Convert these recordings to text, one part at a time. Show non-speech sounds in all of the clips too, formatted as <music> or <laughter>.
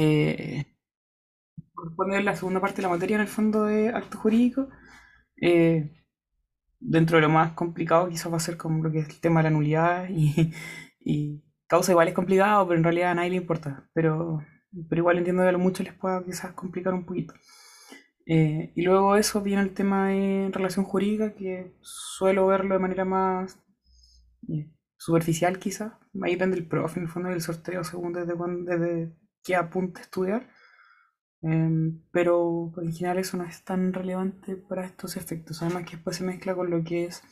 eh, corresponde la segunda parte de la materia en el fondo de acto jurídico. Eh, dentro de lo más complicado quizás va a ser como lo que es el tema de la nulidad y, <laughs> causa igual es complicado, pero en realidad a nadie le importa. Pero, pero igual entiendo que a lo mucho les pueda quizás complicar un poquito. Eh, y luego eso viene el tema de relación jurídica, que suelo verlo de manera más eh, superficial quizás. Ahí depende el profe en el fondo del sorteo según desde, cuándo, desde qué apunte estudiar. Em, pero en general eso no es tan relevante para estos efectos. Además que después se mezcla con lo que es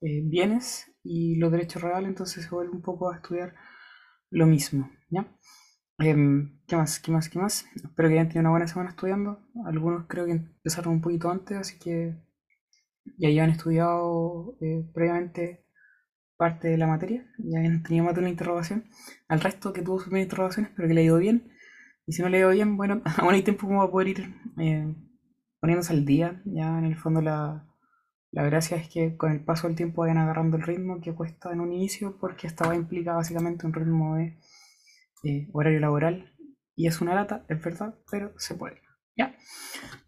eh, bienes y los derechos reales, entonces se vuelve un poco a estudiar lo mismo. ¿ya? Em, ¿qué más? ¿Qué más? ¿Qué más? Espero que hayan tenido una buena semana estudiando. Algunos creo que empezaron un poquito antes, así que ya hayan estudiado eh, previamente parte de la materia, ya hayan tenido más de una interrogación. Al resto que tuvo sus interrogaciones, espero que le ha ido bien. Y si no le ha ido bien, bueno, <laughs> aún hay tiempo como va a poder ir eh, poniéndose al día. Ya en el fondo la, la gracia es que con el paso del tiempo vayan agarrando el ritmo que cuesta en un inicio, porque estaba implica básicamente un ritmo de eh, horario laboral. Y es una lata, es verdad, pero se puede. ¿ya?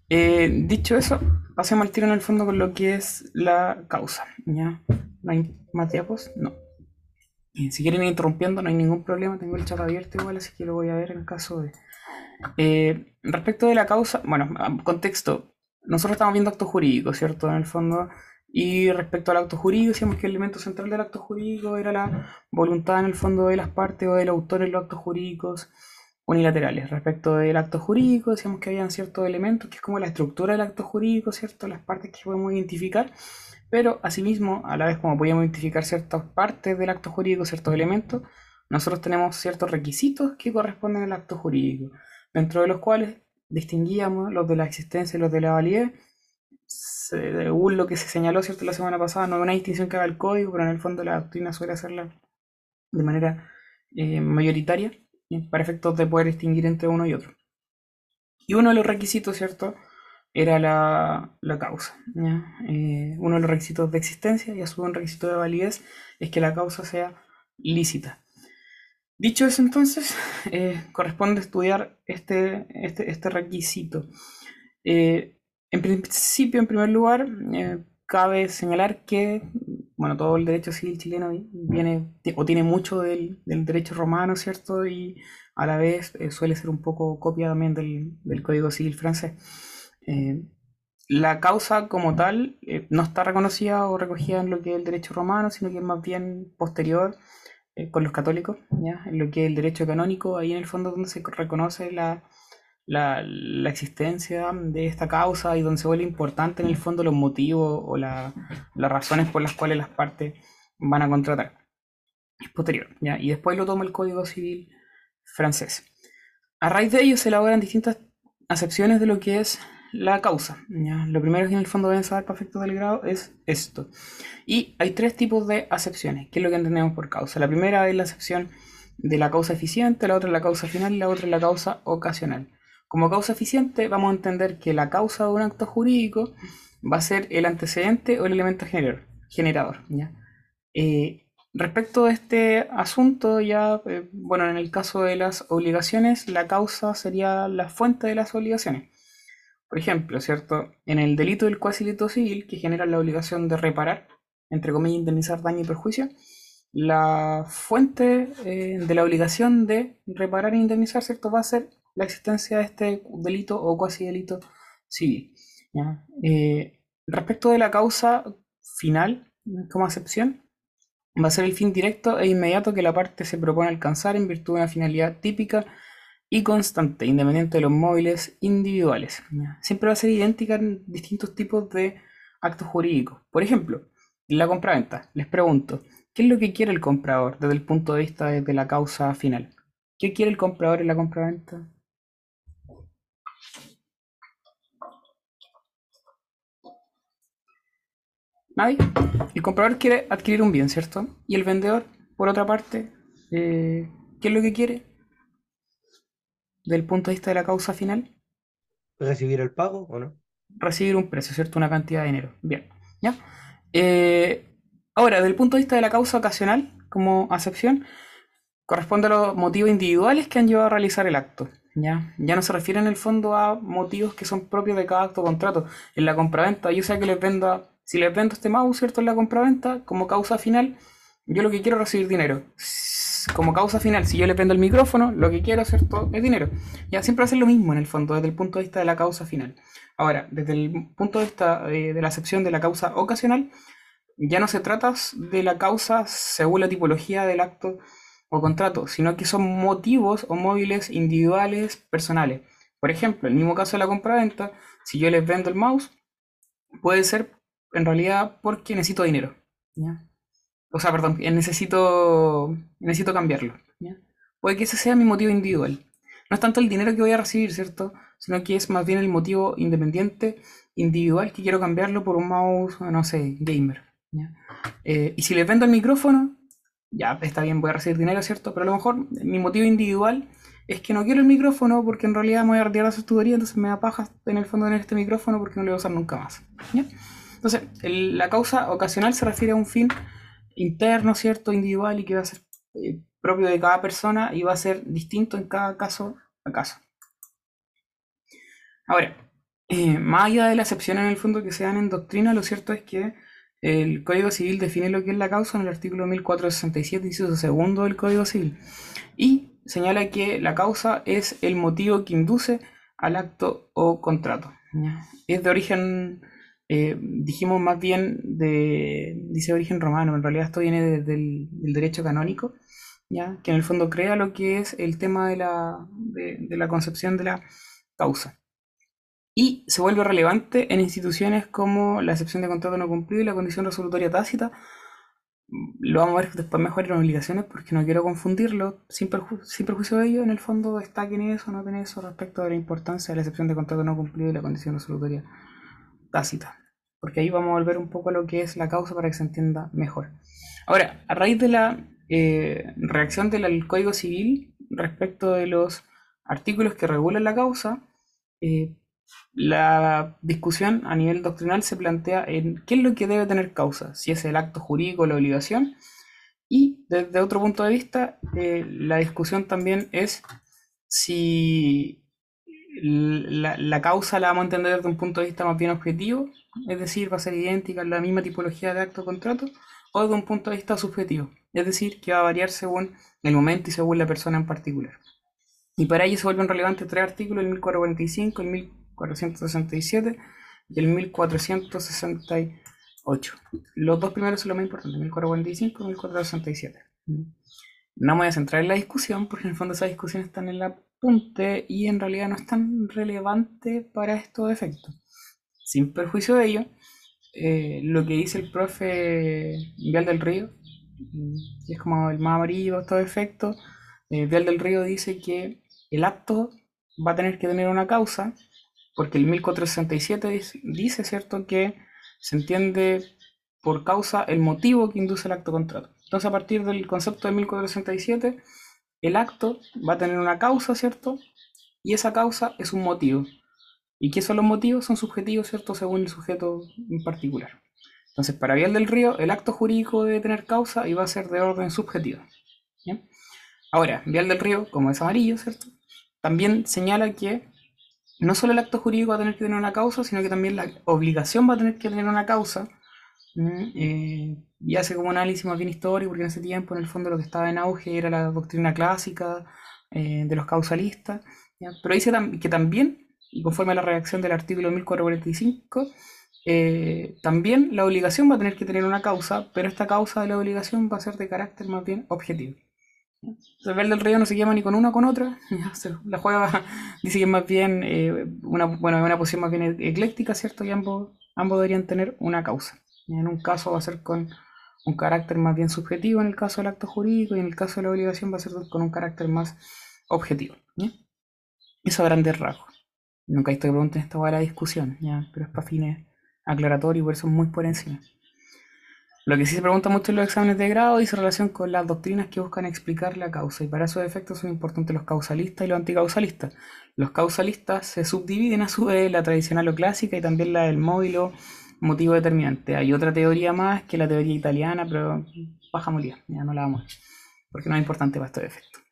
Eh, dicho eso, pasemos al tiro en el fondo con lo que es la causa. ¿ya? ¿No hay más? No. si quieren ir interrumpiendo, no hay ningún problema. Tengo el chat abierto igual, así que lo voy a ver en caso de. Eh, respecto de la causa, bueno, contexto. Nosotros estamos viendo acto jurídico, ¿cierto? En el fondo. Y respecto al acto jurídico, decíamos que el elemento central del acto jurídico era la voluntad en el fondo de las partes o del autor en los actos jurídicos unilaterales. Respecto del acto jurídico, decíamos que habían ciertos elementos, que es como la estructura del acto jurídico, ¿cierto? Las partes que podemos identificar, pero asimismo, a la vez como podíamos identificar ciertas partes del acto jurídico, ciertos elementos, nosotros tenemos ciertos requisitos que corresponden al acto jurídico, dentro de los cuales distinguíamos los de la existencia y los de la validez, según lo que se señaló cierto la semana pasada, no hay una distinción que haga el código, pero en el fondo la doctrina suele hacerla de manera eh, mayoritaria para efectos de poder distinguir entre uno y otro. Y uno de los requisitos, ¿cierto? Era la, causa. Eh, uno de los requisitos de existencia y a su vez un requisito de validez es que la causa sea lícita. Dicho eso, entonces, eh, corresponde estudiar este, este, este requisito. Eh, en principio, en primer lugar, cabe señalar que bueno, todo el derecho civil chileno viene o tiene mucho del, derecho romano, ¿cierto? Y a la vez eh, suele ser un poco copia también del, Código Civil francés. Eh, la causa como tal eh, no está reconocida o recogida en lo que es el derecho romano, sino que es más bien posterior con los católicos, ¿ya? en lo que es el derecho canónico, ahí en el fondo donde se reconoce la, la, existencia de esta causa y donde se vuelve importante en el fondo los motivos o las razones por las cuales las partes van a contratar. Es posterior, ¿ya? Y después lo toma el Código Civil francés. A raíz de ello se elaboran distintas acepciones de lo que es la causa. ¿ya? Lo primero que en el fondo deben saber para efectos del grado es esto. Y hay tres tipos de acepciones, que es lo que entendemos por causa. La primera es la acepción de la causa eficiente, la otra es la causa final y la otra es la causa ocasional. Como causa eficiente vamos a entender que la causa de un acto jurídico va a ser el antecedente o el elemento generador. Eh, respecto a este asunto, ya, eh, bueno, en el caso de las obligaciones, la causa sería la fuente de las obligaciones. Por ejemplo, ¿cierto? En el delito del cuasi delito civil, que genera la obligación de reparar, entre comillas, indemnizar daño y perjuicio, la fuente eh, de la obligación de reparar e indemnizar, ¿cierto? Va a ser la existencia de este delito o cuasi delito civil. Eh, respecto de la causa final, como acepción, va a ser el fin directo e inmediato que la parte se propone alcanzar en virtud de una finalidad típica y constante, independiente de los móviles individuales. Siempre va a ser idéntica en distintos tipos de actos jurídicos. Por ejemplo, la compraventa, les pregunto, ¿qué es lo que quiere el comprador desde el punto de vista de la causa final? ¿Qué quiere el comprador en la compraventa? Nadie. El comprador quiere adquirir un bien, ¿cierto? Y el vendedor, por otra parte, eh, ¿qué es lo que quiere? Del punto de vista de la causa final. ¿Recibir el pago o no? Recibir un precio, ¿cierto? Una cantidad de dinero. Bien. ¿Ya? Eh, ahora, del punto de vista de la causa ocasional, como acepción, corresponde a los motivos individuales que han llevado a realizar el acto. ¿ya? Ya no se refiere en el fondo a motivos que son propios de cada acto o contrato. En la compraventa, yo sé que les venda, si les vendo este mouse, ¿cierto? En la compraventa, como causa final, yo lo que quiero es recibir dinero. Como causa final, si yo le vendo el micrófono, lo que quiero, ¿cierto? Es dinero. Ya siempre ser lo mismo en el fondo, desde el punto de vista de la causa final. Ahora, desde el punto de vista eh, de la acepción de la causa ocasional, ya no se trata de la causa según la tipología del acto o contrato, sino que son motivos o móviles individuales personales. Por ejemplo, el mismo caso de la compra-venta, si yo les vendo el mouse, puede ser en realidad porque necesito dinero. O sea, perdón, necesito, necesito cambiarlo. Puede que ese sea mi motivo individual. No es tanto el dinero que voy a recibir, ¿cierto? Sino que es más bien el motivo independiente, individual, que quiero cambiarlo por un mouse, no sé, gamer. Eh, y si les vendo el micrófono, ya está bien, voy a recibir dinero, ¿cierto? Pero a lo mejor mi motivo individual es que no quiero el micrófono porque en realidad me voy a retirar la tubería, entonces me da paja en el fondo tener este micrófono porque no lo voy a usar nunca más. Entonces, la causa ocasional se refiere a un fin interno, ¿cierto? Individual y que va a ser eh, propio de cada persona y va a ser distinto en cada caso a caso. Ahora, eh, más allá de la excepción en el fondo que se dan en doctrina, lo cierto es que el Código Civil define lo que es la causa en el artículo 1467, inciso segundo del Código Civil, y señala que la causa es el motivo que induce al acto o contrato. Es de origen, eh, dijimos más bien, de, dice origen romano, en realidad esto viene del, derecho canónico, ¿ya? que en el fondo crea lo que es el tema de la, de la concepción de la causa y se vuelve relevante en instituciones como la excepción de contrato no cumplido y la condición resolutoria tácita. Lo vamos a ver después mejor en obligaciones porque no quiero confundirlo. Sin, perjuicio de ello, en el fondo destaquen eso, no tiene eso respecto a la importancia de la excepción de contrato no cumplido y la condición resolutoria tácita. Porque ahí vamos a volver un poco a lo que es la causa para que se entienda mejor. Ahora, a raíz de la eh, reacción del Código Civil respecto de los artículos que regulan la causa, eh, la discusión a nivel doctrinal se plantea en qué es lo que debe tener causa, si es el acto jurídico la obligación. Y desde otro punto de vista, eh, la discusión también es si la, causa la vamos a entender desde un punto de vista más bien objetivo, es decir, va a ser idéntica a la misma tipología de acto o contrato, o desde un punto de vista subjetivo, es decir, que va a variar según el momento y según la persona en particular. Y para ello se vuelven relevantes tres artículos, el 1445, el 1467 y el 1468. Los dos primeros son los más importantes, 1445 y 1467. No me voy a centrar en la discusión porque en el fondo esas discusiones están en la punte y en realidad no es tan relevante para estos efectos. Sin perjuicio de ello, eh, lo que dice el profe Vial del Río, que es como el más amarillo de estos efectos, eh, Vial del Río dice que el acto va a tener que tener una causa porque el 1467 dice, ¿cierto?, que se entiende por causa el motivo que induce el acto contrato. Entonces, a partir del concepto de 1467, el acto va a tener una causa, ¿cierto? Y esa causa es un motivo. ¿Y qué son los motivos? Son subjetivos, ¿cierto? Según el sujeto en particular. Entonces, para Vial del Río, el acto jurídico debe tener causa y va a ser de orden subjetivo. Ahora, Vial del Río, como es amarillo, ¿cierto? También señala que no solo el acto jurídico va a tener que tener una causa, sino que también la obligación va a tener que tener una causa. Eh, y hace como un análisis más bien histórico, porque en ese tiempo, en el fondo, lo que estaba en auge era la doctrina clásica eh, de los causalistas. Pero dice que también, y conforme a la redacción del artículo 1445, eh, también la obligación va a tener que tener una causa, pero esta causa de la obligación va a ser de carácter más bien objetivo. Rebelde del Río no se llama ni con una con otra. <laughs> La juega <laughs> dice que es más bien eh, una, bueno, una posición más bien e-, ecléctica, ¿cierto? Y ambos, ambos deberían tener una causa. En un caso va a ser con un carácter más bien subjetivo en el caso del acto jurídico y en el caso de la obligación va a ser con un carácter más objetivo. Eso a grandes rasgos. Nunca he visto que pregunten esta la discusión, ¿ya? pero es para fines aclaratorios y por eso muy por encima. Lo que sí se pregunta mucho en los exámenes de grado dice relación con las doctrinas que buscan explicar la causa y para esos efectos son importantes los causalistas y los anticausalistas. Los causalistas se subdividen a su vez la tradicional o clásica y también la del móvil motivo determinante. Hay otra teoría más que la teoría italiana, pero baja molida, ya no la vamos a ver, porque no es importante para estos efectos.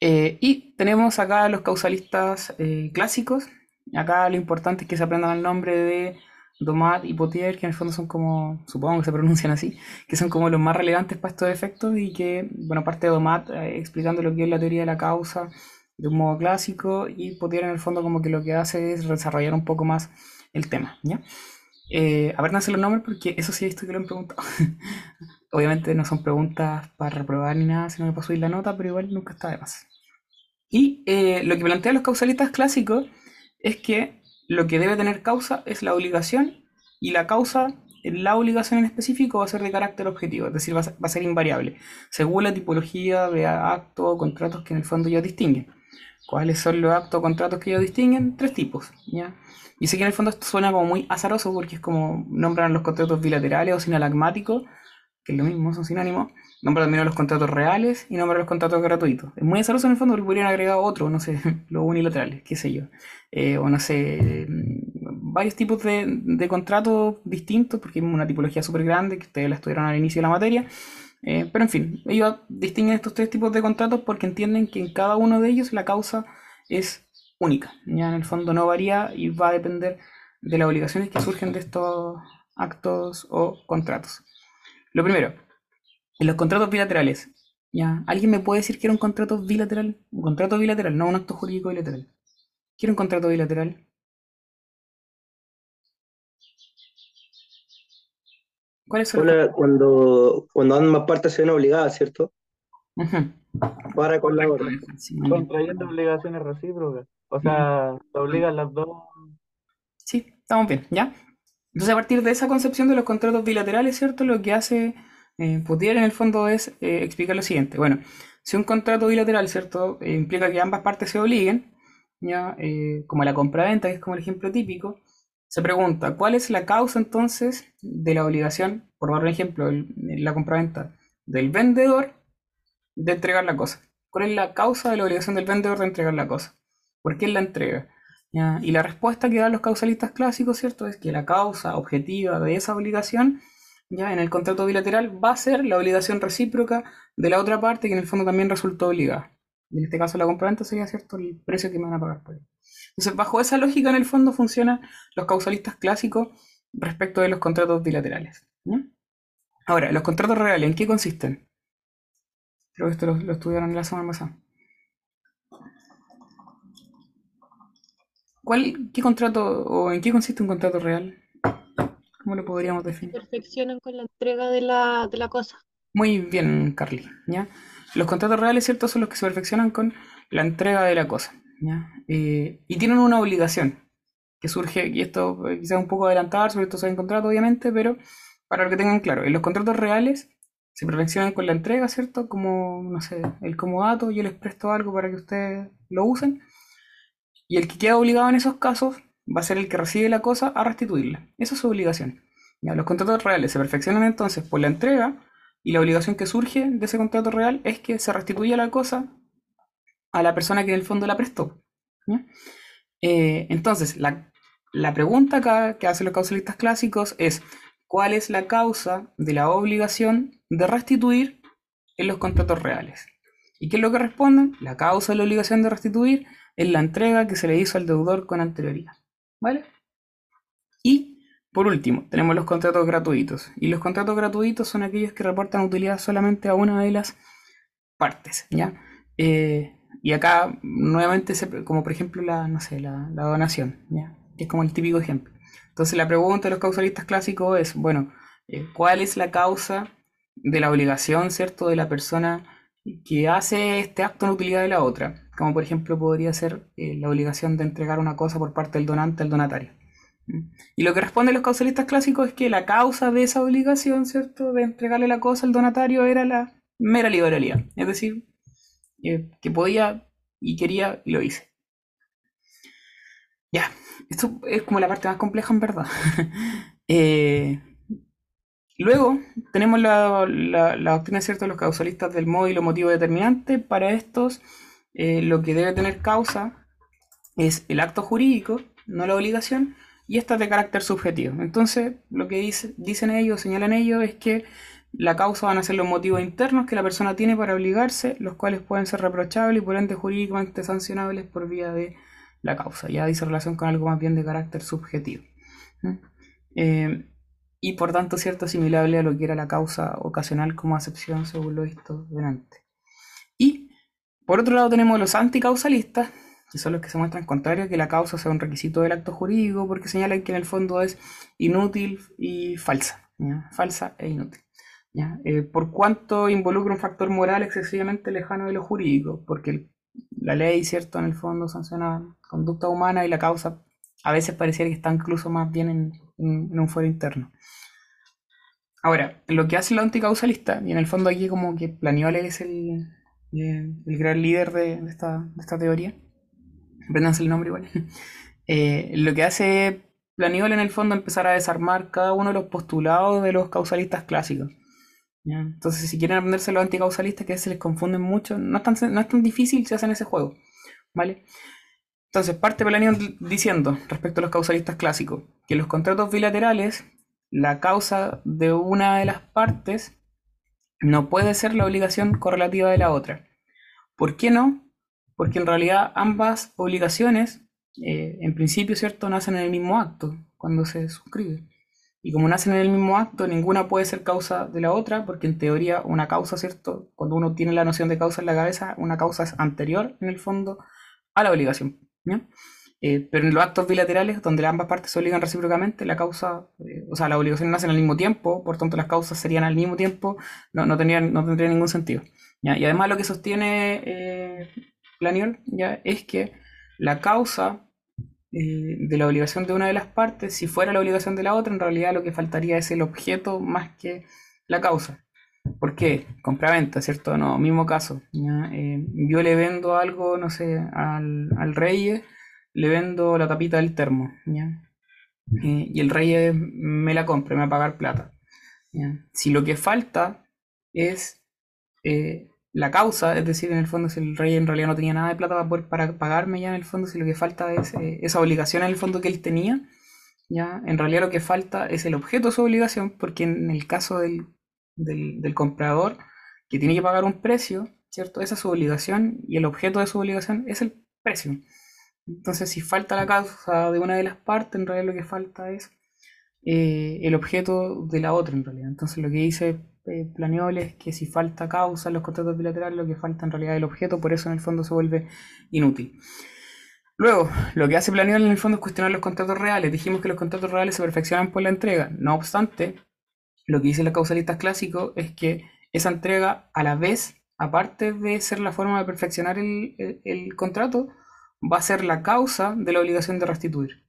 Eh, y tenemos acá los causalistas eh, clásicos. Acá lo importante es que se aprendan el nombre de Domat y Potier, que en el fondo son como, supongo que se pronuncian así, que son como los más relevantes para estos efectos y que, bueno, parte de Domat eh, explicando lo que es la teoría de la causa de un modo clásico y Potier en el fondo como que lo que hace es desarrollar un poco más el tema, ¿ya? Eh, apréndanse los nombres porque eso sí he visto que lo han preguntado. <laughs> Obviamente no son preguntas para reprobar ni nada, sino que para subir la nota, pero igual nunca está de más. Y eh, lo que plantean los causalistas clásicos es que lo que debe tener causa es la obligación y la causa, la obligación en específico va a ser de carácter objetivo, es decir, va a ser, invariable, según la tipología de actos o contratos que en el fondo ya distinguen. ¿Cuáles son los actos o contratos que ellos distinguen? Tres tipos. ¿ya? Y sé que en el fondo esto suena como muy azaroso porque es como nombran los contratos bilaterales o sinalagmáticos, que es lo mismo, son sinónimos. Nombran también los contratos reales y nombran los contratos gratuitos. Es muy azaroso en el fondo porque podrían agregar otro, no sé, <laughs> los unilaterales, qué sé yo. Eh, o no sé, mm, varios tipos de, de contratos distintos, porque es una tipología súper grande que ustedes la estudiaron al inicio de la materia. Eh, pero en fin, ellos distinguen estos tres tipos de contratos porque entienden que en cada uno de ellos la causa es única. Ya en el fondo no varía y va a depender de las obligaciones que surgen de estos actos o contratos. Lo primero, en los contratos bilaterales. ¿ya? ¿Alguien me puede decir que era un contrato bilateral? Un contrato bilateral, no un acto jurídico bilateral. ¿Quiere un contrato bilateral? ¿Cuáles son cuando, cuando ambas partes sean obligadas, ¿cierto? Para con la otra. Contrayendo obligaciones recíprocas. O sea, te obligan las dos. Sí, estamos bien, ¿ya? Entonces, a partir de esa concepción de los contratos bilaterales, ¿cierto? Lo que hace eh, en el fondo es eh, explicar lo siguiente. Bueno, si un contrato bilateral, ¿cierto? Eh, implica que ambas partes se obliguen, ¿ya? Eh, como la compraventa, que es como el ejemplo típico, se pregunta, ¿cuál es la causa entonces de la obligación, por dar un ejemplo, la compraventa del vendedor de entregar la cosa? ¿Cuál es la causa de la obligación del vendedor de entregar la cosa? ¿Por qué la entrega? Y la respuesta que dan los causalistas clásicos, ¿cierto? Es que la causa objetiva de esa obligación, ya en el contrato bilateral, va a ser la obligación recíproca de la otra parte que en el fondo también resultó obligada. En este caso la compraventa sería, ¿cierto? El precio que me van a pagar por él. Entonces, bajo esa lógica, en el fondo, funcionan los causalistas clásicos respecto de los contratos bilaterales. Ahora, los contratos reales, ¿en qué consisten? Creo que esto lo, lo estudiaron en la semana pasada. ¿Cuál, qué contrato o en qué consiste un contrato real? ¿Cómo lo podríamos definir? Perfeccionan con la entrega de la, cosa. Muy bien, Carly. ¿ya? Los contratos reales, ¿cierto? Son los que se perfeccionan con la entrega de la cosa. Eh, y tienen una obligación que surge, y esto quizás un poco adelantar, sobre esto se ha contrato, obviamente, pero para que tengan claro, en los contratos reales se perfeccionan con la entrega, ¿cierto? Como, no sé, el comodato, yo les presto algo para que ustedes lo usen y el que queda obligado en esos casos va a ser el que recibe la cosa a restituirla. Esa es su obligación. los contratos reales se perfeccionan entonces por la entrega y la obligación que surge de ese contrato real es que se restituya la cosa a la persona que en el fondo la prestó. Eh, entonces, la, la pregunta acá que hacen los causalistas clásicos es ¿cuál es la causa de la obligación de restituir en los contratos reales? ¿Y qué es lo que responden? La causa de la obligación de restituir es la entrega que se le hizo al deudor con anterioridad. ¿Vale? Y por último, tenemos los contratos gratuitos. Y los contratos gratuitos son aquellos que reportan utilidad solamente a una de las partes. ¿ya? Eh, y acá nuevamente, como por ejemplo la, no sé, la, donación, ¿ya? que es como el típico ejemplo. Entonces la pregunta de los causalistas clásicos es, bueno, eh, ¿cuál es la causa de la obligación, ¿cierto?, de la persona que hace este acto en utilidad de la otra, como por ejemplo podría ser eh, la obligación de entregar una cosa por parte del donante al donatario. Y lo que responden los causalistas clásicos es que la causa de esa obligación, ¿cierto?, de entregarle la cosa al donatario era la mera liberalidad, es decir, eh, que podía y quería y lo hice. Ya, esto es como la parte más compleja en verdad. <laughs> eh, Luego tenemos la, la, doctrina cierta de los causalistas del y lo motivo determinante. Para estos, eh, lo que debe tener causa es el acto jurídico, no la obligación, y esta es de carácter subjetivo. Entonces, lo que dicen ellos, señalan ellos, es que la causa van a ser los motivos internos que la persona tiene para obligarse, los cuales pueden ser reprochables y por ende jurídicamente sancionables por vía de la causa. Ya dice relación con algo más bien de carácter subjetivo. Eh, y por tanto, cierto, asimilable a lo que era la causa ocasional como acepción, según lo visto delante. Y por otro lado, tenemos los anticausalistas, que son los que se muestran contrarios que la causa sea un requisito del acto jurídico, porque señalan que en el fondo es inútil y falsa. Falsa e inútil. Eh, por cuanto involucra un factor moral excesivamente lejano de lo jurídico, porque la ley, ¿cierto?, en el fondo sanciona conducta humana y la causa a veces pareciera que está incluso más bien en, un fuero interno. Ahora, lo que hace el anticausalista, y en el fondo aquí como que Planiole es el, el gran líder de, esta, teoría, aprendanse el nombre igual, <laughs> eh, lo que hace Planiole en el fondo empezar a desarmar cada uno de los postulados de los causalistas clásicos. Entonces, si quieren aprenderse los anticausalistas, que se les confunden mucho, no es tan, no es tan difícil si hacen ese juego. ¿Vale? Entonces, parte Pelanion diciendo, respecto a los causalistas clásicos, que los contratos bilaterales, la causa de una de las partes no puede ser la obligación correlativa de la otra. ¿Por qué no? Porque en realidad ambas obligaciones, eh, en principio, ¿cierto?, nacen en el mismo acto, cuando se suscribe. Y como nacen en el mismo acto, ninguna puede ser causa de la otra, porque en teoría una causa, ¿cierto? Cuando uno tiene la noción de causa en la cabeza, una causa es anterior, en el fondo, a la obligación. Eh, pero en los actos bilaterales, donde ambas partes se obligan recíprocamente, la causa, eh, o sea, la obligación nacen al mismo tiempo, por tanto las causas serían al mismo tiempo, no, no, tendrían, no tendría ningún sentido. Y además lo que sostiene eh, ¿ya? es que la causa eh, de la obligación de una de las partes, si fuera la obligación de la otra, en realidad lo que faltaría es el objeto más que la causa. ¿Por qué? Compra-venta, ¿cierto? No, mismo caso. Eh, yo le vendo algo, no sé, al, al rey, le vendo la tapita del termo, eh, y el rey me la compra, me va a pagar plata. Si lo que falta es la causa, es decir, en el fondo si el rey en realidad no tenía nada de plata para poder para pagarme ya en el fondo, si lo que falta es eh, esa obligación en el fondo que él tenía, ya en realidad lo que falta es el objeto de su obligación, porque en el caso del, del, comprador que tiene que pagar un precio, ¿cierto? Esa es su obligación y el objeto de su obligación es el precio. Entonces, si falta la causa de una de las partes, en realidad lo que falta es eh, el objeto de la otra, en realidad. Entonces, lo que dice eh, planeables que si falta causa en los contratos bilaterales, lo que falta en realidad es el objeto, por eso en el fondo se vuelve inútil. Luego, lo que hace Planeable en el fondo es cuestionar los contratos reales. Dijimos que los contratos reales se perfeccionan por la entrega. No obstante, lo que dice la causalista clásico es que esa entrega, a la vez, aparte de ser la forma de perfeccionar el contrato, va a ser la causa de la obligación de restituir.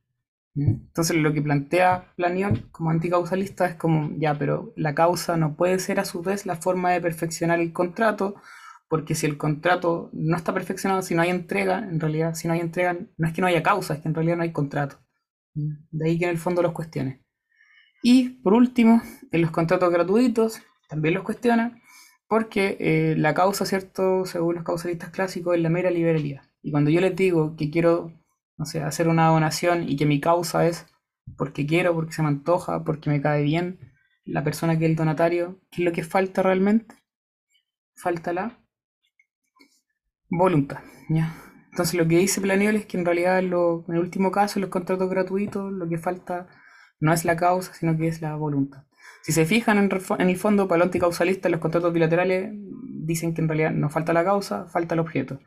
Entonces lo que plantea Planion como anticausalista es como, ya, pero la causa no puede ser a su vez la forma de perfeccionar el contrato, porque si el contrato no está perfeccionado, si no hay entrega, en realidad si no hay entrega, no es que no haya causa, es que en realidad no hay contrato. De ahí que en el fondo los cuestione. Y por último, en los contratos gratuitos también los cuestiona, porque eh, la causa, ¿cierto? Según los causalistas clásicos, es la mera liberalidad. Y cuando yo les digo que quiero no sé, hacer una donación y que mi causa es porque quiero, porque se me antoja, porque me cae bien la persona que es el donatario, ¿qué es lo que falta realmente? Falta la voluntad, ¿ya? Entonces lo que dice Planiol es que en realidad en, el último caso, los contratos gratuitos, lo que falta no es la causa, sino que es la voluntad. Si se fijan en, en el fondo, para el anticausalista, los contratos bilaterales dicen que en realidad no falta la causa, falta el objeto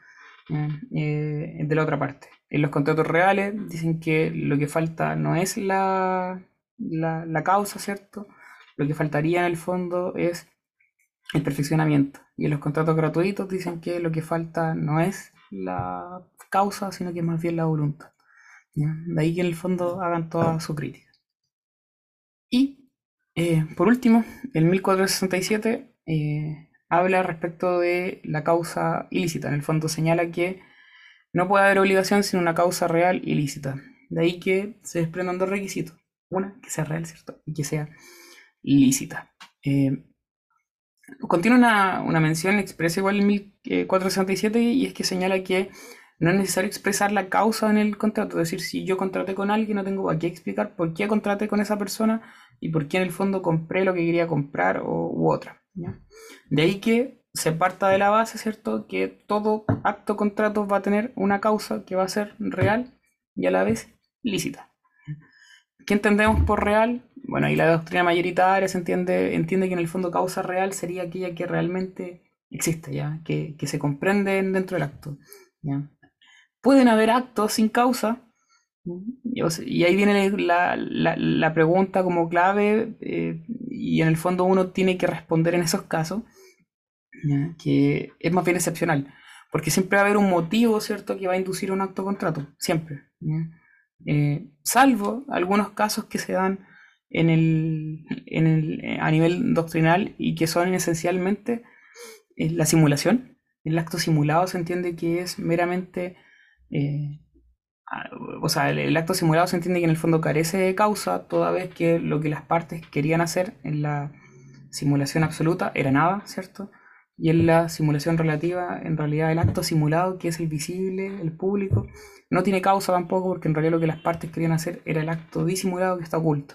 eh, de la otra parte. En los contratos reales dicen que lo que falta no es la, la, causa, ¿cierto? Lo que faltaría en el fondo es el perfeccionamiento. Y en los contratos gratuitos dicen que lo que falta no es la causa, sino que más bien la voluntad. De ahí que en el fondo hagan toda su crítica. Y eh, por último, el 1467 eh, habla respecto de la causa ilícita. En el fondo señala que no puede haber obligación sin una causa real ilícita. De ahí que se desprendan dos requisitos. Una, que sea real, ¿cierto? Y que sea lícita. Eh, contiene una, mención expresa igual en 1467 y es que señala que no es necesario expresar la causa en el contrato. Es decir, si yo contraté con alguien, no tengo aquí explicar por qué contraté con esa persona y por qué en el fondo compré lo que quería comprar o, u otra. De ahí que se parta de la base, ¿cierto? Que todo acto contrato va a tener una causa que va a ser real y a la vez lícita. ¿Qué entendemos por real? Bueno, ahí la doctrina mayoritaria se entiende, entiende que en el fondo causa real sería aquella que realmente existe, ¿ya? Que, que se comprende dentro del acto. ¿ya? pueden haber actos sin causa. Y ahí viene la, pregunta como clave eh, y en el fondo uno tiene que responder en esos casos, que es más bien excepcional, porque siempre va a haber un motivo, ¿cierto?, que va a inducir un acto contrato, siempre. Eh, salvo algunos casos que se dan en el, en el, a nivel doctrinal y que son esencialmente eh, la simulación. El acto simulado se entiende que es meramente eh, o sea, el, acto simulado se entiende que en el fondo carece de causa, toda vez que lo que las partes querían hacer en la simulación absoluta era nada, ¿cierto? Y en la simulación relativa, en realidad el acto simulado, que es el visible, el público, no tiene causa tampoco, porque en realidad lo que las partes querían hacer era el acto disimulado que está oculto.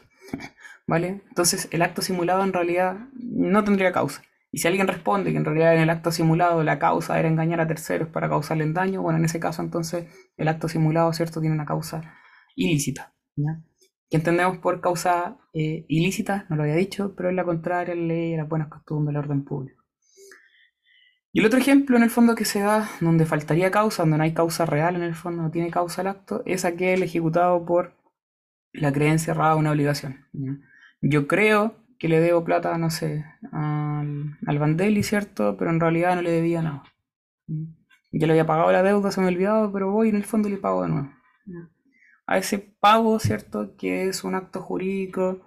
¿Vale? Entonces el acto simulado en realidad no tendría causa. Y si alguien responde que en realidad en el acto simulado la causa era engañar a terceros para causarle daño, bueno, en ese caso entonces el acto simulado, ¿cierto?, tiene una causa ilícita. ¿ya? ¿Qué entendemos por causa eh, ilícita? No lo había dicho, pero es la contraria a la ley y las buenas costumbres del orden público. Y el otro ejemplo en el fondo que se da, donde faltaría causa, donde no hay causa real en el fondo, no tiene causa el acto, es aquel ejecutado por la creencia errada de una obligación. Yo creo que le debo plata, no sé, al, al Vandeli, ¿cierto? Pero en realidad no le debía nada. Ya le había pagado la deuda, se me ha olvidado, pero voy en el fondo le pago de nuevo. A ese pago, ¿cierto? Que es un acto jurídico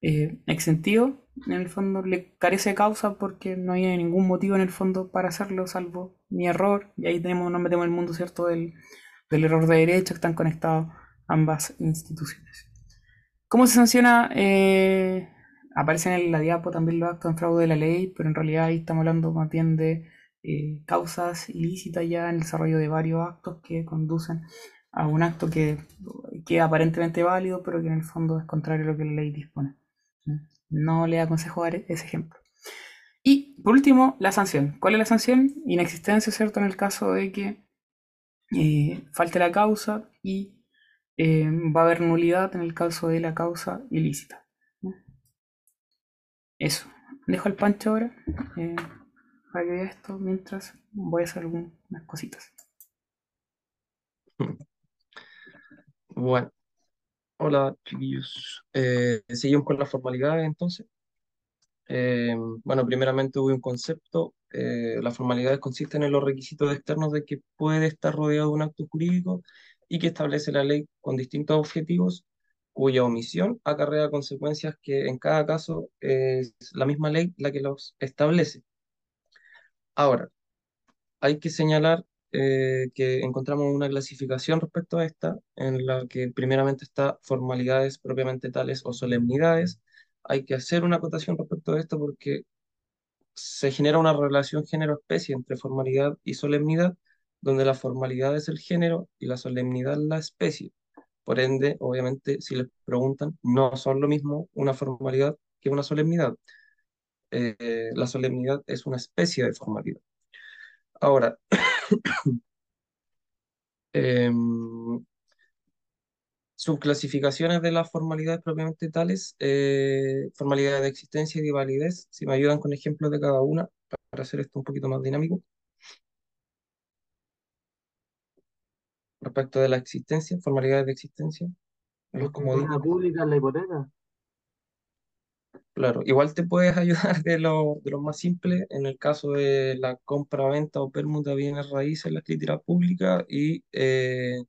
eh, exentivo, en el fondo le carece de causa porque no hay ningún motivo en el fondo para hacerlo, salvo mi error. Y ahí tenemos, nos metemos en el mundo, ¿cierto? Del, del error de derecho que están conectados ambas instituciones. ¿Cómo se sanciona eh, aparecen en la diapo también los actos en fraude de la ley, pero en realidad ahí estamos hablando más bien de eh, causas ilícitas ya en el desarrollo de varios actos que conducen a un acto que, que aparentemente válido, pero que en el fondo es contrario a lo que la ley dispone. No le aconsejo dar ese ejemplo. Y por último, la sanción. ¿Cuál es la sanción? Inexistencia, ¿cierto? En el caso de que eh, falte la causa y eh, va a haber nulidad en el caso de la causa ilícita. Eso. Dejo el pancho ahora eh, para que vea esto mientras voy a hacer algunas cositas. <laughs> Bueno, hola chiquillos. Eh, seguimos con las formalidades entonces. Eh, bueno, primeramente hubo un concepto. las formalidades consisten en los requisitos externos de que puede estar rodeado de un acto jurídico y que establece la ley con distintos objetivos cuya omisión acarrea consecuencias que en cada caso es la misma ley la que los establece. Ahora, hay que señalar eh, que encontramos una clasificación respecto a esta, en la que primeramente está formalidades propiamente tales o solemnidades. Hay que hacer una acotación respecto a esto porque se genera una relación género-especie entre formalidad y solemnidad, donde la formalidad es el género y la solemnidad la especie. Por ende, obviamente, si les preguntan, no son lo mismo una formalidad que una solemnidad. Eh, la solemnidad es una especie de formalidad. Ahora, <coughs> em, subclasificaciones de las formalidades propiamente tales, eh, formalidades de existencia y de validez, si me ayudan con ejemplos de cada una para hacer esto un poquito más dinámico. Respecto de la existencia, formalidades de existencia. Los comodines. pública la hipoteca. Claro, igual te puedes <laughs> ayudar de lo, de lo más simple en el caso de la compra, venta o permuta de bienes raíces en la escritura pública y eh,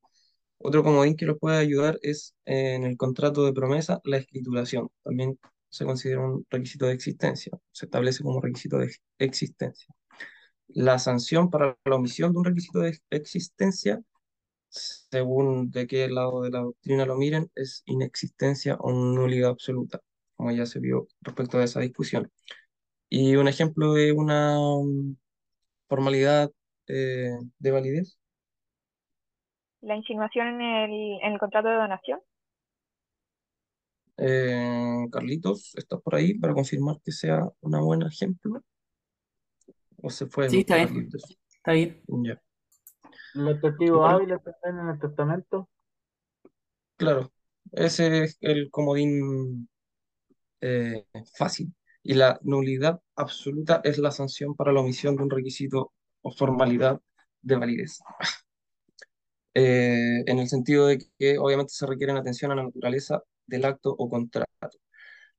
otro comodín que lo puede ayudar es en el contrato de promesa la escrituración. También se considera un requisito de existencia, se establece como requisito de existencia. La sanción para la omisión de un requisito de existencia según de qué lado de la doctrina lo miren, es inexistencia o nulidad absoluta, como ya se vio respecto a esa discusión. Y un ejemplo de una mm, formalidad eh, de validez la insinuación en el, en el contrato de donación. Eh, Carlitos, ¿estás por ahí para confirmar que sea un buen ejemplo? ¿O se fue? Sí, está bien. Está bien. Ya. ¿Los testigos hábiles están en el testamento? Claro, ese es el comodín eh, fácil. Y la nulidad absoluta es la sanción para la omisión de un requisito o formalidad de validez. <laughs> Eh, en el sentido de que obviamente se requiere atención a la naturaleza del acto o contrato.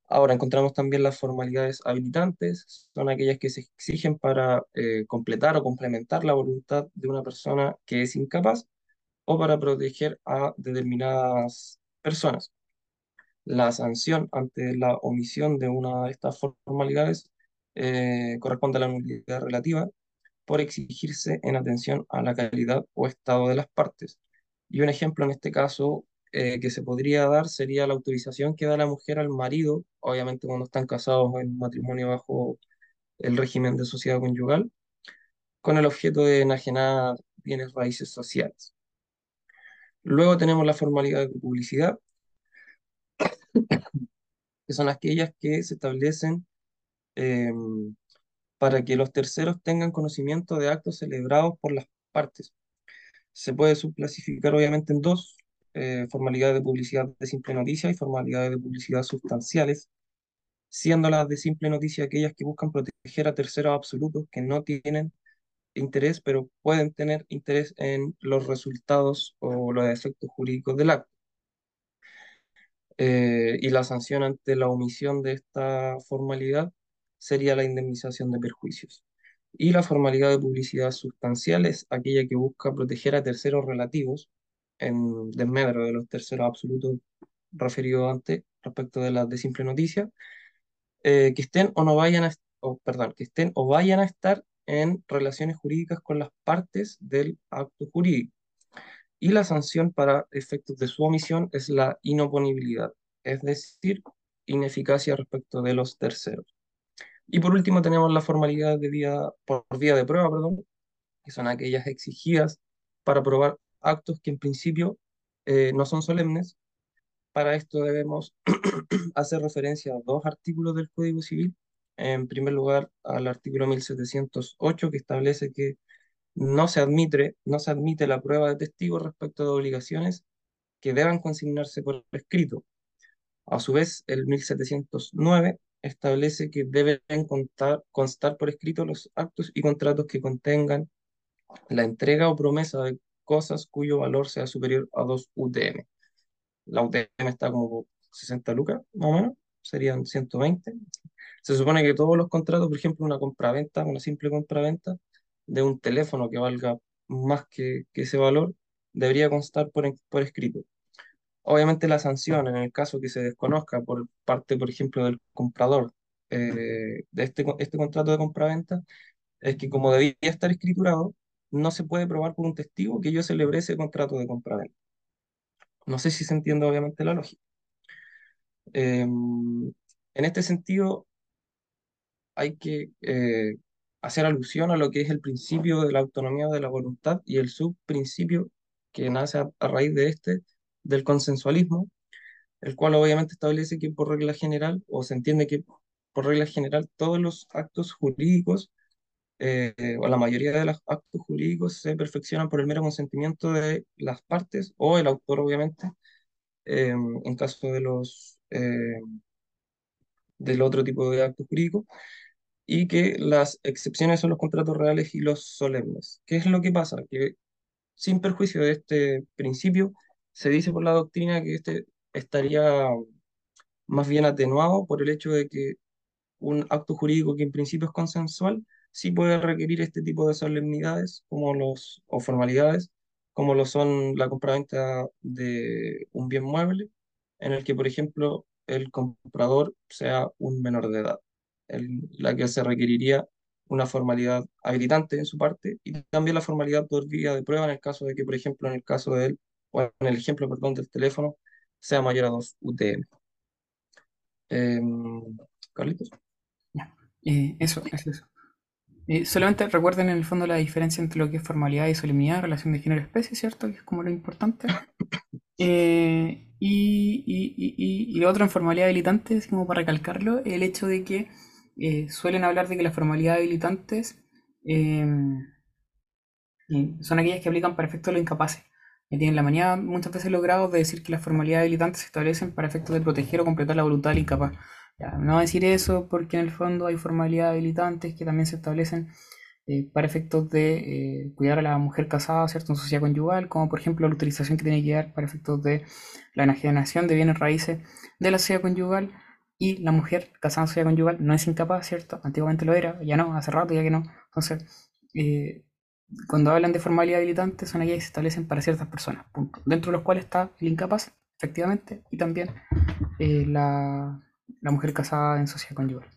Ahora encontramos también las formalidades habilitantes, son aquellas que se exigen para eh, completar o complementar la voluntad de una persona que es incapaz o para proteger a determinadas personas. La sanción ante la omisión de una de estas formalidades eh, corresponde a la nulidad relativa por exigirse en atención a la calidad o estado de las partes. Y un ejemplo en este caso eh, que se podría dar sería la autorización que da la mujer al marido, obviamente cuando están casados en matrimonio bajo el régimen de sociedad conyugal, con el objeto de enajenar bienes raíces sociales. Luego tenemos la formalidad de publicidad, <coughs> que son aquellas que se establecen em, para que los terceros tengan conocimiento de actos celebrados por las partes. Se puede subclasificar obviamente en dos, eh, formalidades de publicidad de simple noticia y formalidades de publicidad sustanciales, siendo las de simple noticia aquellas que buscan proteger a terceros absolutos que no tienen interés, pero pueden tener interés en los resultados o los efectos jurídicos del acto. Eh, y la sanción ante la omisión de esta formalidad sería la indemnización de perjuicios. Y la formalidad de publicidad sustancial es aquella que busca proteger a terceros relativos en desmedro de los terceros absolutos referidos antes respecto de las de simple noticia, eh, que estén o no vayan a, o, perdón, que estén o vayan a estar en relaciones jurídicas con las partes del acto jurídico. Y la sanción para efectos de su omisión es la inoponibilidad, es decir, ineficacia respecto de los terceros. Y por último tenemos la formalidad de vía, por vía de prueba, perdón, que son aquellas exigidas para probar actos que en principio eh, no son solemnes. Para esto debemos <clears throat> hacer referencia a dos artículos del Código Civil. En primer lugar, al artículo 1708, que establece que no se admite, no se admite la prueba de testigo respecto de obligaciones que deban consignarse por escrito. A su vez, el 1709 establece que deben constar por escrito los actos y contratos que contengan la entrega o promesa de cosas cuyo valor sea superior a 2 UTM. La UTM está como 60 lucas, más o menos, serían 120. Se supone que todos los contratos, por ejemplo, una compraventa, una simple compraventa de un teléfono que valga más que, ese valor, debería constar por, por escrito. Obviamente la sanción, en el caso que se desconozca por parte, por ejemplo, del comprador eh, de este, este contrato de compraventa, es que como debía estar escriturado, no se puede probar por un testigo que yo celebré ese contrato de compraventa. No sé si se entiende obviamente la lógica. Em, en este sentido, hay que eh, hacer alusión a lo que es el principio de la autonomía de la voluntad y el subprincipio que nace a, a raíz de este, del consensualismo, el cual obviamente establece que por regla general, o se entiende que por regla general, todos los actos jurídicos eh, o la mayoría de los actos jurídicos se perfeccionan por el mero consentimiento de las partes o el autor, obviamente, eh, en caso de los eh, del otro tipo de actos jurídicos, y que las excepciones son los contratos reales y los solemnes. ¿Qué es lo que pasa? Que sin perjuicio de este principio, se dice por la doctrina que este estaría más bien atenuado por el hecho de que un acto jurídico que en principio es consensual sí puede requerir este tipo de solemnidades como los, o formalidades, como lo son la compraventa de un bien mueble, en el que, por ejemplo, el comprador sea un menor de edad, en la que se requeriría una formalidad habilitante en su parte y también la formalidad por vía de prueba en el caso de que, por ejemplo, en el caso de él, o en el ejemplo, perdón, del teléfono, sea mayor a 2 UTM. Em, Carlitos. Eh, eso, es eso. Eh, solamente recuerden en el fondo la diferencia entre lo que es formalidad y solemnidad, relación de género-especie, ¿cierto? Que es como lo importante. <laughs> Eh, y, lo otro en formalidad habilitante, es como para recalcarlo, el hecho de que eh, suelen hablar de que las formalidades habilitantes son aquellas que aplican para efectos de los incapaces. Y tienen la manía muchas veces logrado de decir que las formalidades habilitantes se establecen para efectos de proteger o completar la voluntad del incapaz. No decir eso porque en el fondo hay formalidades habilitantes que también se establecen eh, para efectos de eh, cuidar a la mujer casada, ¿cierto? En sociedad conyugal, como por ejemplo la utilización que tiene que dar para efectos de la enajenación de bienes raíces de la sociedad conyugal y la mujer casada en sociedad conyugal no es incapaz, ¿cierto? Antiguamente lo era, ya no, hace rato ya que no. Entonces, eh, cuando hablan de formalidad habilitante son aquellas que se establecen para ciertas personas, dentro de los cuales está el incapaz, efectivamente, y también la, la, mujer casada en sociedad conyugal.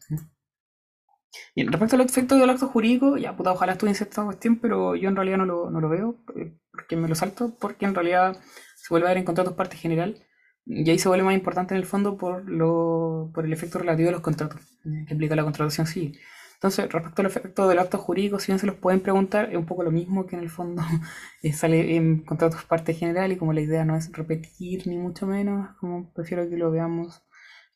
Bien, respecto al efecto del acto jurídico, ya puta, ojalá estuviese esta cuestión, pero yo en realidad no lo, no lo veo, eh, porque me lo salto, porque en realidad se vuelve a ver en contratos parte general, y ahí se vuelve más importante en el fondo por, lo, por el efecto relativo de los contratos, eh, que implica la contratación civil. Entonces, respecto al efecto del acto jurídico, si bien se los pueden preguntar, es un poco lo mismo que en el fondo <laughs> eh, sale en contratos parte general, y como la idea no es repetir ni mucho menos, como prefiero que lo veamos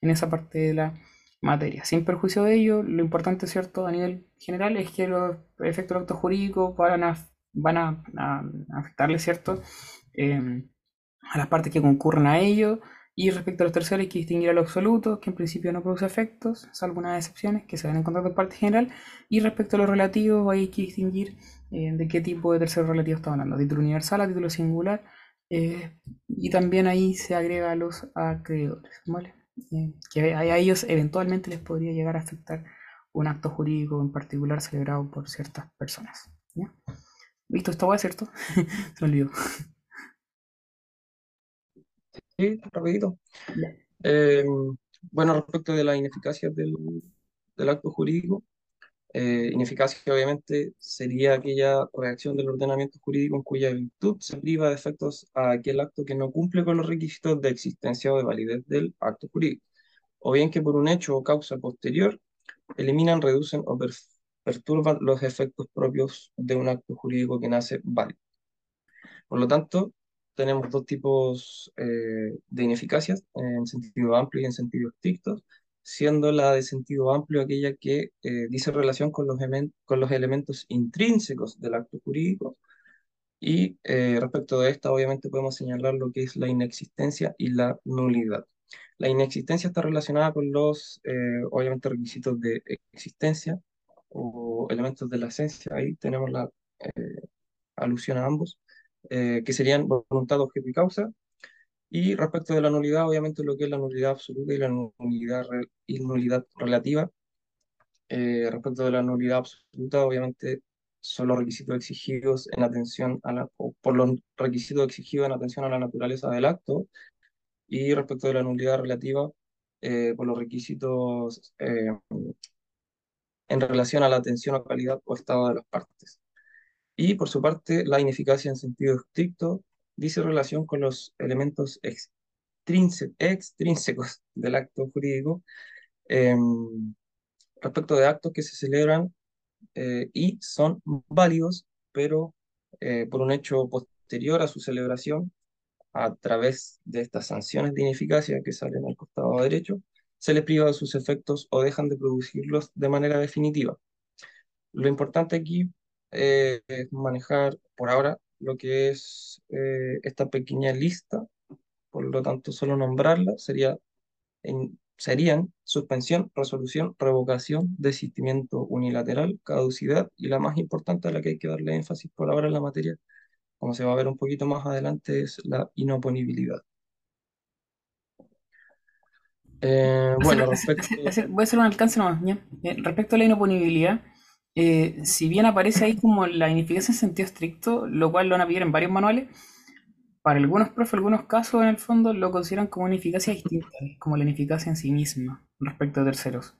en esa parte de la materia. Sin perjuicio de ello, lo importante, ¿cierto?, a nivel general es que los efectos del acto jurídico van a, van a, afectarle, ¿cierto?, em, a las partes que concurren a ello. Y respecto a los terceros hay que distinguir a los absolutos, que en principio no produce efectos, salvo algunas excepciones que se ven en contrato de parte general. Y respecto a los relativos hay que distinguir eh, de qué tipo de tercero relativo estamos hablando, título universal a título singular. Eh, y también ahí se agrega a los acreedores, ¿vale? Que a ellos eventualmente les podría llegar a afectar un acto jurídico en particular celebrado por ciertas personas. ¿ya? ¿Listo? ¿Esto va, cierto? <laughs> Se olvidó. Sí, rapidito. Eh, bueno, respecto de la ineficacia del, del acto jurídico, eh, ineficacia obviamente sería aquella reacción del ordenamiento jurídico en cuya virtud se priva de efectos a aquel acto que no cumple con los requisitos de existencia o de validez del acto jurídico, o bien que por un hecho o causa posterior eliminan, reducen o perturban los efectos propios de un acto jurídico que nace válido. Por lo tanto, tenemos dos tipos eh, de ineficacias, en sentido amplio y en sentido estricto, siendo la de sentido amplio aquella que eh, dice relación con los, elementos intrínsecos del acto jurídico. Y eh, respecto de esta, obviamente podemos señalar lo que es la inexistencia y la nulidad. La inexistencia está relacionada con los, eh, obviamente, requisitos de existencia o elementos de la esencia. Ahí tenemos la alusión a ambos, que serían voluntad, objeto y causa, y respecto de la nulidad, obviamente lo que es la nulidad absoluta y la nulidad, nulidad relativa. Eh, respecto de la nulidad absoluta, obviamente son los requisitos exigidos en atención a la, por los requisitos exigidos en atención a la naturaleza del acto. Y respecto de la nulidad relativa, eh, por los requisitos eh, en relación a la atención o calidad o estado de las partes. Y por su parte, la ineficacia en sentido estricto dice relación con los elementos extrínsecos del acto jurídico em, respecto de actos que se celebran eh, y son válidos, pero eh, por un hecho posterior a su celebración, a través de estas sanciones de ineficacia que salen al costado derecho, se les priva de sus efectos o dejan de producirlos de manera definitiva. Lo importante aquí eh, es manejar por ahora lo que es eh, esta pequeña lista, por lo tanto solo nombrarla sería en, serían suspensión, resolución, revocación, desistimiento unilateral, caducidad y la más importante a la que hay que darle énfasis por ahora en la materia, como se va a ver un poquito más adelante, es la inoponibilidad. Eh, bueno, <laughs> respecto... Voy a hacer un alcance nomás. Eh, respecto a la inoponibilidad, eh, si bien aparece ahí como la ineficacia en sentido estricto, lo cual lo van a pedir en varios manuales, para algunos profes, algunos casos en el fondo lo consideran como una eficacia distinta, como la ineficacia en sí misma respecto a terceros.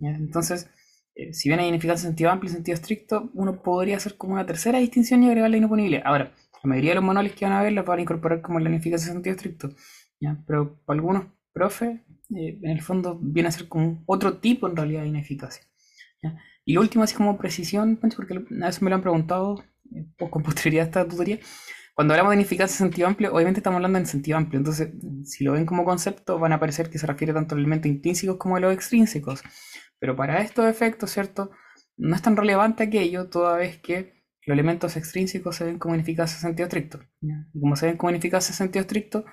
Entonces, eh, si bien hay ineficacia en sentido amplio y sentido estricto, uno podría hacer como una tercera distinción y agregar la inoponibilidad. Ahora, la mayoría de los manuales que van a ver la van a incorporar como la ineficacia en sentido estricto, pero para algunos profes, eh, en el fondo viene a ser como otro tipo en realidad de ineficacia. Y lo último, así como precisión, porque a veces me lo han preguntado eh, con posterioridad a esta tutoría, cuando hablamos de ineficacia en sentido amplio, obviamente estamos hablando en sentido amplio, entonces si lo ven como concepto van a parecer que se refiere tanto a los elementos intrínsecos como a los extrínsecos, pero para estos efectos, ¿cierto? No es tan relevante aquello toda vez que los elementos extrínsecos se ven como ineficacia en sentido estricto. Y como se ven como ineficacia en sentido estricto,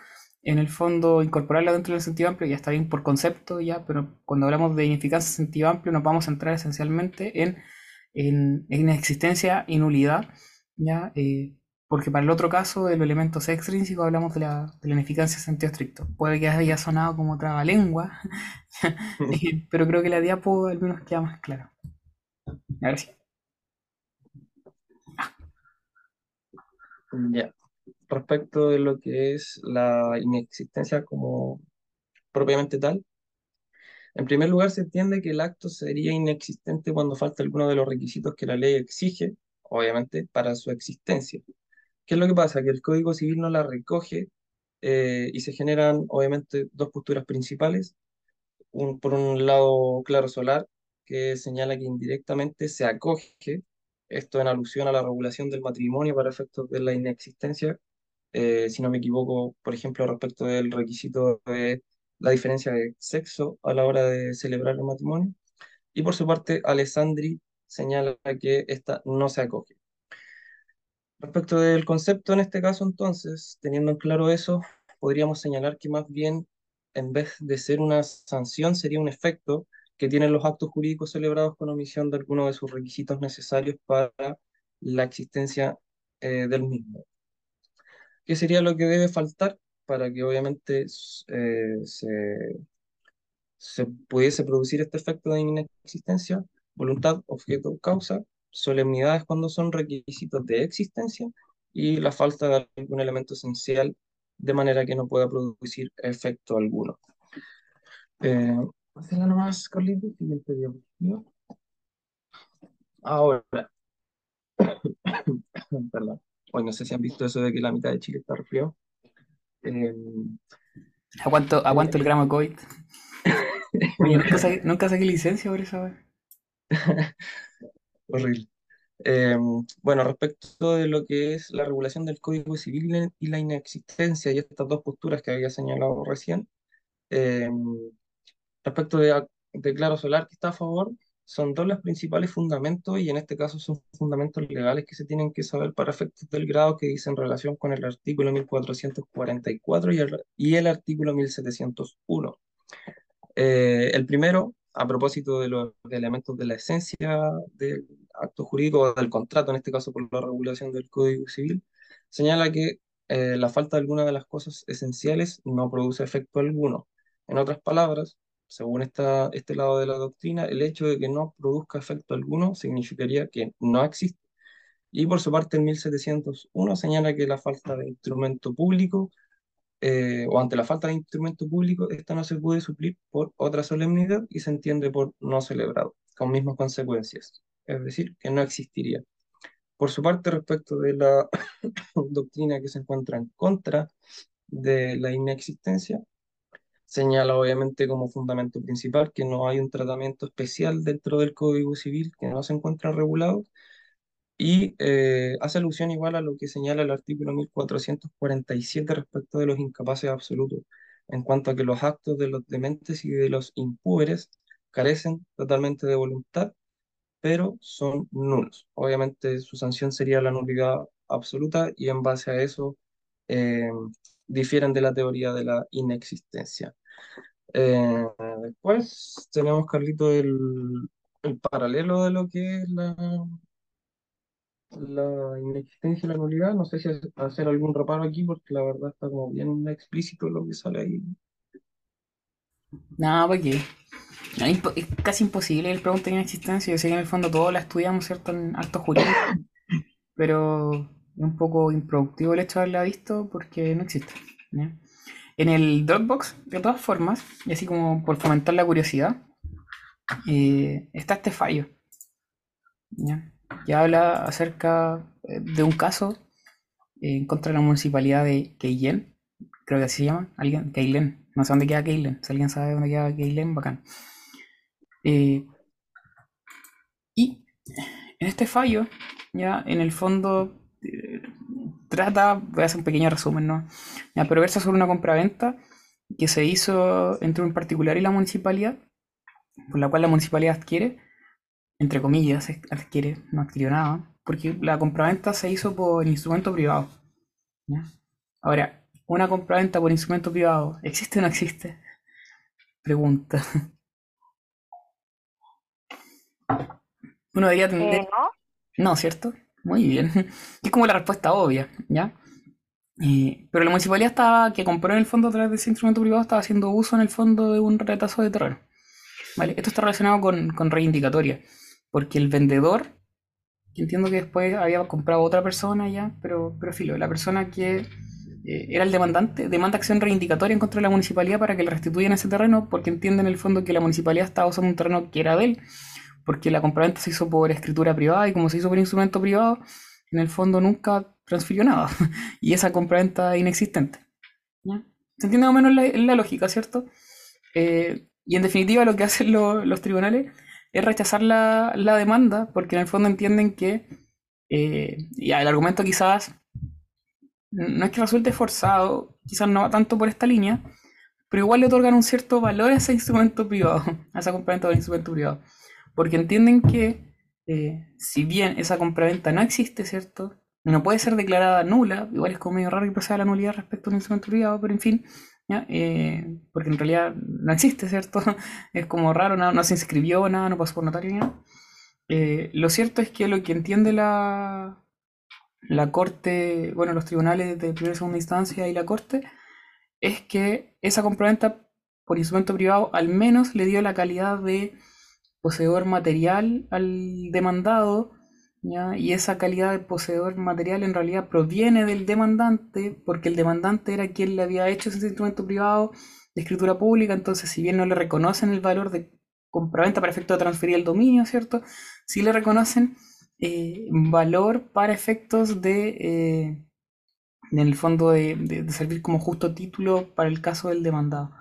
en el fondo incorporarla dentro del sentido amplio ya está bien por concepto, ya, pero cuando hablamos de ineficacia en sentido amplio nos vamos a centrar esencialmente en, en, existencia y nulidad, ya, eh, porque para el otro caso, de los elementos extrínsecos, hablamos de la, de la ineficacia en sentido estricto. Puede que haya sonado como otra lengua, <laughs> <laughs> pero creo que la diapo al menos queda más claro. Gracias. Ya. Respecto de lo que es la inexistencia como propiamente tal, en primer lugar se entiende que el acto sería inexistente cuando falta alguno de los requisitos que la ley exige, obviamente, para su existencia. ¿Qué es lo que pasa? Que el Código Civil no la recoge eh, y se generan, obviamente, dos posturas principales. Un, por un lado, claro solar, que señala que indirectamente se acoge, esto en alusión a la regulación del matrimonio para efectos de la inexistencia, eh, si no me equivoco, por ejemplo, respecto del requisito de la diferencia de sexo a la hora de celebrar el matrimonio. Y por su parte, Alessandri señala que esta no se acoge. Respecto del concepto en este caso, entonces, teniendo en claro eso, podríamos señalar que más bien, en vez de ser una sanción, sería un efecto que tienen los actos jurídicos celebrados con omisión de alguno de sus requisitos necesarios para la existencia eh, del mismo. ¿Qué sería lo que debe faltar para que obviamente eh, se, se pudiese producir este efecto de inexistencia? Voluntad, objeto, causa, solemnidades cuando son requisitos de existencia y la falta de algún elemento esencial de manera que no pueda producir efecto alguno. Eh, siguiente diapositiva. Ahora, <coughs> perdón, hoy no sé si han visto eso de que la mitad de Chile está resfriado. Eh, aguanto, aguanto el gramo de COVID. <laughs> nunca, saqué, licencia por eso. <laughs> Horrible. Eh, bueno, respecto de lo que es la regulación del Código Civil y la inexistencia y estas dos posturas que había señalado recién, eh, respecto de, de, Claro Solar que está a favor, son dos los principales fundamentos y en este caso son fundamentos legales que se tienen que saber para efectos del grado que dicen relación con el artículo 1444 y el, artículo 1701. Eh, el primero a propósito de los elementos de la esencia del acto jurídico o del contrato, en este caso por la regulación del Código Civil, señala que eh, la falta de alguna de las cosas esenciales no produce efecto alguno. En otras palabras, según este lado de la doctrina, el hecho de que no produzca efecto alguno significaría que no existe. Y por su parte, el 1701 señala que la falta de instrumento público eh, o ante la falta de instrumento público, esta no se puede suplir por otra solemnidad y se entiende por no celebrado, con mismas consecuencias, es decir, que no existiría. Por su parte, respecto de la <coughs> doctrina que se encuentra en contra de la inexistencia, señala obviamente como fundamento principal que no hay un tratamiento especial dentro del Código Civil que no se encuentra regulado y eh, hace alusión igual a lo que señala el artículo 1447 respecto de los incapaces absolutos, en cuanto a que los actos de los dementes y de los impúberes carecen totalmente de voluntad, pero son nulos. Obviamente su sanción sería la nulidad absoluta y en base a eso eh, difieren de la teoría de la inexistencia. Eh, después tenemos, Carlito, el, el paralelo de lo que es la, la inexistencia y la nulidad. No sé si hacer algún reparo aquí porque la verdad está como bien explícito lo que sale ahí. No, porque es casi imposible el pregunta de inexistencia. Yo sé que en el fondo todos la estudiamos, ¿cierto? En actos jurídicos, pero es un poco improductivo el hecho de haberla visto porque no existe. En el Dropbox, de todas formas, y así como por fomentar la curiosidad, eh, está este fallo. ¿ya? que habla acerca eh, de un caso en contra la municipalidad de Keilen, creo que así se llama, alguien, Keilen, no sé dónde queda Keilen, si alguien sabe dónde queda Keilen, bacán. Eh, Y en este fallo, ya en el fondo eh, trata, voy a hacer un pequeño resumen, ¿no? Ya, pero versa sobre una compraventa que se hizo entre un particular y la municipalidad, por la cual la municipalidad adquiere, entre comillas, adquiere, no adquirió nada, porque la compraventa se hizo por instrumento privado. Ahora, una compraventa por instrumento privado, ¿existe o no existe? Pregunta. <laughs> Uno debería tener... Eh, no. No, ¿cierto? Muy bien. <laughs> Es como la respuesta obvia, ¿ya? Eh, pero la municipalidad estaba, que compró en el fondo a través de ese instrumento privado, estaba haciendo uso en el fondo de un retazo de terreno. ¿Vale? Esto está relacionado con, con reivindicatoria, porque el vendedor, que entiendo que después había comprado otra persona ya, pero, pero filo, la persona que eh, era el demandante, demanda acción reivindicatoria en contra de la municipalidad para que le restituyan ese terreno, porque entiende en el fondo que la municipalidad estaba usando un terreno que era de él, porque la compraventa se hizo por escritura privada y como se hizo por instrumento privado, en el fondo nunca transfirió nada. <laughs> y esa compraventa inexistente. ¿Se entiende más o menos la, lógica, cierto? Eh, y en definitiva lo que hacen los tribunales es rechazar la, demanda porque en el fondo entienden que, eh, ya el argumento quizás no es que resulte forzado, quizás no va tanto por esta línea, pero igual le otorgan un cierto valor a ese instrumento privado, <laughs> a esa compraventa del instrumento privado porque entienden que eh, si bien esa compraventa no existe, ¿cierto? No puede ser declarada nula, igual es como medio raro que proceda la nulidad respecto a un instrumento privado, pero en fin, eh, porque en realidad no existe, ¿cierto? <laughs> Es como raro, no, se inscribió, nada, no pasó por notario nada. Eh, lo cierto es que lo que entiende la, la Corte, bueno, los tribunales de primera y segunda instancia y la Corte, es que esa compraventa por instrumento privado al menos le dio la calidad de poseedor material al demandado, y esa calidad de poseedor material en realidad proviene del demandante, porque el demandante era quien le había hecho ese instrumento privado de escritura pública, entonces si bien no le reconocen el valor de compraventa para efecto de transferir el dominio, ¿cierto? Sí le reconocen eh, valor para efectos de, eh, en el fondo, de, servir como justo título para el caso del demandado.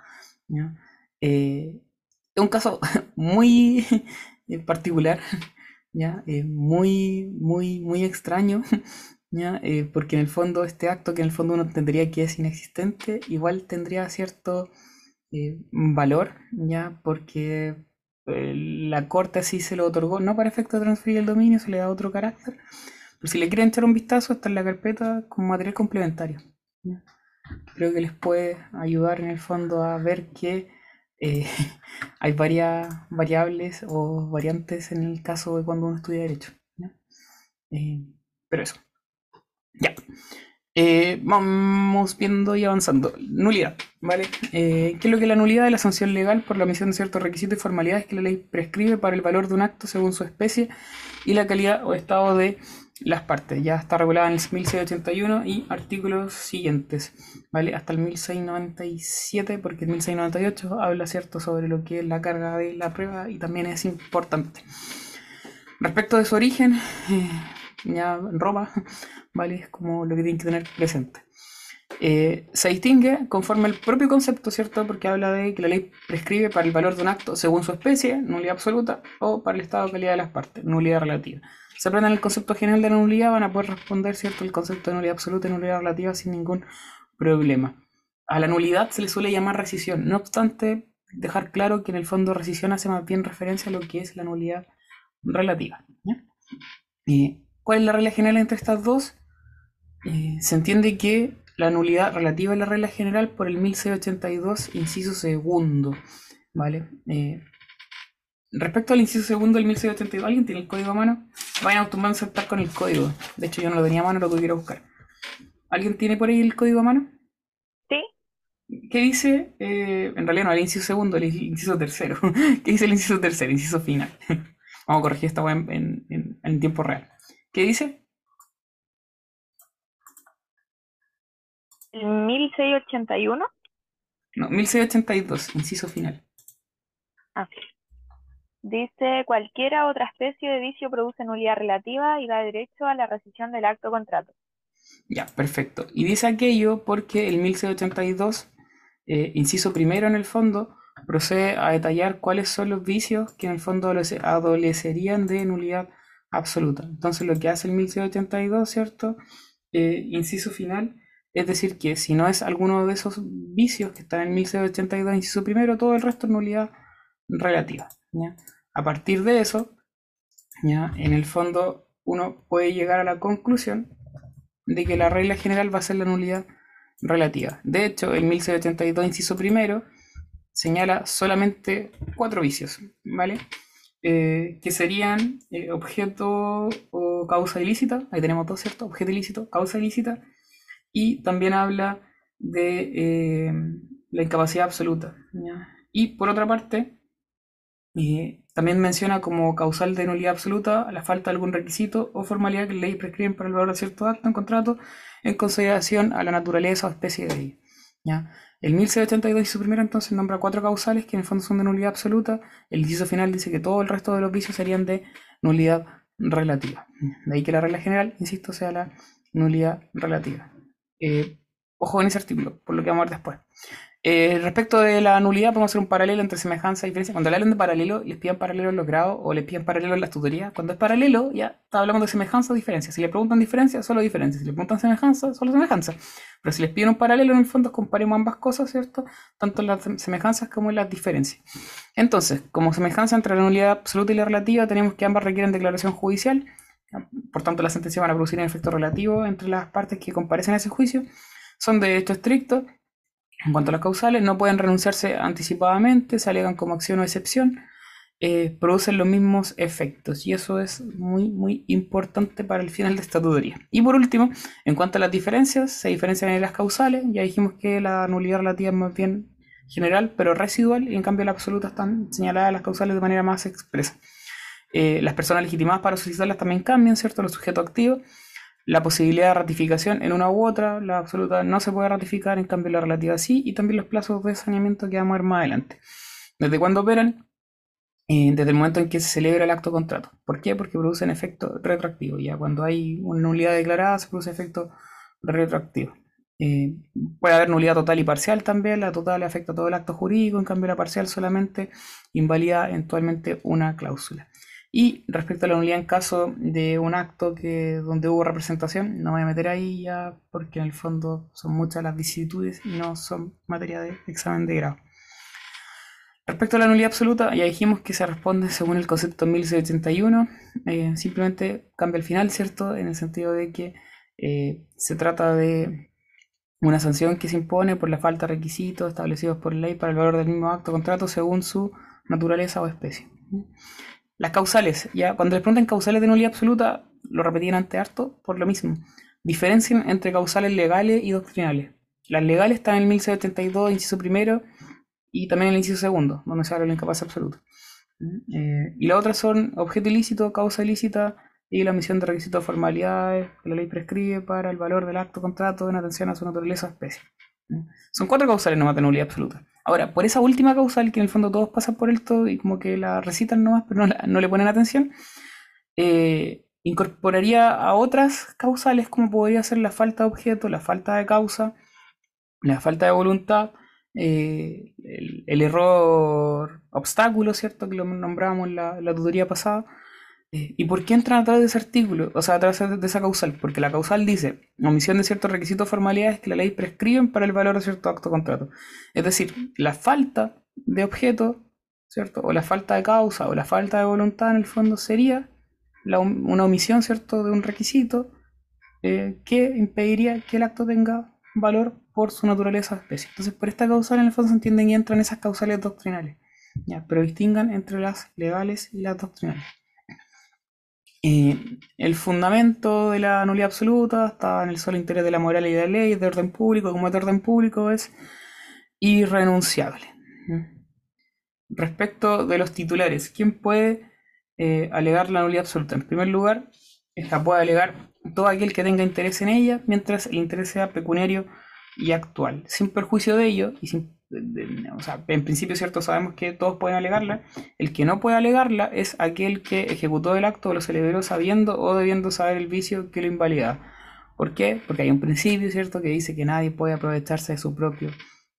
Eh, es un caso <laughs> muy eh, particular, <laughs> ¿ya? Eh, muy, muy, muy extraño, <laughs> ¿ya? Eh, porque en el fondo este acto que en el fondo uno tendría que es inexistente, igual tendría cierto valor, ¿ya? Porque la corte así se lo otorgó, no para efecto de transferir el dominio, se le da otro carácter. Pero si le quieren echar un vistazo, está en la carpeta como material complementario. Creo que les puede ayudar en el fondo a ver que eh, <laughs> hay varias variables o variantes en el caso de cuando uno estudia Derecho. Eh, pero eso. Ya. Eh, vamos viendo y avanzando. Nulidad, ¿vale? ¿Qué es lo que es la nulidad de la sanción legal por la omisión de ciertos requisitos y formalidades que la ley prescribe para el valor de un acto según su especie y la calidad o estado de las partes. Ya está regulada en el 1681 y artículos siguientes, ¿vale? Hasta el 1697, porque el 1698 habla, ¿cierto?, sobre lo que es la carga de la prueba y también es importante. Respecto de su origen, eh, ya en Roma, <laughs> ¿vale? Es como lo que tienen que tener presente. Eh, se distingue conforme el propio concepto, ¿cierto? Porque habla de que la ley prescribe para el valor de un acto según su especie, nulidad absoluta, o para el estado de calidad de las partes, nulidad relativa se aprendan el concepto general de la nulidad, van a poder responder cierto el concepto de nulidad absoluta y nulidad relativa sin ningún problema. A la nulidad se le suele llamar rescisión, no obstante, dejar claro que en el fondo rescisión hace más bien referencia a lo que es la nulidad relativa. ¿Cuál es la regla general entre estas dos? Eh, se entiende que la nulidad relativa es la regla general por el 1682, inciso segundo. ¿Vale? Eh, Respecto al inciso segundo del 1682, ¿alguien tiene el código a mano? Vayan a insertar con el código. De hecho, yo no lo tenía a mano, lo que buscar. ¿Alguien tiene por ahí el código a mano? Sí. ¿Qué dice? Eh, en realidad no, el inciso segundo, el inciso tercero. <laughs> ¿Qué dice el inciso tercero, el inciso final? <laughs> Vamos a corregir esta web en, en tiempo real. ¿Qué dice? ¿El 1681? No, 1682, inciso final. Ah. Dice, cualquiera otra especie de vicio produce nulidad relativa y da derecho a la rescisión del acto contrato. Ya, perfecto. Y dice aquello porque el 1682, eh, inciso primero en el fondo, procede a detallar cuáles son los vicios que en el fondo adolecerían de nulidad absoluta. Entonces lo que hace el 1682, ¿cierto? Eh, inciso final, es decir, que si no es alguno de esos vicios que están en el 1682, inciso primero, todo el resto es nulidad relativa. A partir de eso, ¿ya? en el fondo uno puede llegar a la conclusión de que la regla general va a ser la nulidad relativa. De hecho, el 1682, inciso primero, señala solamente cuatro vicios, ¿vale? Eh, que serían eh, objeto o causa ilícita, ahí tenemos dos, ¿cierto? Objeto ilícito, causa ilícita, y también habla de eh, la incapacidad absoluta. Y por otra parte, también menciona como causal de nulidad absoluta la falta de algún requisito o formalidad que la ley prescribe para el valor de cierto acto en contrato en consideración a la naturaleza o especie de ley. ¿ya? El 1682 y su primero entonces nombra cuatro causales que en el fondo son de nulidad absoluta. El inciso final dice que todo el resto de los vicios serían de nulidad relativa. De ahí que la regla general, insisto, sea la nulidad relativa. Eh, ojo en ese artículo, por lo que vamos a ver después. Eh, respecto de la nulidad, podemos hacer un paralelo entre semejanza y diferencia. Cuando le hablan de paralelo, les piden paralelo en los grados o les piden paralelo en las tutorías. Cuando es paralelo, ya está hablando de semejanza o diferencia. Si le preguntan diferencia, solo diferencia. Si le preguntan semejanza, solo semejanza. Pero si les piden un paralelo, en el fondo comparemos ambas cosas, ¿cierto? Tanto las semejanzas como las diferencias. Entonces, como semejanza entre la nulidad absoluta y la relativa, tenemos que ambas requieren declaración judicial. Por tanto, las sentencias van a producir un efecto relativo entre las partes que comparecen a ese juicio. Son de derecho estricto en cuanto a las causales, no pueden renunciarse anticipadamente, se alegan como acción o excepción, eh, producen los mismos efectos y eso es muy muy importante para el final de esta tutoría. Y por último, en cuanto a las diferencias, se diferencian en las causales, ya dijimos que la nulidad relativa es más bien general pero residual y en cambio la absoluta están señaladas las causales de manera más expresa. Eh, las personas legitimadas para solicitarlas también cambian, ¿cierto? Los sujetos activos la posibilidad de ratificación en una u otra, la absoluta no se puede ratificar, en cambio la relativa sí, y también los plazos de saneamiento que vamos a ver más adelante. ¿Desde cuándo operan? Eh, desde el momento en que se celebra el acto contrato. ¿Por qué? Porque producen efecto retroactivo. Ya cuando hay una nulidad declarada se produce efecto retroactivo. Eh, puede haber nulidad total y parcial también. La total afecta todo el acto jurídico, en cambio la parcial solamente invalida eventualmente una cláusula. Y respecto a la nulidad en caso de un acto que, donde hubo representación, no me voy a meter ahí ya porque en el fondo son muchas las vicisitudes y no son materia de examen de grado. Respecto a la nulidad absoluta, ya dijimos que se responde según el concepto 1681, eh, simplemente cambia el final, ¿cierto? En el sentido de que eh, se trata de una sanción que se impone por la falta de requisitos establecidos por ley para el valor del mismo acto o contrato según su naturaleza o especie. Las causales, ya cuando les preguntan causales de nulidad absoluta, lo repetían antes harto por lo mismo. Diferencian entre causales legales y doctrinales. Las legales están en el 1672, inciso primero, y también en el inciso segundo, donde se habla de la incapacidad absoluta. Eh, y las otras son objeto ilícito, causa ilícita y la omisión de requisitos de formalidades que la ley prescribe para el valor del acto contrato en atención a su naturaleza especie. Son cuatro causales nomás de nulidad absoluta. Ahora, por esa última causal, que en el fondo todos pasan por esto y como que la recitan nomás, pero no, le ponen atención, eh, incorporaría a otras causales como podría ser la falta de objeto, la falta de causa, la falta de voluntad, eh, el, error obstáculo, ¿cierto? Que lo nombramos en la tutoría pasada, ¿Y por qué entran a través de ese artículo? O sea, a través de esa causal. Porque la causal dice omisión de ciertos requisitos formalidades que la ley prescribe para el valor de cierto acto o contrato. Es decir, la falta de objeto, ¿cierto? O la falta de causa o la falta de voluntad en el fondo sería una omisión, ¿cierto? De un requisito eh, que impediría que el acto tenga valor por su naturaleza especie. Entonces, por esta causal en el fondo se entienden y entran esas causales doctrinales. ¿ya? Pero distingan entre las legales y las doctrinales. El fundamento de la nulidad absoluta está en el solo interés de la moral y de la ley, de orden público, como es de orden público es irrenunciable. Respecto de los titulares, ¿quién puede eh, alegar la nulidad absoluta? En primer lugar, esta puede alegar todo aquel que tenga interés en ella, mientras el interés sea pecuniario y actual, sin perjuicio de ello y sin en principio, cierto, sabemos que todos pueden alegarla. El que no puede alegarla es aquel que ejecutó el acto o lo celebró sabiendo o debiendo saber el vicio que lo invalida. ¿Por qué? Porque hay un principio, ¿cierto?, que dice que nadie puede aprovecharse de su propio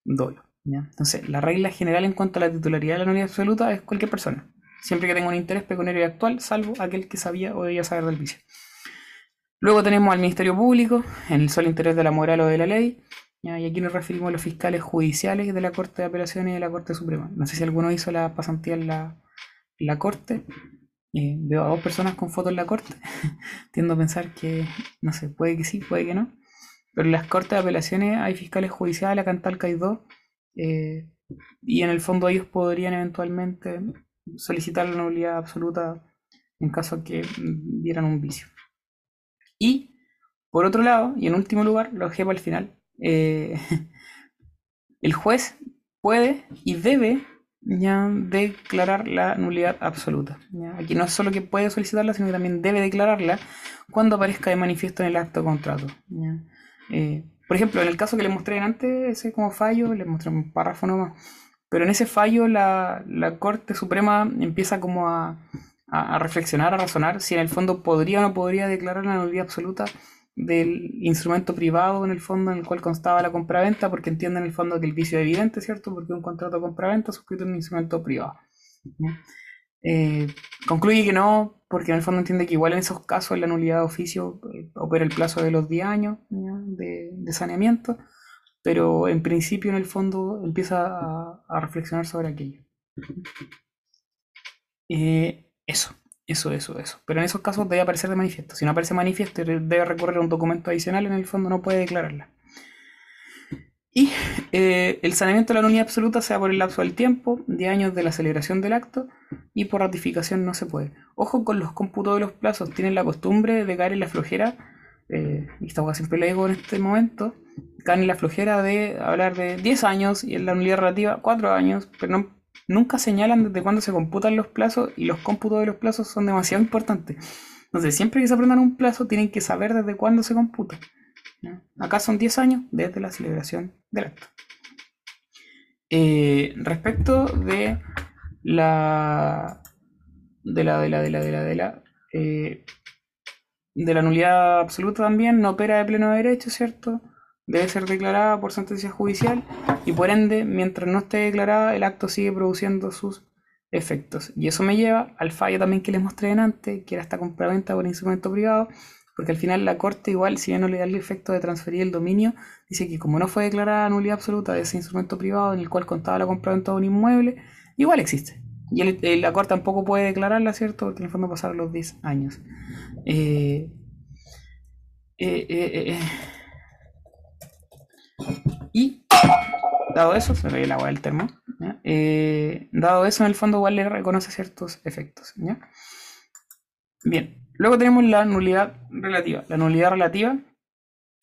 dolo. Entonces, la regla general en cuanto a la titularidad de la nulidad absoluta es cualquier persona, siempre que tenga un interés pecuniario actual, salvo aquel que sabía o debía saber del vicio. Luego tenemos al Ministerio Público, en el solo interés de la moral o de la ley, y aquí nos referimos a los fiscales judiciales de la Corte de Apelaciones y de la Corte Suprema. No sé si alguno hizo la pasantía en la, la Corte. Eh, veo a dos personas con fotos en la Corte. <laughs> Tiendo a pensar que, no sé, puede que sí, puede que no. Pero en las Cortes de Apelaciones hay fiscales judiciales, acá en Talca hay dos. Eh, y en el fondo ellos podrían eventualmente solicitar la nulidad absoluta en caso que vieran un vicio. Y, por otro lado, y en último lugar, lo para el final, eh, <laughs> el juez puede y debe ya declarar la nulidad absoluta. Aquí no es solo que puede solicitarla, sino que también debe declararla cuando aparezca de manifiesto en el acto de contrato. Eh, por ejemplo, en el caso que les mostré antes, ese como fallo, les mostré un párrafo nomás, pero en ese fallo la, Corte Suprema empieza como a, a, reflexionar, a razonar si en el fondo podría o no podría declarar la nulidad absoluta del instrumento privado en el fondo en el cual constaba la compraventa, porque entiende en el fondo que el vicio es evidente, ¿cierto? Porque un contrato de compraventa suscrito en un instrumento privado. Eh, concluye que no, porque en el fondo entiende que igual en esos casos la nulidad de oficio eh, opera el plazo de los 10 años de, saneamiento, pero en principio en el fondo empieza a, reflexionar sobre aquello. Eh, eso. Eso, eso, eso. Pero en esos casos debe aparecer de manifiesto. Si no aparece manifiesto, debe recurrir a un documento adicional, en el fondo no puede declararla. Y eh, el saneamiento de la unidad absoluta sea por el lapso del tiempo, de años de la celebración del acto, y por ratificación no se puede. Ojo con los cómputos de los plazos, tienen la costumbre de caer en la flojera, eh, y esta siempre lo digo en este momento, caen en la flojera de hablar de 10 años y en la unidad relativa 4 años, pero no nunca señalan desde cuándo se computan los plazos y los cómputos de los plazos son demasiado importantes. Entonces, siempre que se aprendan un plazo, tienen que saber desde cuándo se computa. Acá son 10 años desde la celebración del acto. Eh, respecto de la de la de la de la de la de la eh, de la nulidad absoluta también no opera de pleno derecho, ¿cierto? Debe ser declarada por sentencia judicial y por ende, mientras no esté declarada, el acto sigue produciendo sus efectos. Y eso me lleva al fallo también que les mostré antes, que era esta compraventa por instrumento privado, porque al final la Corte igual, si bien no le da el efecto de transferir el dominio, dice que como no fue declarada nulidad absoluta de ese instrumento privado en el cual contaba la compraventa de un inmueble, igual existe. Y la Corte tampoco puede declararla, ¿cierto? Porque en el fondo pasaron los 10 años. eh, eh, eh, eh y dado eso, se ve el agua del termo, eh, dado eso en el fondo igual le reconoce ciertos efectos. Bien, luego tenemos la nulidad relativa. La nulidad relativa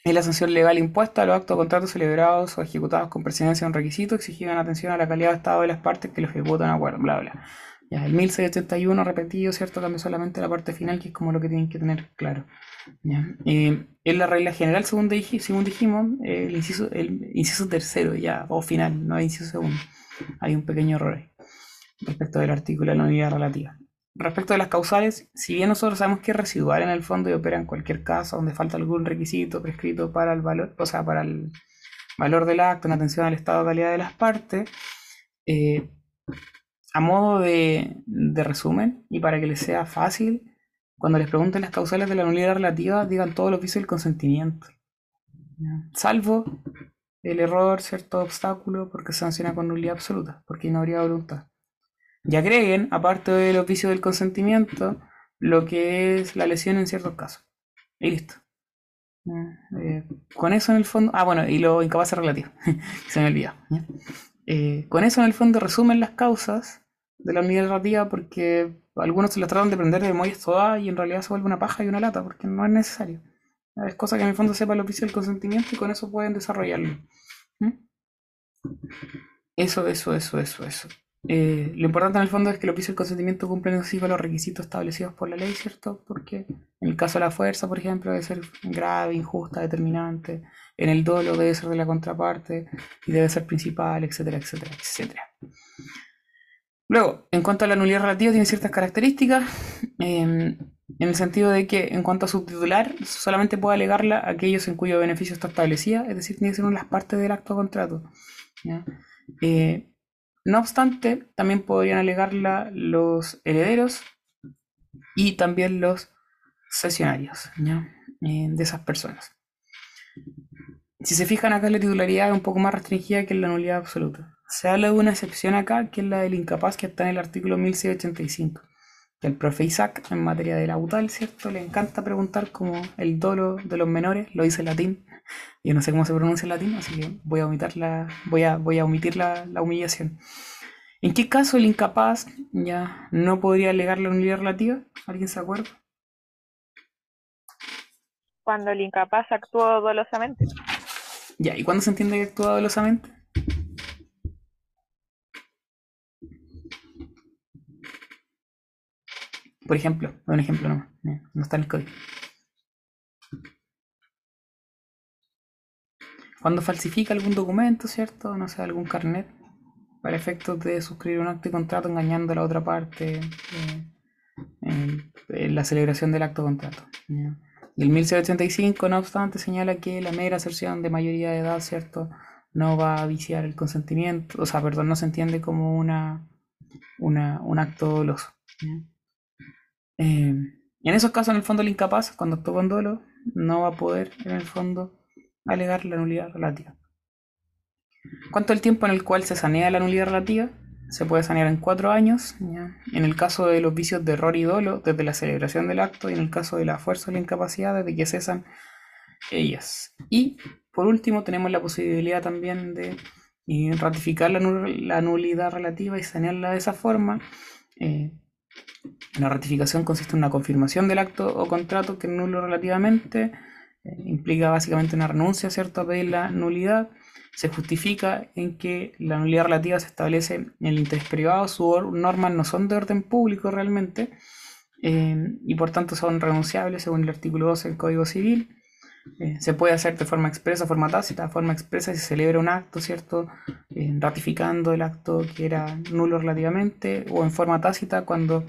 es la sanción legal impuesta a los actos de contratos celebrados o ejecutados con presidencia de un requisito exigiendo atención a la calidad de estado de las partes que lo ejecutan acuerdo, bla, bla. Ya, el 1681 repetido, ¿cierto? Cambia solamente la parte final, que es como lo que tienen que tener claro. ¿ya? Eh, es la regla general, según, dijimos, el, inciso, el inciso tercero, ya, o final, no hay inciso segundo. Hay un pequeño error ahí, respecto del artículo de la unidad relativa. Respecto de las causales, si bien nosotros sabemos que es residual en el fondo y opera en cualquier caso donde falta algún requisito prescrito para el valor, o sea, para el valor del acto en atención al estado de calidad de las partes, eh, a modo de, resumen y para que les sea fácil, cuando les pregunten las causales de la nulidad relativa, digan todos los vicios del consentimiento. Salvo el error, cierto obstáculo, porque se sanciona con nulidad absoluta, porque no habría voluntad. Y agreguen, aparte del oficio del consentimiento, lo que es la lesión en ciertos casos. Y listo. Eh, con eso en el fondo. Ah, bueno, y lo incapaz relativo. <laughs> se me olvidó. Eh, con eso en el fondo resumen las causas de la unidad narrativa porque algunos se las tratan de prender de memoria todas y en realidad se vuelve una paja y una lata porque no es necesario. Es cosa que en el fondo sepa el oficio del consentimiento y con eso pueden desarrollarlo. ¿Mm? Eso, eso, eso, eso, eso. Eh, lo importante en el fondo es que el oficio del consentimiento cumple con los requisitos establecidos por la ley, ¿cierto? Porque en el caso de la fuerza, por ejemplo, debe ser grave, injusta, determinante. En el dolo debe ser de la contraparte y debe ser principal, etcétera, etcétera, etcétera. Luego, en cuanto a la nulidad relativa, tiene ciertas características, em, en el sentido de que en cuanto a su titular, solamente puede alegarla a aquellos en cuyo beneficio está establecida, es decir, tiene que ser una de las partes del acto de contrato. Eh, no obstante, también podrían alegarla los herederos y también los sesionarios eh, de esas personas. Si se fijan acá, la titularidad es un poco más restringida que la nulidad absoluta. Se habla de una excepción acá, que es la del incapaz, que está en el artículo 1685. El profe Isaac, en materia de la UTAL, ¿cierto? Le encanta preguntar como el dolo de los menores, lo dice en latín. <laughs> Yo no sé cómo se pronuncia en latín, así que voy a omitir la, voy a, voy a omitir la, la humillación. ¿En qué caso el incapaz ya no podría alegar la nulidad relativa? ¿Alguien se acuerda? Cuando el incapaz actuó dolosamente. Ya, ¿y cuándo se entiende que actúa dolosamente? Por ejemplo, un ejemplo nomás, no está en el código. Cuando falsifica algún documento, ¿cierto? No sé, algún carnet, para efectos de suscribir un acto de contrato engañando a la otra parte eh, en, la celebración del acto de contrato. El 1785, no obstante, señala que la mera aserción de mayoría de edad, ¿cierto? No va a viciar el consentimiento, o sea, perdón, no se entiende como una, una un acto doloso. Eh, en esos casos, en el fondo, el incapaz, cuando actúa con dolo, no va a poder, en el fondo, alegar la nulidad relativa. ¿Cuánto el tiempo en el cual se sanea la nulidad relativa? Se puede sanear en cuatro años, en el caso de los vicios de error y dolo, desde la celebración del acto, y en el caso de la fuerza o la incapacidad, desde que cesan ellas. Y por último, tenemos la posibilidad también de eh, ratificar la, nulidad relativa y sanearla de esa forma, eh, la ratificación consiste en una confirmación del acto o contrato que nulo relativamente, eh, implica básicamente una renuncia ¿cierto? a la nulidad. Se justifica en que la nulidad relativa se establece en el interés privado, sus normas no son de orden público realmente eh, y por tanto son renunciables según el artículo 12 del Código Civil. Eh, se puede hacer de forma expresa, forma tácita, de forma expresa si se celebra un acto, ¿cierto? ratificando el acto que era nulo relativamente, o en forma tácita cuando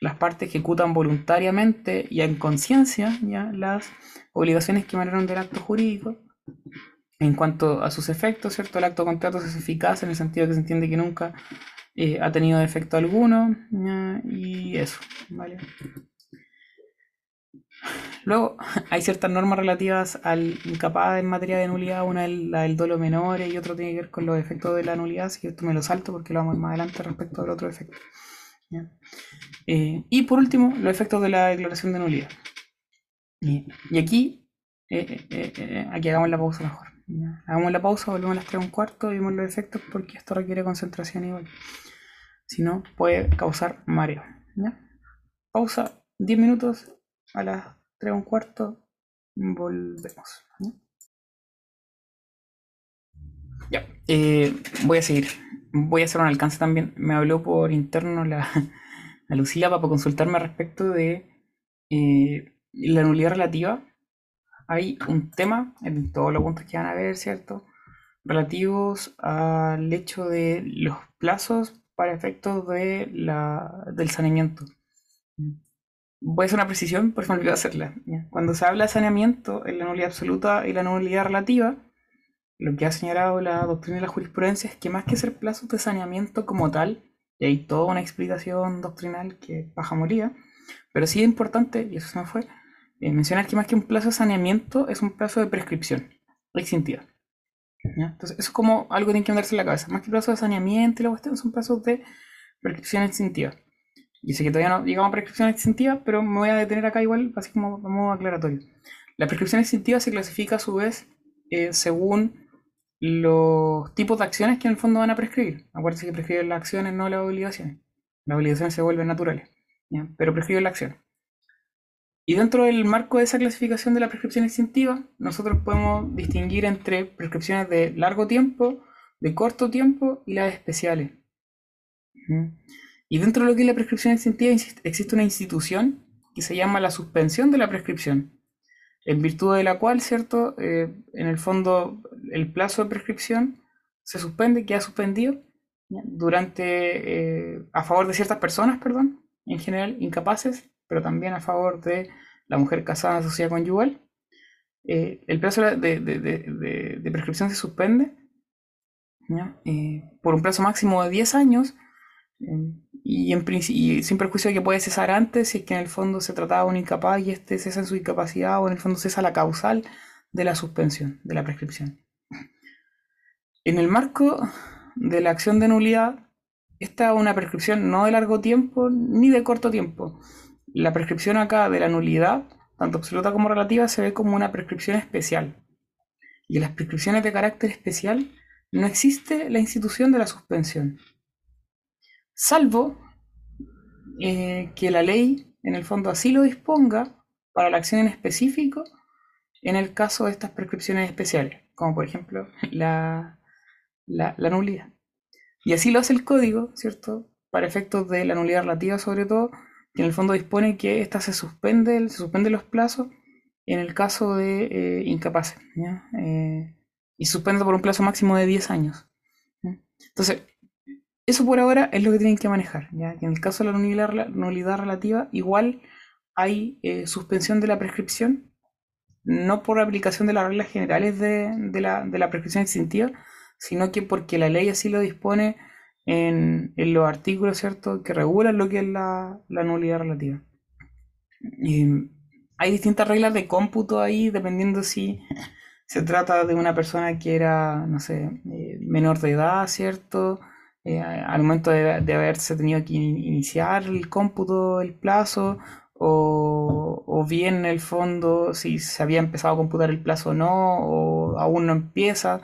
las partes ejecutan voluntariamente y en conciencia las obligaciones que emanaron del acto jurídico. En cuanto a sus efectos, ¿cierto? El acto de contrato es eficaz en el sentido que se entiende que nunca eh, ha tenido efecto alguno y eso, ¿vale? Luego, <laughs> hay ciertas normas relativas al incapaz en materia de nulidad, una es la del dolo menor y otro tiene que ver con los efectos de la nulidad, así que esto me lo salto porque lo vamos más adelante respecto al otro efecto. Eh, y por último, los efectos de la declaración de nulidad. Y, aquí, eh, aquí hagamos la pausa mejor. Hagamos la pausa, volvemos a las 3 un cuarto, vemos los efectos porque esto requiere concentración igual. Si no, puede causar mareo. Pausa 10 minutos, a las 3 un cuarto, volvemos. Ya, voy a seguir. Voy a hacer un alcance también. Me habló por interno la, <laughs> la Lucila para consultarme respecto de eh, la nulidad relativa. Hay un tema en todos los puntos que van a ver, ¿cierto? Relativos al hecho de los plazos para efectos de la, del saneamiento. Voy a hacer una precisión, por ejemplo, voy a hacerla. Cuando se habla de saneamiento en la nulidad absoluta y la nulidad relativa, lo que ha señalado la doctrina de la jurisprudencia es que más que ser plazos de saneamiento como tal, y hay toda una explicación doctrinal que baja moría, pero sí es importante, y eso se me fue, eh, mencionar que más que un plazo de saneamiento es un plazo de prescripción extintiva. Entonces, eso es como algo que tiene que meterse en la cabeza. Más que plazo de saneamiento y la cuestión son plazos de prescripción extintiva. Y sé que todavía no llegamos a prescripción extintiva, pero me voy a detener acá igual, así como modo aclaratorio. La prescripción extintiva se clasifica a su vez eh, según los tipos de acciones que en el fondo van a prescribir. Acuérdense que prescriben las acciones, no las obligaciones. Las obligaciones se vuelven naturales, pero prescriben la acción. Y dentro del marco de esa clasificación de la prescripción extintiva, nosotros podemos distinguir entre prescripciones de largo tiempo, de corto tiempo y las especiales. Y dentro de lo que es la prescripción extintiva existe una institución que se llama la suspensión de la prescripción en virtud de la cual, ¿cierto? Eh, en el fondo, el plazo de prescripción se suspende, queda suspendido durante, eh, a favor de ciertas personas, perdón, en general incapaces, pero también a favor de la mujer casada en sociedad conyugal. Eh, el plazo de, prescripción se suspende por un plazo máximo de 10 años y, en, y sin perjuicio de que puede cesar antes si es que en el fondo se trataba de un incapaz y este cesa en su incapacidad o en el fondo cesa la causal de la suspensión, de la prescripción. En el marco de la acción de nulidad, esta es una prescripción no de largo tiempo ni de corto tiempo. La prescripción acá de la nulidad, tanto absoluta como relativa, se ve como una prescripción especial. Y en las prescripciones de carácter especial no existe la institución de la suspensión. Salvo eh, que la ley, en el fondo, así lo disponga para la acción en específico en el caso de estas prescripciones especiales, como por ejemplo la, la, nulidad. Y así lo hace el código, ¿cierto? Para efectos de la nulidad relativa, sobre todo, que en el fondo dispone que esta se suspende, se suspende los plazos en el caso de eh, incapaces, eh, y suspende por un plazo máximo de 10 años. Entonces, eso por ahora es lo que tienen que manejar, ¿ya? Que en el caso de la nulidad, relativa, igual hay eh, suspensión de la prescripción no por aplicación de las reglas generales de, la, prescripción extintiva, sino que porque la ley así lo dispone en, los artículos ¿cierto? que regulan lo que es la, nulidad relativa. Y hay distintas reglas de cómputo ahí, dependiendo si se trata de una persona que era, no sé, eh, menor de edad, ¿cierto? Eh, al momento de, de, haberse tenido que iniciar el cómputo, el plazo, o, bien en el fondo si se había empezado a computar el plazo o no, o aún no empieza.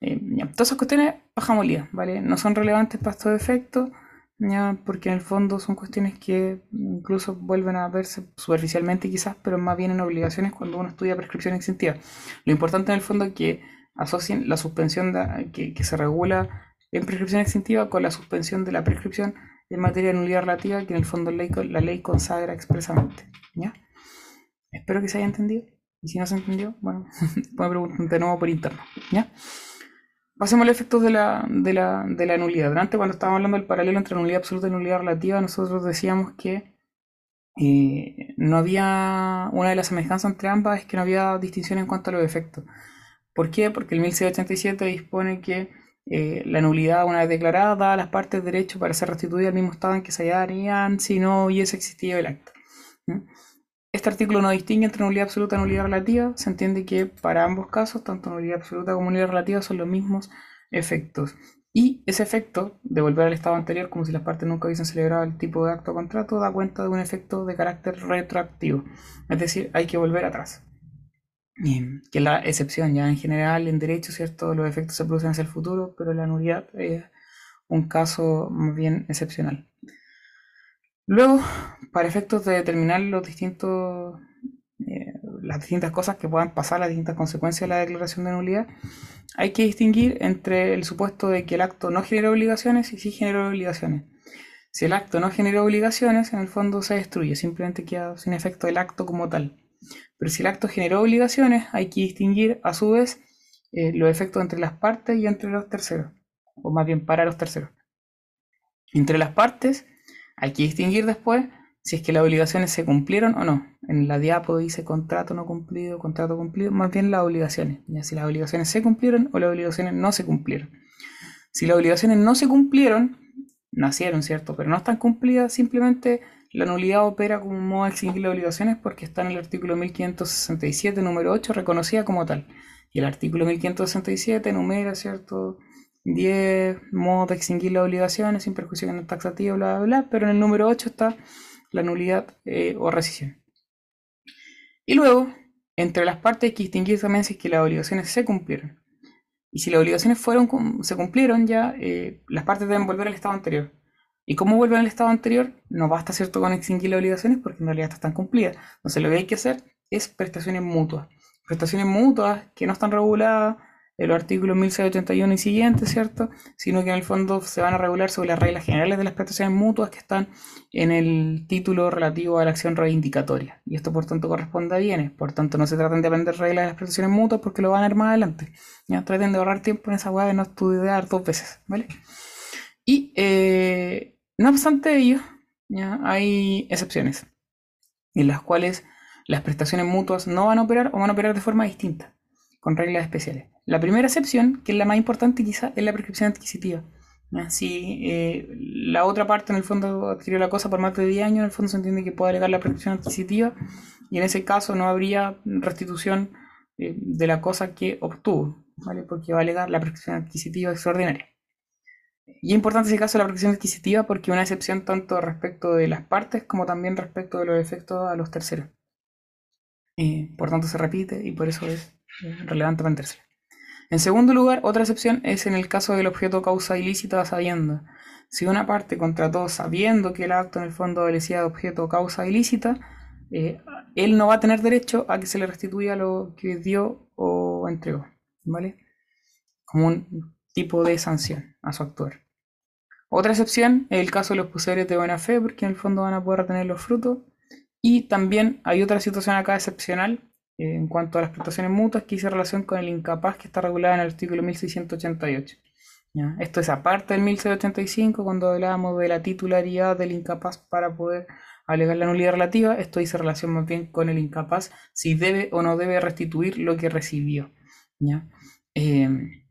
Eh, todas esas cuestiones bajamos lío, ¿vale? No son relevantes para estos efectos, porque en el fondo son cuestiones que incluso vuelven a verse superficialmente quizás, pero más bien en obligaciones cuando uno estudia prescripción extintiva. Lo importante en el fondo es que asocien la suspensión que, se regula en prescripción extintiva con la suspensión de la prescripción en materia de nulidad relativa que en el fondo la ley consagra expresamente. ¿ya? Espero que se haya entendido. Y si no se entendió, bueno, <laughs> pueden preguntar de nuevo por interno. ¿ya? Pasemos a los efectos de la, de, la, de la nulidad. Antes, cuando estábamos hablando del paralelo entre nulidad absoluta y nulidad relativa, nosotros decíamos que eh, no había, una de las semejanzas entre ambas es que no había distinción en cuanto a los efectos. ¿Por qué? Porque el 1687 dispone que eh, la nulidad, una vez declarada, da a las partes derecho para ser restituida al mismo estado en que se hallarían si no hubiese existido el acto. Este artículo no distingue entre nulidad absoluta y nulidad relativa. Se entiende que para ambos casos, tanto nulidad absoluta como nulidad relativa, son los mismos efectos. Y ese efecto de volver al estado anterior, como si las partes nunca hubiesen celebrado el tipo de acto o contrato, da cuenta de un efecto de carácter retroactivo. Es decir, hay que volver atrás que es la excepción, ya en general en derecho, ¿cierto? Los efectos se producen hacia el futuro, pero la nulidad es un caso más bien excepcional. Luego, para efectos de determinar los distintos, eh, las distintas cosas que puedan pasar, las distintas consecuencias de la declaración de nulidad, hay que distinguir entre el supuesto de que el acto no genera obligaciones y sí genera obligaciones. Si el acto no genera obligaciones, en el fondo se destruye, simplemente queda sin efecto el acto como tal. Pero si el acto generó obligaciones, hay que distinguir a su vez eh, los efectos entre las partes y entre los terceros, o más bien para los terceros. Entre las partes hay que distinguir después si es que las obligaciones se cumplieron o no. En la diapo dice contrato no cumplido, contrato cumplido, más bien las obligaciones. Ya si las obligaciones se cumplieron o las obligaciones no se cumplieron. Si las obligaciones no se cumplieron, nacieron, ¿cierto? Pero no están cumplidas, simplemente la nulidad opera como modo de extinguir las obligaciones porque está en el artículo 1567, número 8, reconocida como tal. Y el artículo 1567 numera, ¿cierto? 10 modos de extinguir las obligaciones sin perjuicio que no taxativo, bla, bla, bla, pero en el número 8 está la nulidad eh, o rescisión. Y luego, entre las partes hay que distinguir también si es que las obligaciones se cumplieron. Y si las obligaciones fueron, se cumplieron ya, eh, las partes deben volver al estado anterior. ¿Y cómo vuelve al estado anterior? No basta, ¿cierto?, con extinguir las obligaciones porque en realidad están cumplidas. Entonces lo que hay que hacer es prestaciones mutuas. Prestaciones mutuas que no están reguladas en los artículos 1681 y siguientes, ¿cierto? Sino que en el fondo se van a regular sobre las reglas generales de las prestaciones mutuas que están en el título relativo a la acción reivindicatoria. Y esto por tanto corresponde a bienes. Por tanto no se tratan de aprender reglas de las prestaciones mutuas porque lo van a ver más adelante. Ya traten de ahorrar tiempo en esa hueá de no estudiar dos veces, ¿vale? Y eh, no obstante ello, ¿ya? hay excepciones en las cuales las prestaciones mutuas no van a operar o van a operar de forma distinta, con reglas especiales. La primera excepción, que es la más importante quizá, es la prescripción adquisitiva. Si eh, la otra parte en el fondo adquirió la cosa por más de 10 años, en el fondo se entiende que puede alegar la prescripción adquisitiva y en ese caso no habría restitución eh, de la cosa que obtuvo, ¿vale? porque va a alegar la prescripción adquisitiva extraordinaria. Y es importante ese caso de la prescripción adquisitiva porque una excepción tanto respecto de las partes como también respecto de los efectos a los terceros. Eh, por tanto se repite y por eso es relevante para. En segundo lugar, otra excepción es en el caso del objeto causa ilícita sabiendo. Si una parte contrató sabiendo que el acto en el fondo adolecía de objeto causa ilícita, eh, él no va a tener derecho a que se le restituya lo que dio o entregó, ¿vale? Como un tipo de sanción a su actuar. Otra excepción es el caso de los poseedores de buena fe, porque en el fondo van a poder retener los frutos. Y también hay otra situación acá excepcional, en cuanto a las prestaciones mutuas que hice relación con el incapaz que está regulado en el artículo 1688. Esto es aparte del 1685, cuando hablábamos de la titularidad del incapaz para poder alegar la nulidad relativa. Esto dice relación más bien con el incapaz si debe o no debe restituir lo que recibió. Em,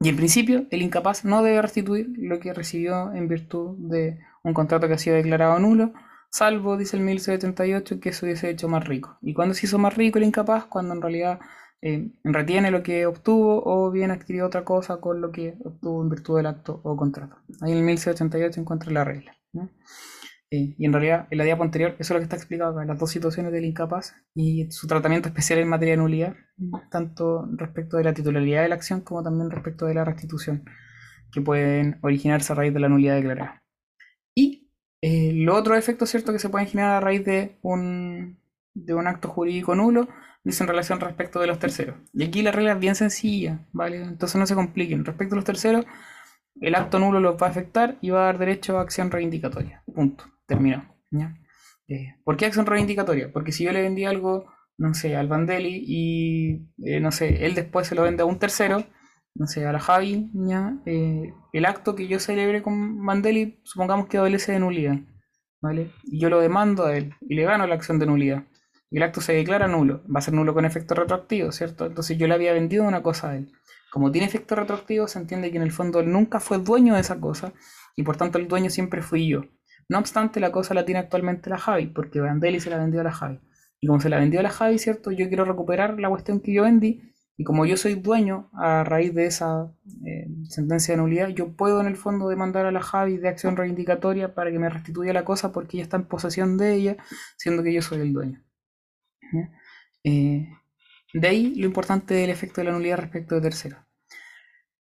y en principio, el incapaz no debe restituir lo que recibió en virtud de un contrato que ha sido declarado nulo salvo, dice el 1078, que se hubiese hecho más rico. ¿Y cuando se hizo más rico el incapaz? Cuando en realidad eh, retiene lo que obtuvo o bien adquirió otra cosa con lo que obtuvo en virtud del acto o contrato. Ahí en el 1088 encuentra la regla. Eh, y en realidad, en la diapo anterior, eso es lo que está explicado acá, las dos situaciones del incapaz y su tratamiento especial en materia de nulidad, tanto respecto de la titularidad de la acción como también respecto de la restitución, que pueden originarse a raíz de la nulidad declarada. Eh, los otros efectos que se pueden generar a raíz de un, de un acto jurídico nulo dice en relación respecto de los terceros. Y aquí la regla es bien sencilla, ¿vale? Entonces no se compliquen. Respecto a los terceros, el acto nulo los va a afectar y va a dar derecho a acción reivindicatoria. Punto. Terminó. Eh, ¿Por qué acción reivindicatoria? Porque si yo le vendí algo, no sé, al Vandeli y, eh, no sé, él después se lo vende a un tercero, no sé, a la Javi, eh, el acto que yo celebre con Mandeli, supongamos que adolece de nulidad, ¿vale? Y yo lo demando a él y le gano la acción de nulidad. Y el acto se declara nulo, va a ser nulo con efecto retroactivo, ¿cierto? Entonces yo le había vendido una cosa a él. Como tiene efecto retroactivo, se entiende que en el fondo él nunca fue dueño de esa cosa y por tanto el dueño siempre fui yo. No obstante, la cosa la tiene actualmente la Javi, porque Mandeli se la vendió a la Javi. Y como se la vendió a la Javi, ¿cierto? Yo quiero recuperar la cuestión que yo vendí y como yo soy dueño a raíz de esa eh, sentencia de nulidad, yo puedo en el fondo demandar a la Javi de acción reivindicatoria para que me restituya la cosa porque ella está en posesión de ella, siendo que yo soy el dueño. Eh, de ahí lo importante del efecto de la nulidad respecto de tercero.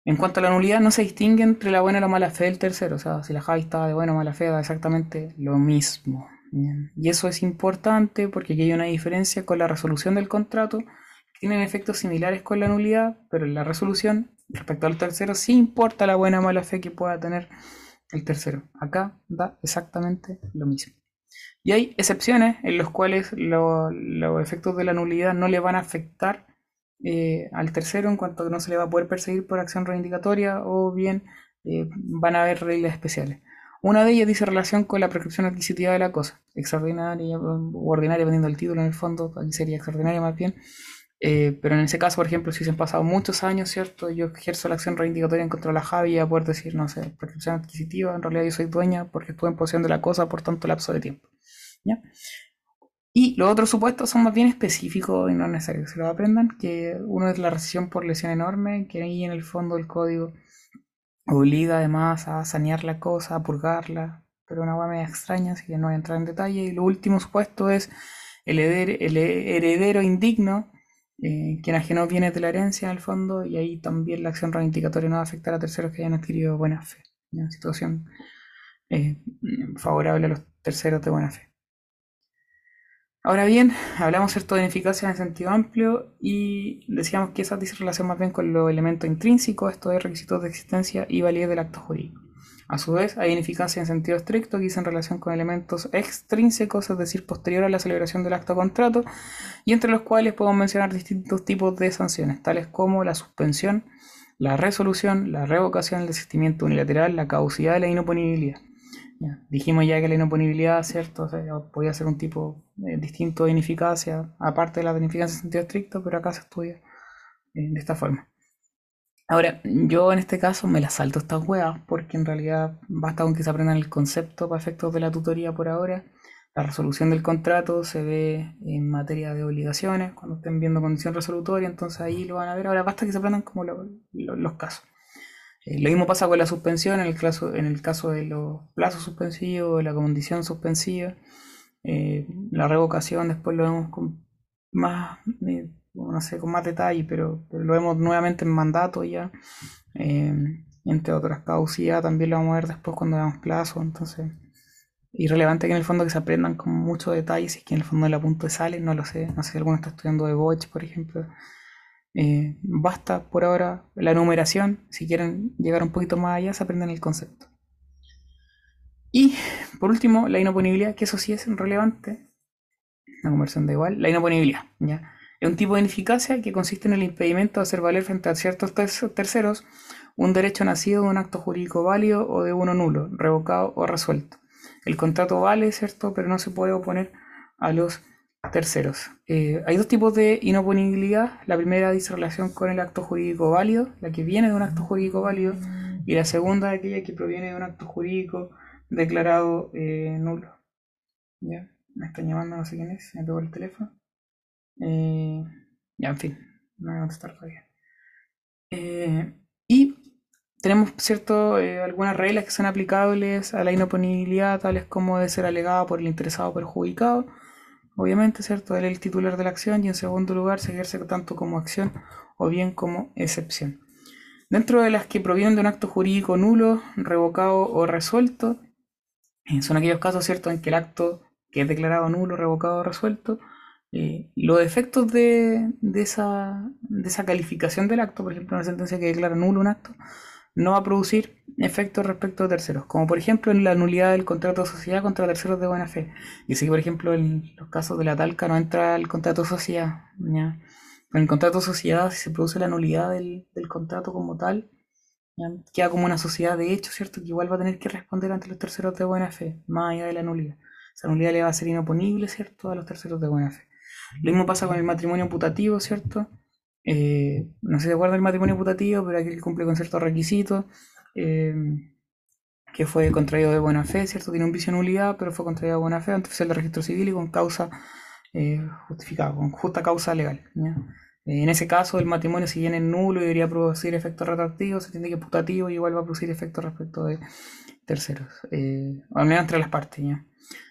En cuanto a la nulidad, no se distingue entre la buena y la mala fe del tercero. O sea, si la Javi estaba de buena o mala fe, da exactamente lo mismo. Y eso es importante porque aquí hay una diferencia con la resolución del contrato tienen efectos similares con la nulidad, pero en la resolución, respecto al tercero, sí importa la buena o mala fe que pueda tener el tercero. Acá da exactamente lo mismo. Y hay excepciones en las cuales los efectos de la nulidad no le van a afectar eh, al tercero en cuanto que no se le va a poder perseguir por acción reivindicatoria o bien eh, van a haber reglas especiales. Una de ellas dice relación con la prescripción adquisitiva de la cosa, extraordinaria o ordinaria, dependiendo del título en el fondo, sería extraordinaria más bien, eh, pero en ese caso, por ejemplo, si se han pasado muchos años, ¿cierto? Yo ejerzo la acción reivindicatoria en contra de la Javi a poder decir, no sé, prescripción adquisitiva, en realidad yo soy dueña porque estuve en posesión de la cosa por tanto lapso de tiempo. ¿ya? Y los otros supuestos son más bien específicos y no necesarios se lo aprendan, que uno es la rescisión por lesión enorme, que ahí en el fondo el código obliga además a sanear la cosa, a purgarla, pero una hueá media extraña, así que no voy a entrar en detalle. Y lo último supuesto es el heredero indigno, eh, quien ajeno viene de la herencia en el fondo y ahí también la acción reivindicatoria no va a afectar a terceros que hayan adquirido buena fe. Una situación eh, favorable a los terceros de buena fe. Ahora bien, hablamos cierto de eficacia en sentido amplio y decíamos que esa dice relación más bien con los elementos intrínsecos, esto es requisitos de existencia y validez del acto jurídico. A su vez, hay ineficacia en sentido estricto, dice en relación con elementos extrínsecos, es decir, posterior a la celebración del acto contrato, y entre los cuales podemos mencionar distintos tipos de sanciones, tales como la suspensión, la resolución, la revocación, el desistimiento unilateral, la caducidad y la inoponibilidad. dijimos ya que la inoponibilidad, ¿cierto? podía ser un tipo eh, distinto de ineficacia, aparte de la ineficacia en sentido estricto, pero acá se estudia eh, de esta forma. Ahora, yo en este caso me las salto estas weas, porque en realidad basta con que se aprendan el concepto para efectos de la tutoría por ahora. La resolución del contrato se ve en materia de obligaciones, cuando estén viendo condición resolutoria, entonces ahí lo van a ver. Ahora basta que se aprendan como los casos. Eh, lo mismo pasa con la suspensión, en el caso, en el caso de los plazos suspensivos, la condición suspensiva. Eh, la revocación después lo vemos con más, eh, no sé, con más detalle, pero, lo vemos nuevamente en mandato ya. entre otras causas, también lo vamos a ver después cuando veamos plazo. Entonces, irrelevante que en el fondo que se aprendan con mucho detalle, si es que en el fondo de la punta sale, no lo sé. No sé si alguno está estudiando de Boch, por ejemplo. Eh, basta por ahora la numeración. Si quieren llegar un poquito más allá, se aprenden el concepto. Y por último, la inoponibilidad, que eso sí es relevante. La conversión de igual. La inoponibilidad. ¿ya? Es un tipo de ineficacia que consiste en el impedimento de hacer valer frente a ciertos terceros un derecho nacido de un acto jurídico válido o de uno nulo, revocado o resuelto. El contrato vale, ¿cierto? Pero no se puede oponer a los terceros. Eh, hay dos tipos de inoponibilidad. La primera dice relación con el acto jurídico válido, la que viene de un acto jurídico válido, y la segunda aquella que proviene de un acto jurídico declarado eh, nulo. ¿Ya? Me están llamando, no sé quién es, me pegó el teléfono. Eh, ya, en fin, no voy a contestar todavía. y tenemos cierto, algunas reglas que son aplicables a la inoponibilidad, tales como de ser alegada por el interesado perjudicado obviamente, ¿cierto? El titular de la acción y en segundo lugar se ejerce tanto como acción o bien como excepción. Dentro de las que provienen de un acto jurídico nulo, revocado o resuelto, eh, son aquellos casos, ¿cierto?, en que el acto que es declarado nulo, revocado o resuelto, eh, los efectos de, esa, calificación del acto, por ejemplo, una sentencia que declara nulo un acto, no va a producir efectos respecto a terceros, como por ejemplo en la nulidad del contrato de sociedad contra terceros de buena fe. Y si por ejemplo en los casos de la talca no entra el contrato de sociedad, en el contrato de sociedad si se produce la nulidad del, contrato como tal, queda como una sociedad de hecho, ¿cierto? Que igual va a tener que responder ante los terceros de buena fe, más allá de la nulidad. Esa nulidad le va a ser inoponible, ¿cierto? A los terceros de buena fe. Lo mismo pasa con el matrimonio putativo, ¿cierto? Eh, no sé si del matrimonio putativo, pero aquel que cumple con ciertos requisitos, eh, que fue contraído de buena fe, ¿cierto? Tiene un vicio de nulidad, pero fue contraído de buena fe ante oficial de registro civil y con causa eh, justificada, con justa causa legal. en ese caso, el matrimonio, si bien es nulo y debería producir efectos retroactivos, se entiende que putativo igual va a producir efectos respecto de terceros, al menos entre las partes. ¿ya?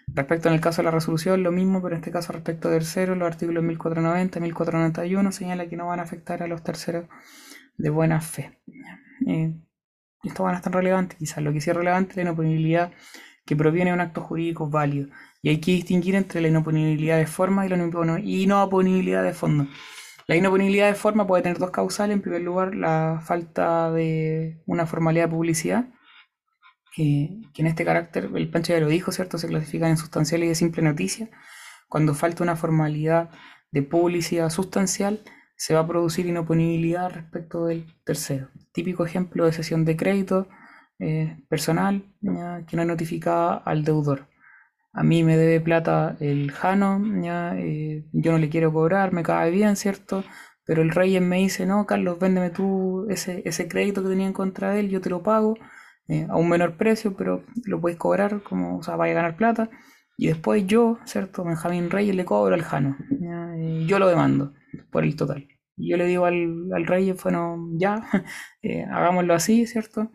Respecto en el caso de la resolución, lo mismo, pero en este caso respecto de terceros, los artículos 1490 y 1491 señala que no van a afectar a los terceros de buena fe. Eh, esto van a estar relevantes, quizás lo que sí es relevante es la inoponibilidad que proviene de un acto jurídico válido. Y hay que distinguir entre la inoponibilidad de forma y la inoponibilidad de fondo. La inoponibilidad de forma puede tener dos causales. En primer lugar, la falta de una formalidad de publicidad que, en este carácter, el Pancho ya lo dijo, ¿cierto? Se clasifican en sustancial y de simple noticia. Cuando falta una formalidad de publicidad sustancial, se va a producir inoponibilidad respecto del tercero. Típico ejemplo de sesión de crédito eh, personal que no es notificada al deudor. A mí me debe plata el Jano, eh, yo no le quiero cobrar, me cae bien, ¿cierto? Pero el rey me dice, no, Carlos, véndeme tú ese, ese crédito que tenía en contra de él, yo te lo pago eh, a un menor precio, pero lo puedes cobrar como, o sea, vaya a ganar plata. Y después yo, ¿cierto? Benjamín Reyes le cobro al Jano. yo lo demando por el total. Yo le digo al, al Reyes, bueno, ya, <laughs> eh, hagámoslo así, ¿cierto?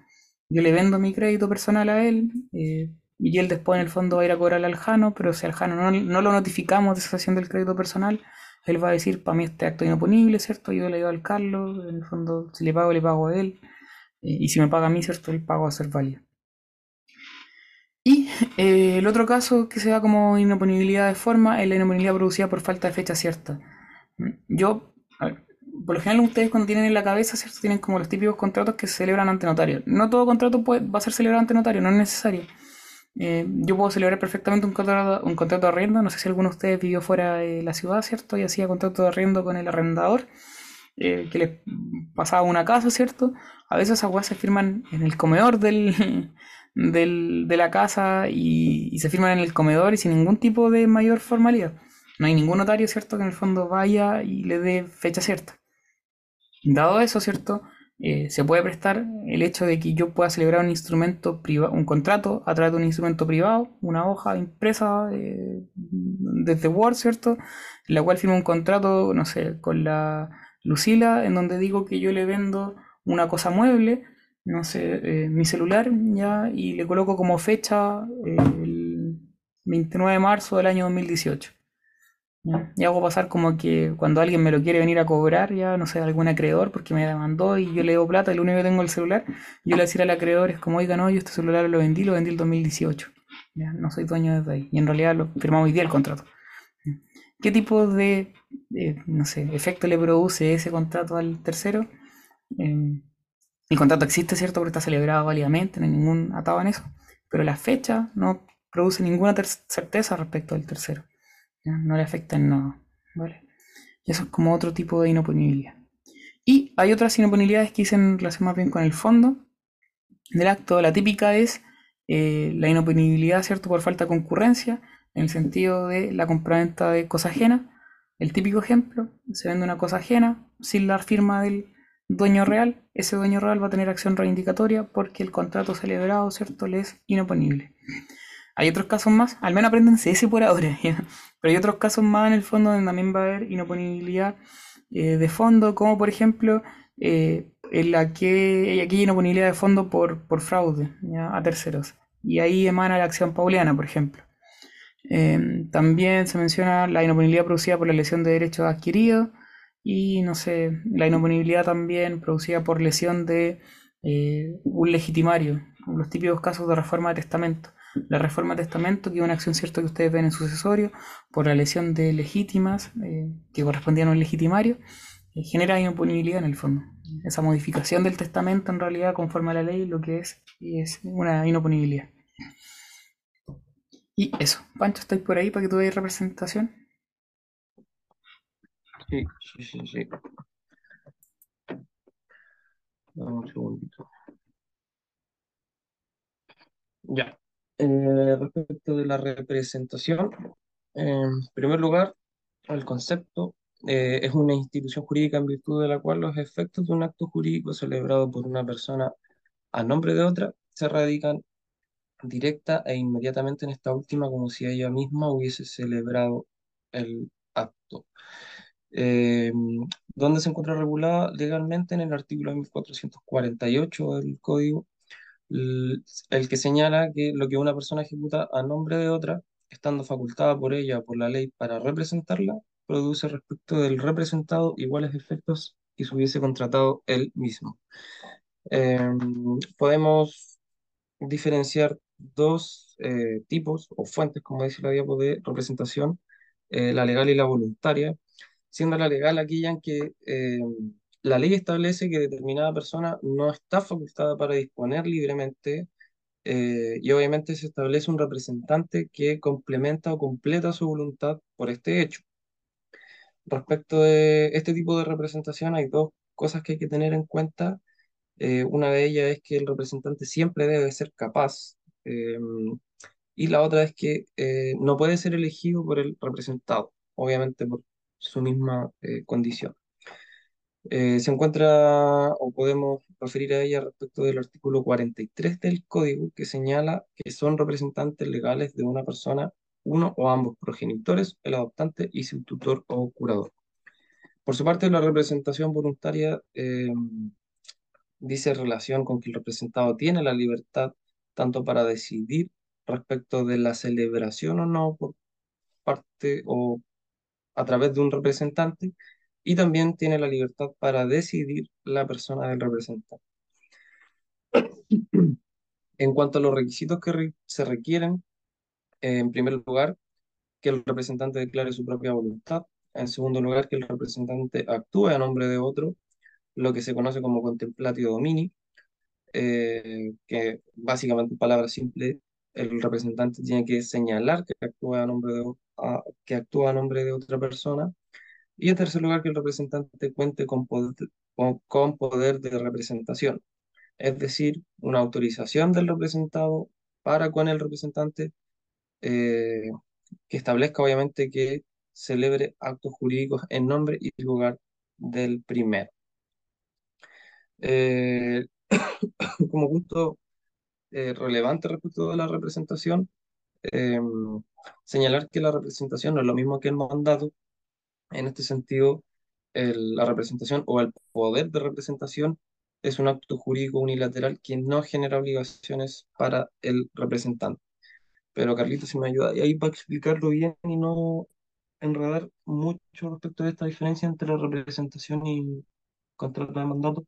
Yo le vendo mi crédito personal a él. Eh, y él después en el fondo va a ir a cobrarle al Jano, pero si al Jano no, no lo notificamos de esa del crédito personal, él va a decir, para mí este acto es inoponible, ¿cierto? Yo le digo al Carlos, en el fondo, si le pago, le pago a él. Eh, y si me paga a mí, ¿cierto? El pago va a ser válido. Y eh, el otro caso que se da como inoponibilidad de forma es la inoponibilidad producida por falta de fecha cierta. Yo, por lo general ustedes cuando tienen en la cabeza, ¿cierto? Tienen como los típicos contratos que se celebran ante notario. No todo contrato puede, va a ser celebrado ante notario, no es necesario. Eh, yo puedo celebrar perfectamente un contrato, un contrato de arriendo. No sé si alguno de ustedes vivió fuera de la ciudad, ¿cierto? Y hacía contrato de arriendo con el arrendador. Eh, que les pasaba una casa, ¿cierto? A veces esas cosas se firman en el comedor del, <laughs> de la casa y, se firman en el comedor y sin ningún tipo de mayor formalidad. No hay ningún notario, ¿cierto?, que en el fondo vaya y le dé fecha cierta. Dado eso, ¿cierto? eh, se puede prestar el hecho de que yo pueda celebrar un instrumento privado, un contrato a través de un instrumento privado, una hoja impresa eh, desde Word, ¿cierto? En la cual firmo un contrato, no sé, con la Lucila, en donde digo que yo le vendo una cosa mueble, no sé, mi celular, ya, y le coloco como fecha el 29 de marzo del año 2018. Y hago pasar como que cuando alguien me lo quiere venir a cobrar, ya no sé, algún acreedor, porque me demandó y yo le debo plata, lo único que tengo el celular, yo le decir al acreedor es como, oiga, no, yo este celular lo vendí, lo vendí el 2018. Ya, no soy dueño desde ahí. Y en realidad lo firmamos hoy día el contrato. ¿Qué tipo de, no sé, efecto le produce ese contrato al tercero? Eh, el contrato existe, ¿cierto? Porque está celebrado válidamente, no hay ningún atado en eso. Pero la fecha no produce ninguna certeza respecto al tercero no le afecta en nada, ¿vale? Y eso es como otro tipo de inoponibilidad. Y hay otras inoponibilidades que dicen relación más bien con el fondo del acto. La típica es eh, la inoponibilidad, ¿cierto? Por falta de concurrencia, en el sentido de la compraventa de cosa ajena. El típico ejemplo, se vende una cosa ajena sin la firma del dueño real, ese dueño real va a tener acción reivindicatoria porque el contrato celebrado, ¿cierto?, le es inoponible. Hay otros casos más, al menos apréndense ese por ahora, <laughs> pero hay otros casos más en el fondo donde también va a haber inoponibilidad eh, de fondo, como por ejemplo eh, en la que aquí hay inoponibilidad de fondo por, por fraude a terceros. Y ahí emana la acción pauliana, por ejemplo. Em, también se menciona la inoponibilidad producida por la lesión de derechos adquiridos y, no sé, la inoponibilidad también producida por lesión de eh, un legitimario, los típicos casos de reforma de testamento. La reforma de testamento, que es una acción cierta que ustedes ven en sucesorio, por la lesión de legítimas eh, que correspondían a un legitimario, eh, genera inoponibilidad en el fondo. Esa modificación del testamento, en realidad, conforme a la ley, lo que es, es una inoponibilidad. Y eso. Pancho, ¿estáis por ahí para que tú veas representación? Sí, sí, sí, sí. un segundito. Ya. Eh, respecto de la representación, en primer lugar, el concepto eh, es una institución jurídica en virtud de la cual los efectos de un acto jurídico celebrado por una persona a nombre de otra se radican directa e inmediatamente en esta última como si ella misma hubiese celebrado el acto. Eh, ¿Dónde se encuentra regulada legalmente? En el artículo 1448 del Código el que señala que lo que una persona ejecuta a nombre de otra, estando facultada por ella o por la ley para representarla, produce respecto del representado iguales efectos que se hubiese contratado él mismo. Em, podemos diferenciar dos eh, tipos o fuentes, como dice la diapo, de representación, eh, la legal y la voluntaria, siendo la legal aquella en que em, la ley establece que determinada persona no está facultada para disponer libremente eh, y obviamente se establece un representante que complementa o completa su voluntad por este hecho. Respecto de este tipo de representación hay dos cosas que hay que tener en cuenta. Eh, una de ellas es que el representante siempre debe ser capaz em, y la otra es que eh, no puede ser elegido por el representado, obviamente por su misma condición. Eh, se encuentra o podemos referir a ella respecto del artículo 43 del código que señala que son representantes legales de una persona, uno o ambos progenitores, el adoptante y su tutor o curador. Por su parte, la representación voluntaria eh, dice relación con que el representado tiene la libertad tanto para decidir respecto de la celebración o no por parte o a través de un representante, y también tiene la libertad para decidir la persona del representante. <clears throat> En cuanto a los requisitos que se requieren, en primer lugar, que el representante declare su propia voluntad. En segundo lugar, que el representante actúe a nombre de otro, lo que se conoce como contemplatio domini, eh, que básicamente en palabras simples, el representante tiene que señalar que actúa a nombre de, que actúa a nombre de otra persona y en tercer lugar, que el representante cuente con poder, con, poder de representación, es decir, una autorización del representado para con el representante eh, que establezca obviamente que celebre actos jurídicos en nombre y lugar del primero. Eh, <coughs> como punto eh, relevante respecto a la representación, em, señalar que la representación no es lo mismo que el mandato. En este sentido, la representación o el poder de representación es un acto jurídico unilateral que no genera obligaciones para el representante. Pero Carlito, si me ayuda ahí para explicarlo bien y no enredar mucho respecto a esta diferencia entre la representación y contrato de mandato.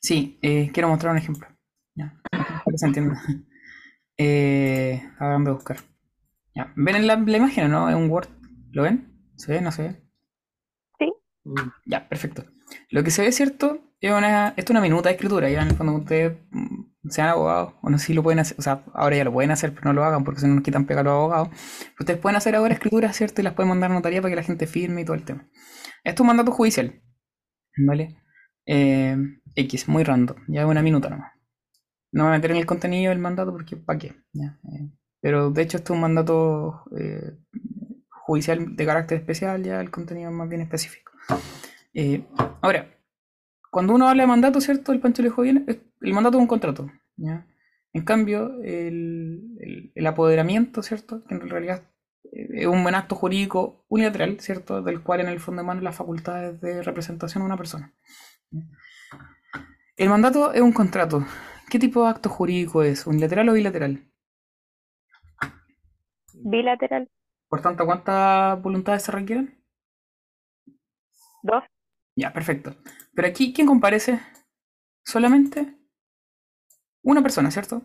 Sí, eh, quiero mostrar un ejemplo. Ya, se entienda. <laughs> Eh, de buscar. Ya. ¿Ven la, la imagen no? Es un Word. ¿Lo ven? ¿Se ve? ¿No se ve? Sí. Ya, perfecto. Lo que se ve, ¿cierto? Es una, esto es una minuta de escritura. Ya cuando ustedes mm, sean abogados, o no sé si lo pueden hacer, o sea, ahora ya lo pueden hacer, pero no lo hagan porque si no nos quitan pegar los abogados. ustedes pueden hacer ahora escrituras, ¿cierto? Y las pueden mandar a notaría para que la gente firme y todo el tema. Esto es un mandato judicial. ¿Vale? Eh, X, muy random. Ya una minuta nomás. No me voy a meter en el contenido del mandato porque ¿para qué? Eh, pero de hecho esto es un mandato eh, judicial de carácter especial, ya el contenido más bien específico. ahora, cuando uno habla de mandato, ¿cierto? El Pancho dijo bien, el mandato es un contrato. ¿ya? En cambio, el, el, apoderamiento, ¿cierto? Que en realidad es un buen acto jurídico unilateral, ¿cierto? Del cual en el fondo emanan las facultades de representación de una persona. El mandato es un contrato. ¿Qué tipo de acto jurídico es? ¿Unilateral o bilateral? Bilateral. Por tanto, ¿cuántas voluntades se requieren? Dos. Ya, perfecto. Pero aquí, ¿quién comparece? Solamente una persona, ¿cierto?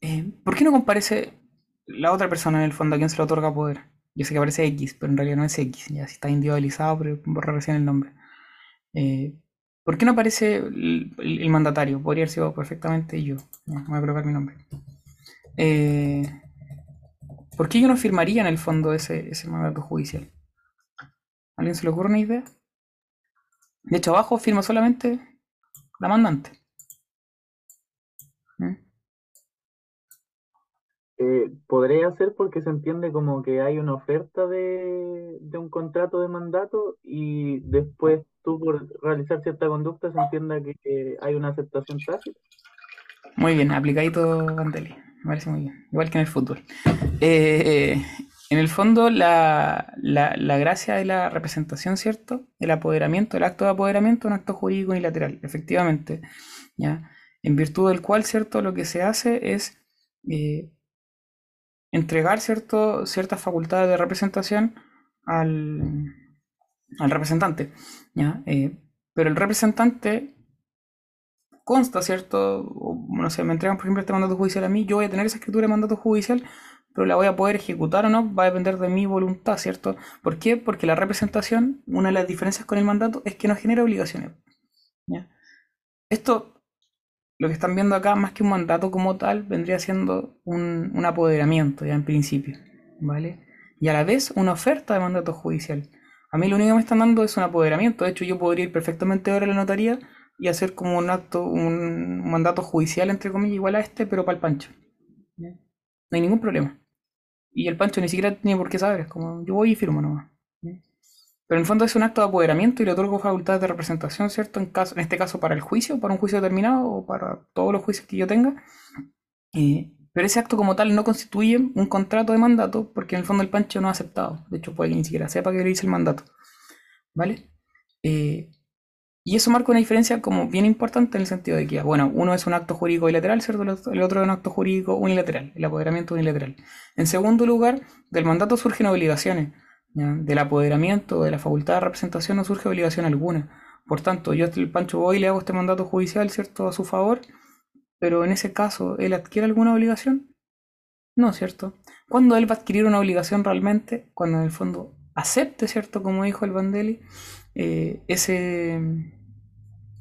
Eh, ¿Por qué no comparece la otra persona en el fondo a quien se le otorga poder? Yo sé que aparece X, pero en realidad no es X. Ya si está individualizado, pero recién el nombre. Eh, ¿Por qué no aparece el, mandatario? Podría haber sido perfectamente yo. voy a colocar mi nombre. Eh, ¿Por qué yo no firmaría en el fondo ese, ese mandato judicial? ¿Alguien se le ocurre una idea? De hecho, abajo firma solamente la mandante. Eh, podría ser porque se entiende como que hay una oferta de, un contrato de mandato y después tú por realizar cierta conducta se entienda que, hay una aceptación tácita. Muy bien, aplicadito Gandeli. Me parece muy bien. Igual que en el fútbol. Eh, en el fondo, la, la, gracia de la representación, ¿cierto? El apoderamiento, el acto de apoderamiento un acto jurídico unilateral, efectivamente. ¿ya? En virtud del cual, ¿cierto? Lo que se hace es eh, entregar cierto, ciertas facultades de representación al, al representante. ¿ya? Eh, pero el representante consta, ¿cierto? no sé, me entregan, por ejemplo, este mandato judicial a mí, yo voy a tener esa escritura de mandato judicial, pero la voy a poder ejecutar o no, va a depender de mi voluntad, ¿cierto? ¿Por qué? Porque la representación, una de las diferencias con el mandato es que no genera obligaciones. ¿ya? Esto lo que están viendo acá, más que un mandato como tal, vendría siendo un, apoderamiento, ya en principio, ¿vale? Y a la vez una oferta de mandato judicial. A mí lo único que me están dando es un apoderamiento. De hecho, yo podría ir perfectamente ahora a la notaría y hacer como un acto, un mandato judicial, entre comillas, igual a este, pero para el Pancho. No hay ningún problema. Y el Pancho ni siquiera tiene por qué saber, es como yo voy y firmo nomás. Pero en el fondo es un acto de apoderamiento y le otorgo facultades de representación, ¿cierto? En, este caso para el juicio, para un juicio determinado o para todos los juicios que yo tenga. Eh, pero ese acto como tal no constituye un contrato de mandato porque en el fondo el Pancho no ha aceptado. De hecho, puede que ni siquiera sepa que le dice el mandato. ¿Vale? Eh, y eso marca una diferencia como bien importante en el sentido de que, bueno, uno es un acto jurídico bilateral, ¿cierto? El otro es un acto jurídico unilateral, el apoderamiento unilateral. En segundo lugar, del mandato surgen obligaciones. Del apoderamiento, de la facultad de representación no surge obligación alguna. Por tanto, yo el Pancho voy y le hago este mandato judicial, ¿cierto?, a su favor, pero en ese caso, ¿él adquiere alguna obligación? No, ¿cierto? ¿Cuándo él va a adquirir una obligación realmente? Cuando en el fondo acepte, ¿cierto?, como dijo el Vandeli, eh, ese,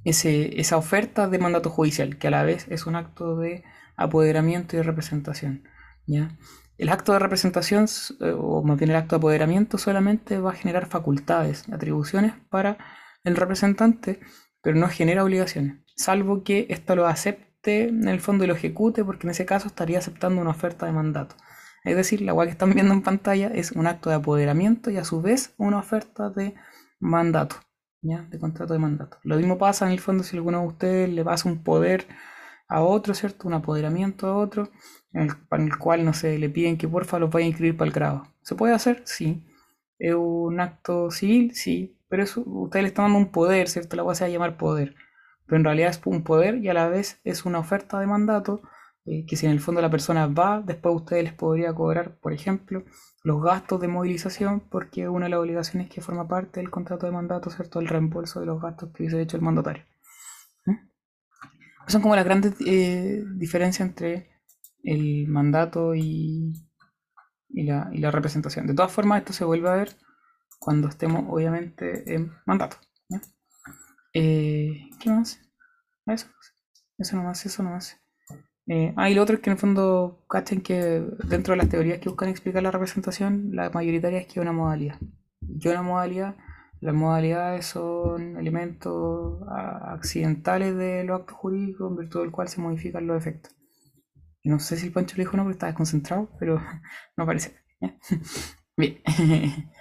ese, esa oferta de mandato judicial, que a la vez es un acto de apoderamiento y representación. ¿ya? El acto de representación, eh, o más bien el acto de apoderamiento, solamente va a generar facultades, atribuciones para el representante, pero no genera obligaciones, salvo que esto lo acepte en el fondo y lo ejecute, porque en ese caso estaría aceptando una oferta de mandato. Es decir, la cual que están viendo en pantalla es un acto de apoderamiento y a su vez una oferta de mandato. ¿ya? de contrato de mandato. Lo mismo pasa en el fondo si alguno de ustedes le pasa un poder a otro, ¿cierto? Un apoderamiento a otro, en el, cual, no sé, le piden que porfa los vaya a inscribir para el grado. ¿Se puede hacer? Sí. ¿Es un acto civil? Sí. Pero eso, ustedes le están dando un poder, ¿cierto? La cosa se va a llamar poder. Pero en realidad es un poder y a la vez es una oferta de mandato eh, que si en el fondo la persona va, después ustedes les podría cobrar, por ejemplo, los gastos de movilización, porque una de las obligaciones que forma parte del contrato de mandato, ¿cierto? El reembolso de los gastos que hubiese hecho el mandatario. ¿Mm? Son como las grandes eh, diferencias entre el mandato y, y, la, y, la, representación. De todas formas, esto se vuelve a ver cuando estemos, obviamente, en mandato. Eh, ¿Qué más? Eso, eso nomás, eso nomás. Eh, ah, y lo otro es que en el fondo cachen que dentro de las teorías que buscan explicar la representación, la mayoritaria es que una modalidad. Y una modalidad, las modalidades son elementos accidentales de los actos jurídicos en virtud del cual se modifican los efectos. No sé si el Pancho lo dijo o no, porque está desconcentrado, pero <laughs> no parece. <laughs> Bien. <laughs>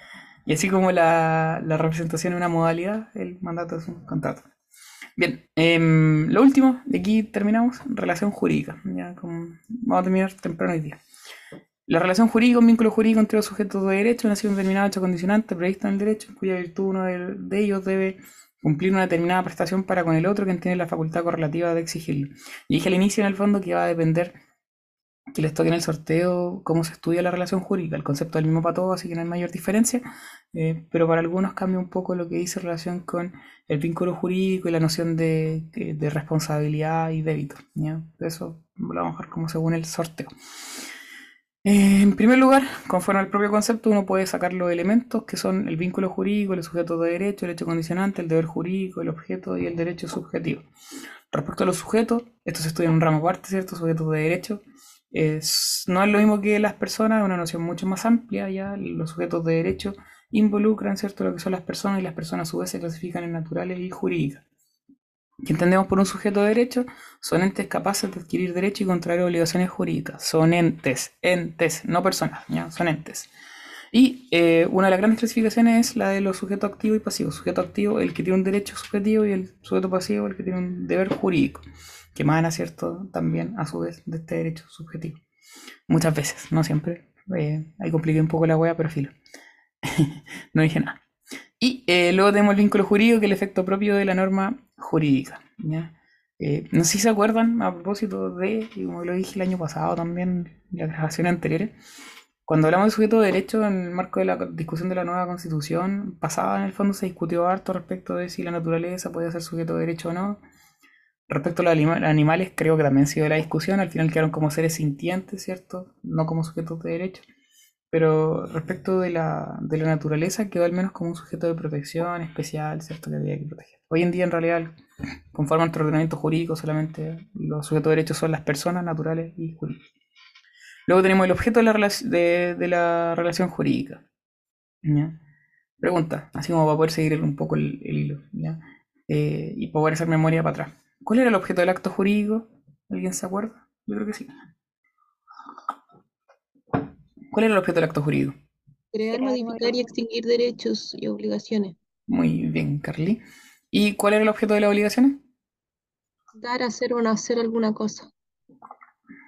y así como la, la representación es una modalidad, el mandato es un contrato. Bien, em, lo último, de aquí terminamos, relación jurídica. Ya, vamos a terminar temprano hoy día. La relación jurídica, un vínculo jurídico entre los sujetos de derecho, una situación determinada hecho condicionante previsto en el derecho, en cuya virtud uno de, ellos debe cumplir una determinada prestación para con el otro, que tiene la facultad correlativa de exigirlo. Y dije al inicio, en el fondo, que va a depender que les toque en el sorteo cómo se estudia la relación jurídica. El concepto es el mismo para todos, así que no hay mayor diferencia, eh, pero para algunos cambia un poco lo que dice relación con el vínculo jurídico y la noción de, responsabilidad y débito. Eso lo vamos a ver como según el sorteo. Eh, en primer lugar, conforme al propio concepto, uno puede sacar los elementos que son el vínculo jurídico, el sujeto de derecho, el hecho condicionante, el deber jurídico, el objeto y el derecho subjetivo. Respecto a los sujetos, esto se estudia en un ramo aparte, ¿cierto? Sujetos de derecho, no es lo mismo que las personas, es una noción mucho más amplia, ya los sujetos de derecho involucran ¿cierto? lo que son las personas y las personas a su vez se clasifican en naturales y jurídicas. ¿Qué entendemos por un sujeto de derecho? Son entes capaces de adquirir derecho y contraer obligaciones jurídicas. Son entes, entes, no personas, son entes. Y eh, una de las grandes clasificaciones es la de los sujetos activos y pasivos. Sujeto activo, el que tiene un derecho subjetivo, y el sujeto pasivo, el que tiene un deber jurídico que emana, ¿cierto? También a su vez de este derecho subjetivo. Muchas veces, no siempre. Eh, ahí compliqué un poco la wea, pero filo. <laughs> no dije nada. Y eh, luego tenemos el vínculo jurídico, que es el efecto propio de la norma jurídica. Eh, no sé si se acuerdan, a propósito de, como lo dije el año pasado también, en las grabaciones anteriores, cuando hablamos de sujeto de derecho en el marco de la discusión de la nueva constitución pasada, en el fondo se discutió harto respecto de si la naturaleza podía ser sujeto de derecho o no. Respecto a los animales, creo que también sido la discusión. Al final quedaron como seres sintientes, ¿cierto? No como sujetos de derecho. Pero respecto de la, de la naturaleza, quedó al menos como un sujeto de protección especial, ¿cierto? Que había que proteger. Hoy en día, en realidad, conforme a nuestro ordenamiento jurídico, solamente los sujetos de derecho son las personas naturales y jurídicas. Luego tenemos el objeto de la, relación jurídica. Pregunta, así como para poder seguir un poco el, hilo, eh, y poder hacer memoria para atrás. ¿Cuál era el objeto del acto jurídico? ¿Alguien se acuerda? Yo creo que sí. ¿Cuál era el objeto del acto jurídico? Crear, modificar y extinguir derechos y obligaciones. Muy bien, Carly. ¿Y cuál era el objeto de las obligaciones? Dar, hacer o no hacer alguna cosa.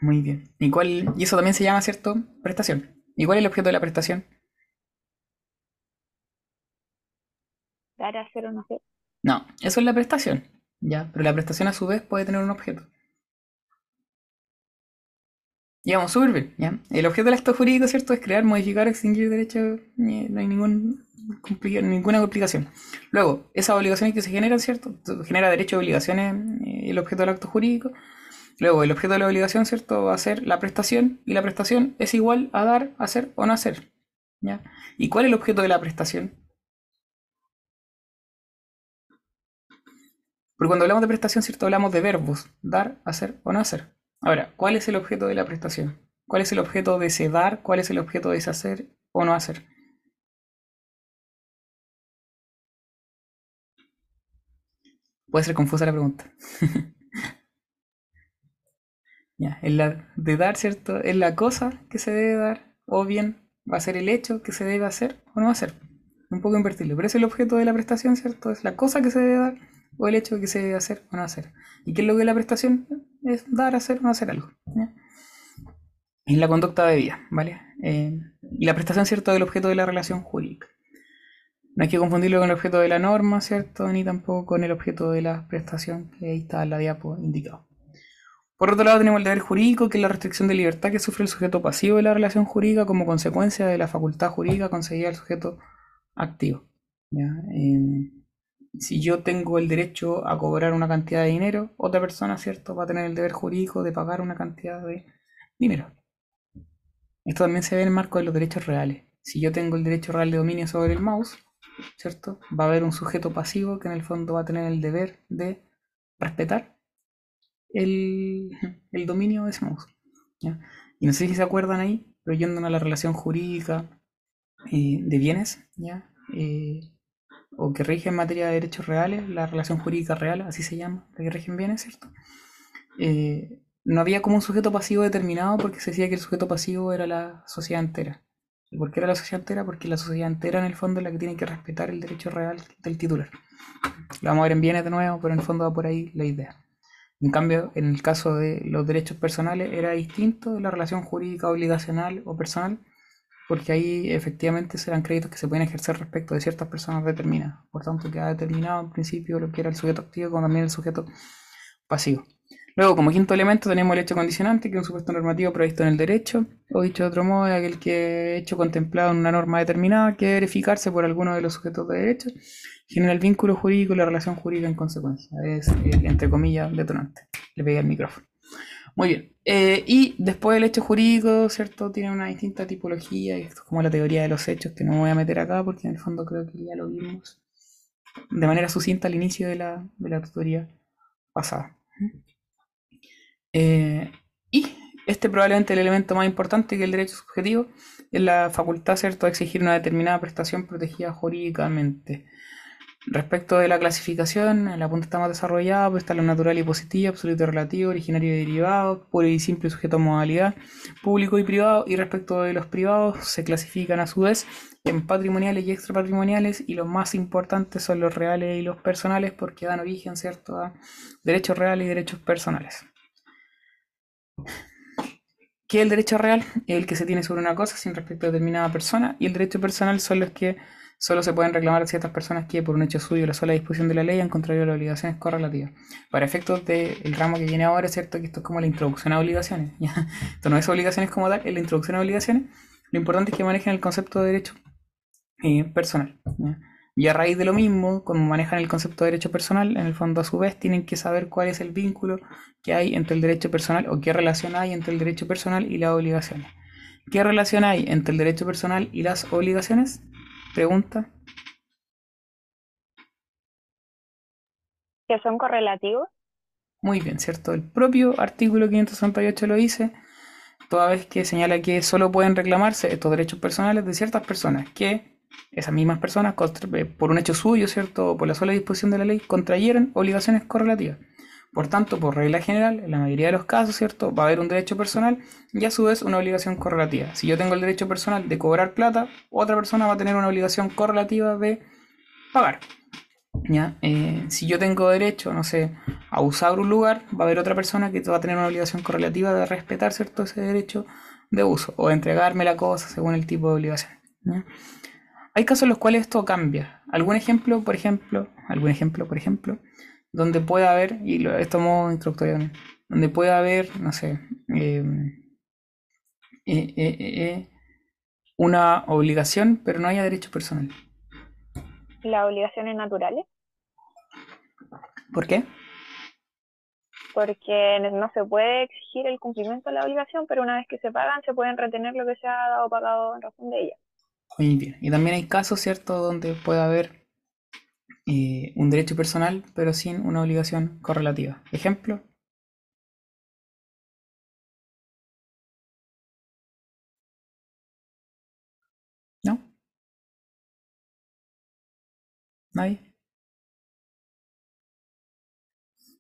Muy bien. ¿Y, cuál, y eso también se llama, ¿cierto? Prestación. ¿Y cuál es el objeto de la prestación? Dar, hacer o no hacer. No, eso es la prestación. Ya, pero la prestación a su vez puede tener un objeto. Y vamos, súper bien, ¿ya? El objeto del acto jurídico, ¿cierto? Es crear, modificar, extinguir derechos, no hay ninguna complicación. Luego, esas obligaciones que se generan, ¿cierto? Genera derechos y obligaciones eh, el objeto del acto jurídico. Luego, el objeto de la obligación, ¿cierto? Va a ser la prestación, y la prestación es igual a dar, hacer o no hacer. ¿ya? ¿Y cuál es el objeto de la prestación? Porque cuando hablamos de prestación, ¿cierto? Hablamos de verbos, dar, hacer o no hacer. Ahora, ¿cuál es el objeto de la prestación? ¿Cuál es el objeto de ese dar? ¿Cuál es el objeto de ese hacer o no hacer? Puede ser confusa la pregunta. <laughs> ya, la de dar, ¿cierto? Es la cosa que se debe dar, o bien va a ser el hecho que se debe hacer o no hacer. un poco invertible, pero es el objeto de la prestación, ¿cierto? Es la cosa que se debe dar o el hecho de que se debe hacer o no hacer. ¿Y qué es lo que es la prestación? Es dar, hacer o no hacer algo. En la conducta de vida, ¿vale? Eh, y la prestación, ¿cierto?, del objeto de la relación jurídica. No hay que confundirlo con el objeto de la norma, ¿cierto? Ni tampoco con el objeto de la prestación, que ahí está en la diapo indicado. Por otro lado, tenemos el deber jurídico, que es la restricción de libertad que sufre el sujeto pasivo de la relación jurídica como consecuencia de la facultad jurídica concedida al sujeto activo. Eh, si yo tengo el derecho a cobrar una cantidad de dinero, otra persona, ¿cierto?, va a tener el deber jurídico de pagar una cantidad de dinero. Esto también se ve en el marco de los derechos reales. Si yo tengo el derecho real de dominio sobre el mouse, ¿cierto? Va a haber un sujeto pasivo que en el fondo va a tener el deber de respetar el, dominio de ese mouse. Y no sé si se acuerdan ahí, pero yendo a la relación jurídica eh, de bienes, ¿ya? Eh, o que rige en materia de derechos reales, la relación jurídica real, así se llama, la que rige en bienes, ¿cierto? Eh, no había como un sujeto pasivo determinado porque se decía que el sujeto pasivo era la sociedad entera. ¿Y por qué era la sociedad entera? Porque la sociedad entera en el fondo es la que tiene que respetar el derecho real del titular. Lo vamos a ver en bienes de nuevo, pero en el fondo va por ahí la idea. En cambio, en el caso de los derechos personales era distinto de la relación jurídica obligacional o personal, porque ahí efectivamente serán créditos que se pueden ejercer respecto de ciertas personas determinadas. Por tanto, queda determinado en principio lo que era el sujeto activo como también el sujeto pasivo. Luego, como quinto elemento, tenemos el hecho condicionante, que es un supuesto normativo previsto en el derecho, o dicho de otro modo, es aquel que hecho contemplado en una norma determinada que verificarse por alguno de los sujetos de derecho, genera el vínculo jurídico y la relación jurídica en consecuencia. Es, entre comillas, detonante. Le pegué al micrófono. Muy bien. Eh, y después el hecho jurídico, ¿cierto? Tiene una distinta tipología, esto es como la teoría de los hechos, que no me voy a meter acá porque en el fondo creo que ya lo vimos de manera sucinta al inicio de la, de la tutoría pasada. Eh, y este probablemente el elemento más importante que el derecho subjetivo es la facultad, ¿cierto?, de exigir una determinada prestación protegida jurídicamente. Respecto de la clasificación, en la punta está más desarrollada, pues está lo natural y positivo, absoluto y relativo, originario y derivado, puro y simple sujeto a modalidad, público y privado, y respecto de los privados se clasifican a su vez en patrimoniales y extrapatrimoniales, y los más importantes son los reales y los personales porque dan origen, ¿cierto?, a derechos reales y derechos personales. ¿Qué es el derecho real? El que se tiene sobre una cosa sin respecto a determinada persona, y el derecho personal son los que solo se pueden reclamar a ciertas personas que por un hecho suyo la sola disposición de la ley han contrario a las obligaciones correlativas. Para efectos del ramo que viene ahora, es cierto que esto es como la introducción a obligaciones. <laughs> Esto no es obligaciones como tal, es la introducción a obligaciones. Lo importante es que manejen el concepto de derecho eh, personal. Y a raíz de lo mismo, como manejan el concepto de derecho personal, en el fondo a su vez tienen que saber cuál es el vínculo que hay entre el derecho personal o qué relación hay entre el derecho personal y las obligaciones. ¿Qué relación hay entre el derecho personal y las obligaciones? Pregunta. Que son correlativos. Muy bien, ¿cierto? El propio artículo 568 lo dice, toda vez que señala que solo pueden reclamarse estos derechos personales de ciertas personas que esas mismas personas, eh, por un hecho suyo, ¿cierto? O por la sola disposición de la ley, contrayeron obligaciones correlativas. Por tanto, por regla general, en la mayoría de los casos, ¿cierto? Va a haber un derecho personal y a su vez una obligación correlativa. Si yo tengo el derecho personal de cobrar plata, otra persona va a tener una obligación correlativa de pagar. ¿Ya? Eh, si yo tengo derecho, no sé, a usar un lugar, va a haber otra persona que va a tener una obligación correlativa de respetar, ¿cierto? Ese derecho de uso o de entregarme la cosa según el tipo de obligación. Hay casos en los cuales esto cambia. Algún ejemplo, por ejemplo, algún ejemplo, por ejemplo, donde puede haber, y lo, esto modo introductorio, donde puede haber, no sé, em, eh, eh, eh, una obligación, pero no haya derecho personal. ¿Las obligaciones naturales? ¿Por qué? Porque no se puede exigir el cumplimiento de la obligación, pero una vez que se pagan, se pueden retener lo que se ha dado pagado en razón de ella. Muy bien. Y también hay casos, ¿cierto?, donde puede haber eh, un derecho personal, pero sin una obligación correlativa. Ejemplo. ¿No? ¿Nadie?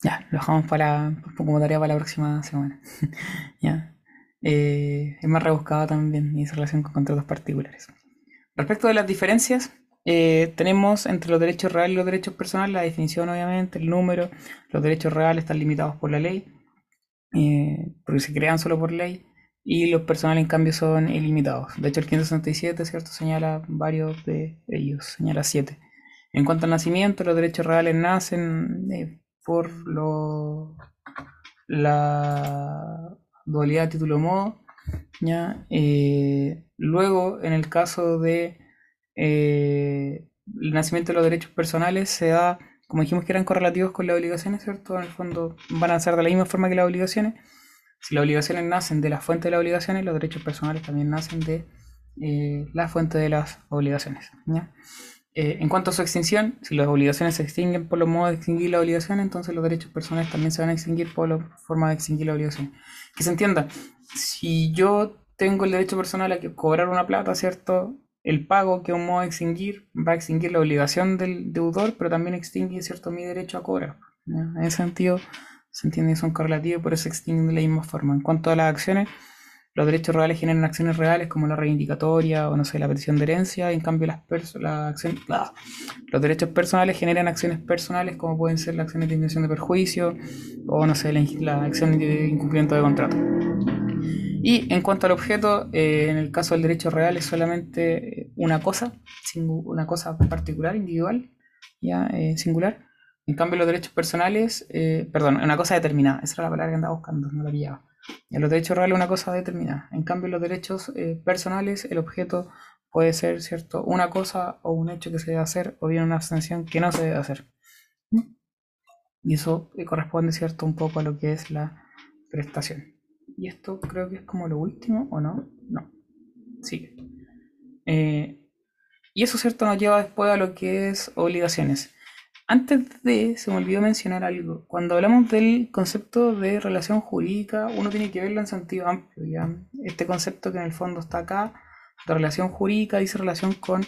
Ya, lo dejamos para, como tarea para la próxima semana. <laughs> ya. Eh, es más rebuscado también y relación con contratos particulares. Respecto de las diferencias, eh, tenemos entre los derechos reales y los derechos personales la definición, obviamente, el número. Los derechos reales están limitados por la ley, eh, porque se crean solo por ley, y los personales, en cambio, son ilimitados. De hecho, el 567, ¿cierto?, señala varios de ellos, señala siete. En cuanto al nacimiento, los derechos reales nacen eh, por lo, la dualidad título-modo. ¿ya? luego, en el caso de eh, el nacimiento de los derechos personales se da, como dijimos que eran correlativos con las obligaciones, ¿cierto? En el fondo van a ser de la misma forma que las obligaciones. Si las obligaciones nacen de la fuente de las obligaciones, los derechos personales también nacen de eh, la fuente de las obligaciones. Eh, en cuanto a su extinción, si las obligaciones se extinguen por los modos de extinguir la obligación, entonces los derechos personales también se van a extinguir por la forma de extinguir la obligación. Que se entienda, si yo tengo el derecho personal a cobrar una plata, ¿cierto? El pago, que un modo de extinguir, va a extinguir la obligación del deudor, pero también extingue, ¿cierto?, mi derecho a cobrar. En ese sentido, se entiende que son correlativos y por eso se extinguen de la misma forma. En cuanto a las acciones, los derechos reales generan acciones reales como la reivindicatoria o, no sé, la petición de herencia. En cambio, las, la acción, los derechos personales generan acciones personales como pueden ser las acciones de indemnización de perjuicio o, no sé, la, la acción de incumplimiento de contrato. Y en cuanto al objeto, eh, en el caso del derecho real es solamente una cosa, una cosa particular, individual, ya eh, singular. En cambio, los derechos personales, eh, perdón, una cosa determinada, esa era la palabra que andaba buscando, no la pillaba. En los derechos reales una cosa determinada. En cambio, los derechos personales, el objeto puede ser, ¿cierto? Una cosa o un hecho que se debe hacer, o bien una abstención que no se debe hacer. Y eso corresponde, ¿cierto? Un poco a lo que es la prestación. Y esto creo que es como lo último, ¿o no? No. Sigue. Eh, y eso, ¿cierto? Nos lleva después a lo que es obligaciones. Antes de, se me olvidó mencionar algo. Cuando hablamos del concepto de relación jurídica, uno tiene que verlo en sentido amplio. ¿ya? Este concepto que en el fondo está acá, de relación jurídica, dice relación con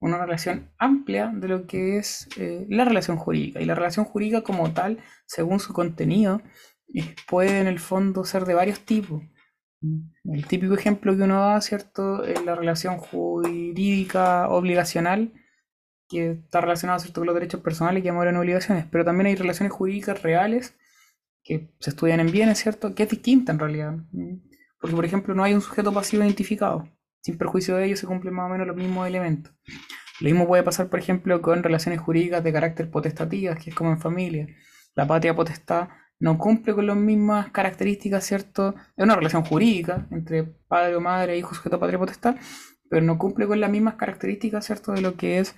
una relación amplia de lo que es eh, la relación jurídica. Y la relación jurídica como tal, según su contenido, puede en el fondo ser de varios tipos. El típico ejemplo que uno da, ¿cierto? Es la relación jurídica obligacional, que está relacionada, ¿cierto? con los derechos personales que en obligaciones, pero también hay relaciones jurídicas reales que se estudian en bienes, ¿cierto? Que es distinta en realidad. Porque, por ejemplo, no hay un sujeto pasivo identificado. Sin perjuicio de ello se cumplen más o menos los mismos elementos. Lo mismo puede pasar, por ejemplo, con relaciones jurídicas de carácter potestativas, que es como en familia. La patria potestad no cumple con las mismas características, ¿cierto? Es una relación jurídica entre padre o madre, hijo, sujeto, patria potestad, pero no cumple con las mismas características, ¿cierto? De lo que es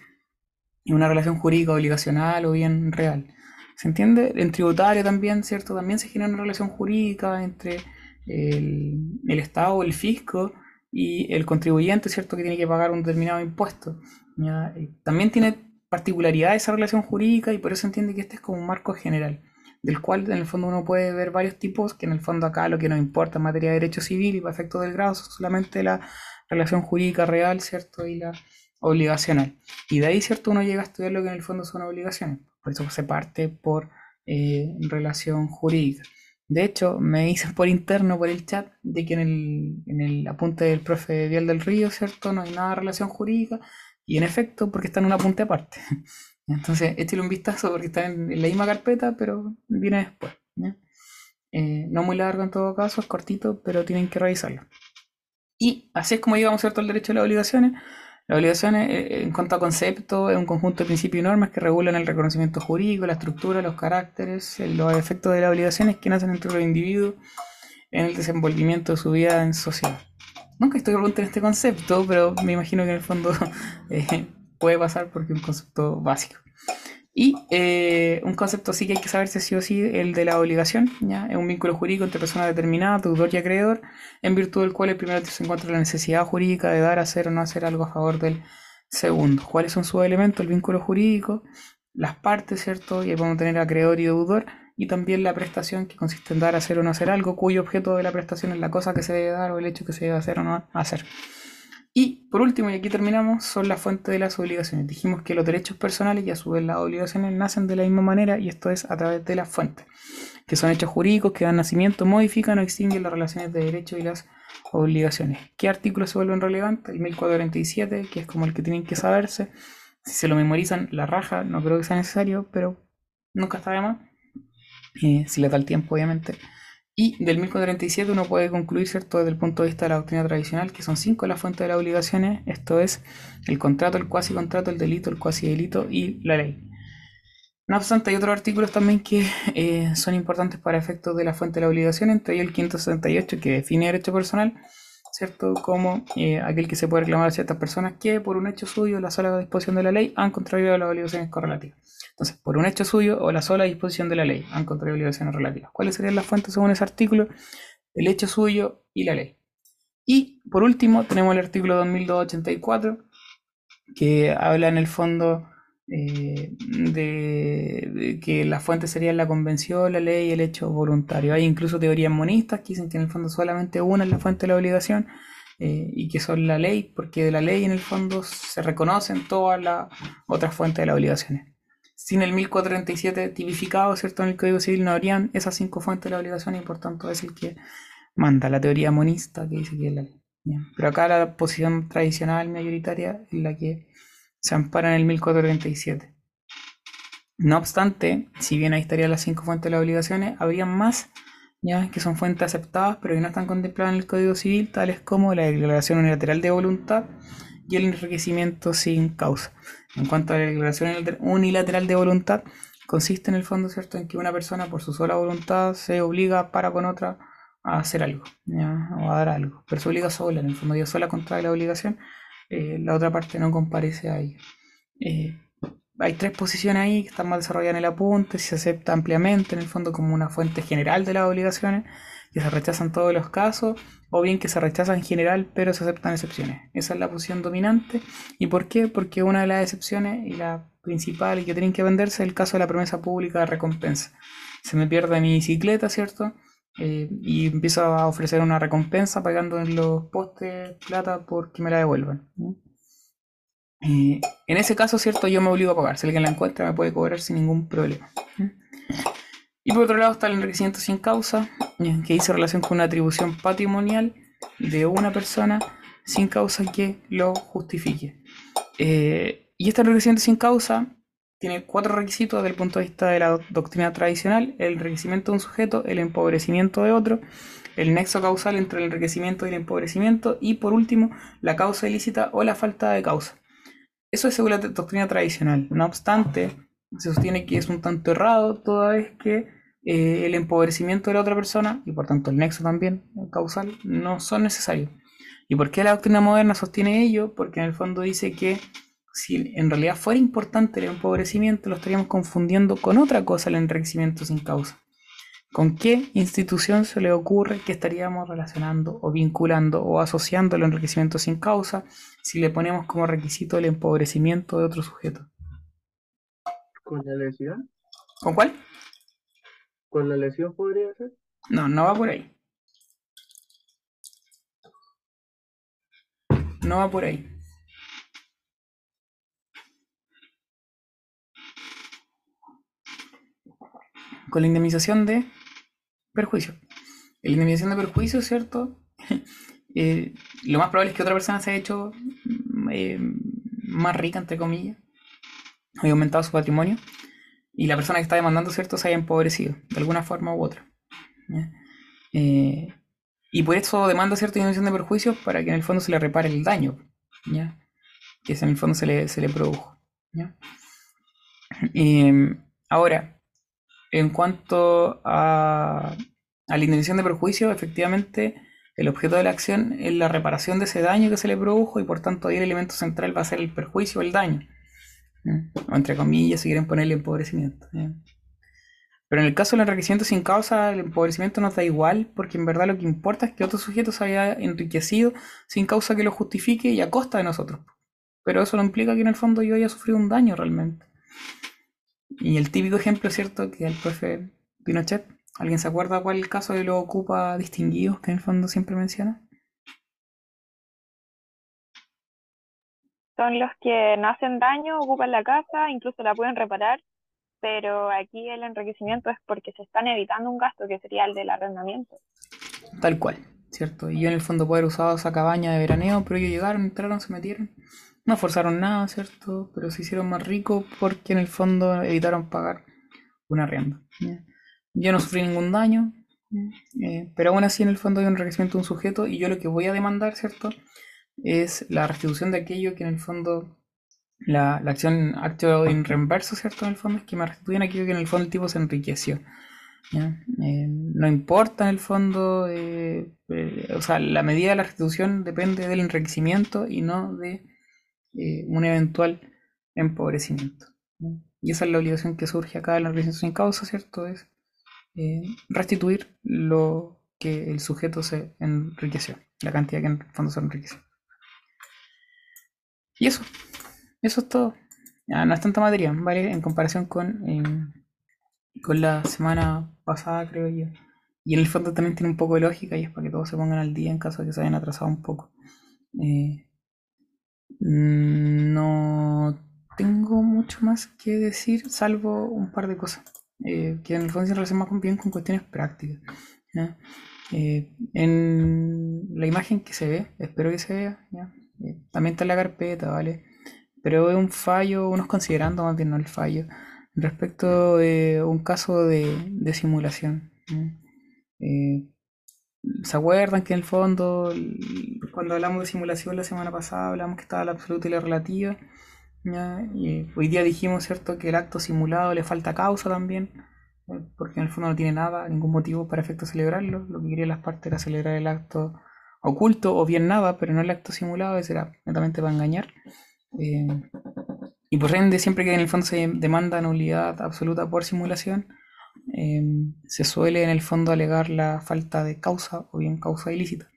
una relación jurídica obligacional o bien real. ¿Se entiende? En tributario también, ¿cierto? También se genera una relación jurídica entre el, el Estado el fisco y el contribuyente, ¿cierto? Que tiene que pagar un determinado impuesto. También tiene particularidad esa relación jurídica y por eso entiende que este es como un marco general del cual en el fondo uno puede ver varios tipos, que en el fondo acá lo que nos importa en materia de derecho civil y para efectos del grado son solamente la relación jurídica real, ¿cierto? Y la obligacional. Y de ahí, ¿cierto? Uno llega a estudiar lo que en el fondo son obligaciones. Por eso se parte por eh, relación jurídica. De hecho, me dicen por interno, por el chat, de que en el, en el apunte del profe Vial del Río, ¿cierto? No hay nada de relación jurídica. Y en efecto, porque está en un apunte aparte. Entonces, échale un vistazo porque está en, la misma carpeta, pero viene después. Eh, no muy largo en todo caso, es cortito, pero tienen que revisarlo. Y así es como llegamos ¿cierto? al derecho de las obligaciones. Las obligaciones, eh, en cuanto a concepto, es un conjunto de principios y normas que regulan el reconocimiento jurídico, la estructura, los caracteres, los efectos de las obligaciones que nacen entre los individuos en el desenvolvimiento de su vida en sociedad. Nunca estoy preguntando este concepto, pero me imagino que en el fondo <laughs> eh, puede pasar porque es un concepto básico. Y eh, un concepto sí que hay que saberse sí o sí, el de la obligación, ¿ya? es un vínculo jurídico entre personas determinadas, deudor y acreedor, en virtud del cual el primero se encuentra la necesidad jurídica de dar, hacer o no hacer algo a favor del segundo. ¿Cuáles son sus elementos? El vínculo jurídico, las partes, ¿cierto? Y ahí podemos tener acreedor y deudor, y también la prestación, que consiste en dar, hacer o no hacer algo, cuyo objeto de la prestación es la cosa que se debe dar o el hecho que se debe hacer o no hacer. Y por último, y aquí terminamos, son la fuente de las obligaciones. Dijimos que los derechos personales y a su vez las obligaciones nacen de la misma manera y esto es a través de la fuente, que son hechos jurídicos que dan nacimiento, modifican o extinguen las relaciones de derecho y las obligaciones. ¿Qué artículos se vuelven relevantes? El 1447, que es como el que tienen que saberse. Si se lo memorizan, la raja, no creo que sea necesario, pero nunca está de más. Eh, si le da el tiempo, obviamente. Y del 1437 uno puede concluir, ¿cierto?, desde el punto de vista de la doctrina tradicional, que son cinco las fuentes de las obligaciones, esto es el contrato, el cuasi contrato, el delito, el cuasi delito y la ley. No obstante, hay otros artículos también que eh, son importantes para efectos de la fuente de la obligación, entre ellos el 568 que define derecho personal, ¿cierto? Como eh, aquel que se puede reclamar a ciertas personas que por un hecho suyo, la sola disposición de la ley, han contraído las obligaciones correlativas. Entonces, por un hecho suyo o la sola disposición de la ley, han contraído obligaciones relativas. ¿Cuáles serían las fuentes según ese artículo? El hecho suyo y la ley. Y por último, tenemos el artículo 2284, que habla en el fondo eh, de, que la fuente sería la convención, la ley y el hecho voluntario. Hay incluso teorías monistas que dicen que en el fondo solamente una es la fuente de la obligación eh, y que son la ley, porque de la ley en el fondo se reconocen todas las otras fuentes de las obligaciones. Sin el 1437 tipificado, ¿cierto? En el Código Civil no habrían esas cinco fuentes de la obligación y por tanto es el que manda la teoría monista que dice que es la ley. Pero acá la posición tradicional mayoritaria es la que se ampara en el 1437. No obstante, si bien ahí estarían las cinco fuentes de las obligaciones, habría más ya que son fuentes aceptadas pero que no están contempladas en el Código Civil, tales como la declaración unilateral de voluntad y el enriquecimiento sin causa. En cuanto a la declaración unilateral de voluntad, consiste en el fondo, ¿cierto?, en que una persona por su sola voluntad se obliga para con otra a hacer algo, o a dar algo, pero se obliga sola, en el fondo ella sola contrae la obligación eh, la otra parte no comparece ahí. Eh, hay tres posiciones ahí que están más desarrolladas en el apunte, se acepta ampliamente en el fondo como una fuente general de las obligaciones, que se rechazan todos los casos, o bien que se rechazan en general pero se aceptan excepciones. Esa es la posición dominante. ¿Y por qué? Porque una de las excepciones y la principal que tienen que venderse es el caso de la promesa pública de recompensa. Se me pierde mi bicicleta, ¿cierto? Eh, y empiezo a ofrecer una recompensa pagando en los postes plata porque me la devuelvan. Eh, en ese caso, cierto, yo me obligo a pagar. Si alguien la encuentra, me puede cobrar sin ningún problema. Y por otro lado está el enriquecimiento sin causa, eh, que dice relación con una atribución patrimonial de una persona sin causa que lo justifique. y este enriquecimiento sin causa tiene cuatro requisitos desde el punto de vista de la doctrina tradicional, el enriquecimiento de un sujeto, el empobrecimiento de otro, el nexo causal entre el enriquecimiento y el empobrecimiento y por último la causa ilícita o la falta de causa. Eso es según la doctrina tradicional. No obstante, se sostiene que es un tanto errado toda vez que eh, el empobrecimiento de la otra persona y por tanto el nexo también causal no son necesarios. ¿Y por qué la doctrina moderna sostiene ello? Porque en el fondo dice que si en realidad fuera importante el empobrecimiento, lo estaríamos confundiendo con otra cosa el enriquecimiento sin causa. ¿Con qué institución se le ocurre que estaríamos relacionando o vinculando o asociando el enriquecimiento sin causa si le ponemos como requisito el empobrecimiento de otro sujeto? ¿Con la lesión? ¿Con cuál? ¿Con la lesión podría ser? No, no va por ahí. No va por ahí. con la indemnización de perjuicio. La indemnización de perjuicio, ¿cierto? <laughs> Eh, lo más probable es que otra persona se haya hecho eh, más rica, entre comillas, haya aumentado su patrimonio, y la persona que está demandando, ¿cierto?, se haya empobrecido, de alguna forma u otra. Eh, y por eso demanda cierta indemnización de perjuicio para que en el fondo se le repare el daño, que en el fondo se le, se le produjo. ahora, en cuanto a, la indemnización de perjuicio, efectivamente, el objeto de la acción es la reparación de ese daño que se le produjo y por tanto ahí el elemento central va a ser el perjuicio o el daño. O entre comillas, si quieren ponerle empobrecimiento. Pero en el caso del enriquecimiento sin causa, el empobrecimiento nos da igual, porque en verdad lo que importa es que otro sujeto se haya enriquecido sin causa que lo justifique y a costa de nosotros. Pero eso no implica que en el fondo yo haya sufrido un daño realmente. Y el típico ejemplo, ¿cierto? Que el profe Pinochet, ¿alguien se acuerda cuál es el caso de los ocupa distinguidos que en el fondo siempre menciona? Son los que no hacen daño, ocupan la casa, incluso la pueden reparar, pero aquí el enriquecimiento es porque se están evitando un gasto que sería el del arrendamiento. Tal cual, ¿cierto? Y yo en el fondo poder usado esa cabaña de veraneo, pero ellos llegaron, entraron, se metieron no forzaron nada, ¿cierto? Pero se hicieron más ricos porque en el fondo evitaron pagar una arriendo. Yo no sufrí ningún daño, eh, pero aún así en el fondo hay un enriquecimiento de un sujeto y yo lo que voy a demandar, ¿cierto? Es la restitución de aquello que en el fondo la, acción acto en reverso, ¿cierto? En el fondo es que me restituyen aquello que en el fondo el tipo se enriqueció. Eh, no importa en el fondo, eh, o sea, la medida de la restitución depende del enriquecimiento y no de un eventual empobrecimiento. Y esa es la obligación que surge acá de la organización sin causa, ¿cierto? Es eh, restituir lo que el sujeto se enriqueció, la cantidad que en el fondo se enriqueció. Y eso, eso es todo. no es tanta materia, ¿vale? En comparación con, con la semana pasada, creo yo. Y en el fondo también tiene un poco de lógica y es para que todos se pongan al día en caso de que se hayan atrasado un poco. Eh, no tengo mucho más que decir, salvo un par de cosas. Eh, que en el fondo se relaciona más bien con cuestiones prácticas. Eh, en la imagen que se ve, espero que se vea, eh, también está en la carpeta, ¿vale? Pero es un fallo, unos considerando más bien no el fallo, respecto de un caso de, simulación. ¿Se acuerdan que en el fondo, cuando hablamos de simulación la semana pasada, hablamos que estaba la absoluta y la relativa? Y hoy día dijimos, ¿cierto?, que el acto simulado le falta causa también, eh, porque en el fondo no tiene nada, ningún motivo para efecto celebrarlo. Lo que querían las partes era celebrar el acto oculto o bien nada, pero no el acto simulado, ese era netamente para engañar. Eh, y por ende, siempre que en el fondo se demanda nulidad absoluta por simulación, eh, se suele en el fondo alegar la falta de causa o bien causa ilícita.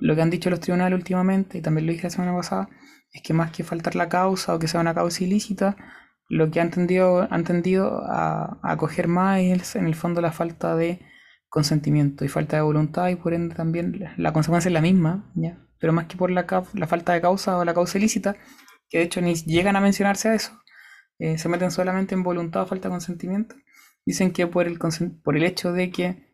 lo que han dicho los tribunales últimamente, y también lo dije la semana pasada, es que más que faltar la causa o que sea una causa ilícita, lo que ha entendido, ha entendido a, acoger más es en el fondo la falta de consentimiento y falta de voluntad y por ende también la consecuencia es la misma, ¿ya? pero más que por la, la falta de causa o la causa ilícita, que de hecho ni llegan a mencionarse a eso, eh, se meten solamente en voluntad o falta de consentimiento, dicen que por el, por el hecho de que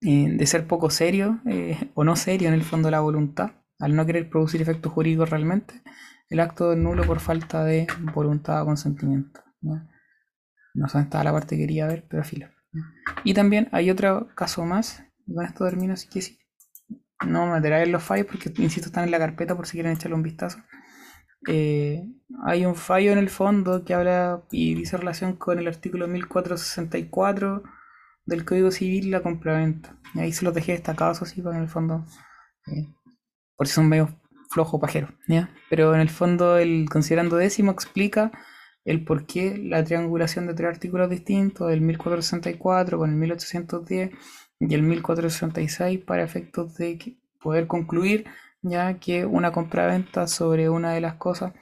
eh, de ser poco serio eh, o no serio en el fondo la voluntad, al no querer producir efectos jurídicos realmente, el acto es nulo por falta de voluntad o consentimiento. No sé dónde estaba la parte que quería ver, pero filo. Y también hay otro caso más, y con esto termino, así que sí. No me meteré en los fallos porque, insisto, están en la carpeta por si quieren echarle un vistazo. Eh, hay un fallo en el fondo que habla y dice relación con el artículo 1464 del Código Civil, la compraventa. Y ahí se los dejé destacados así para en el fondo eh, por si son medio flojo pajero, ¿ya? Pero en el fondo el considerando décimo explica el por qué la triangulación de tres artículos distintos, el 1464 con el 1810 y el 1466 para efectos de poder concluir ya que una compra-venta sobre una de las cosas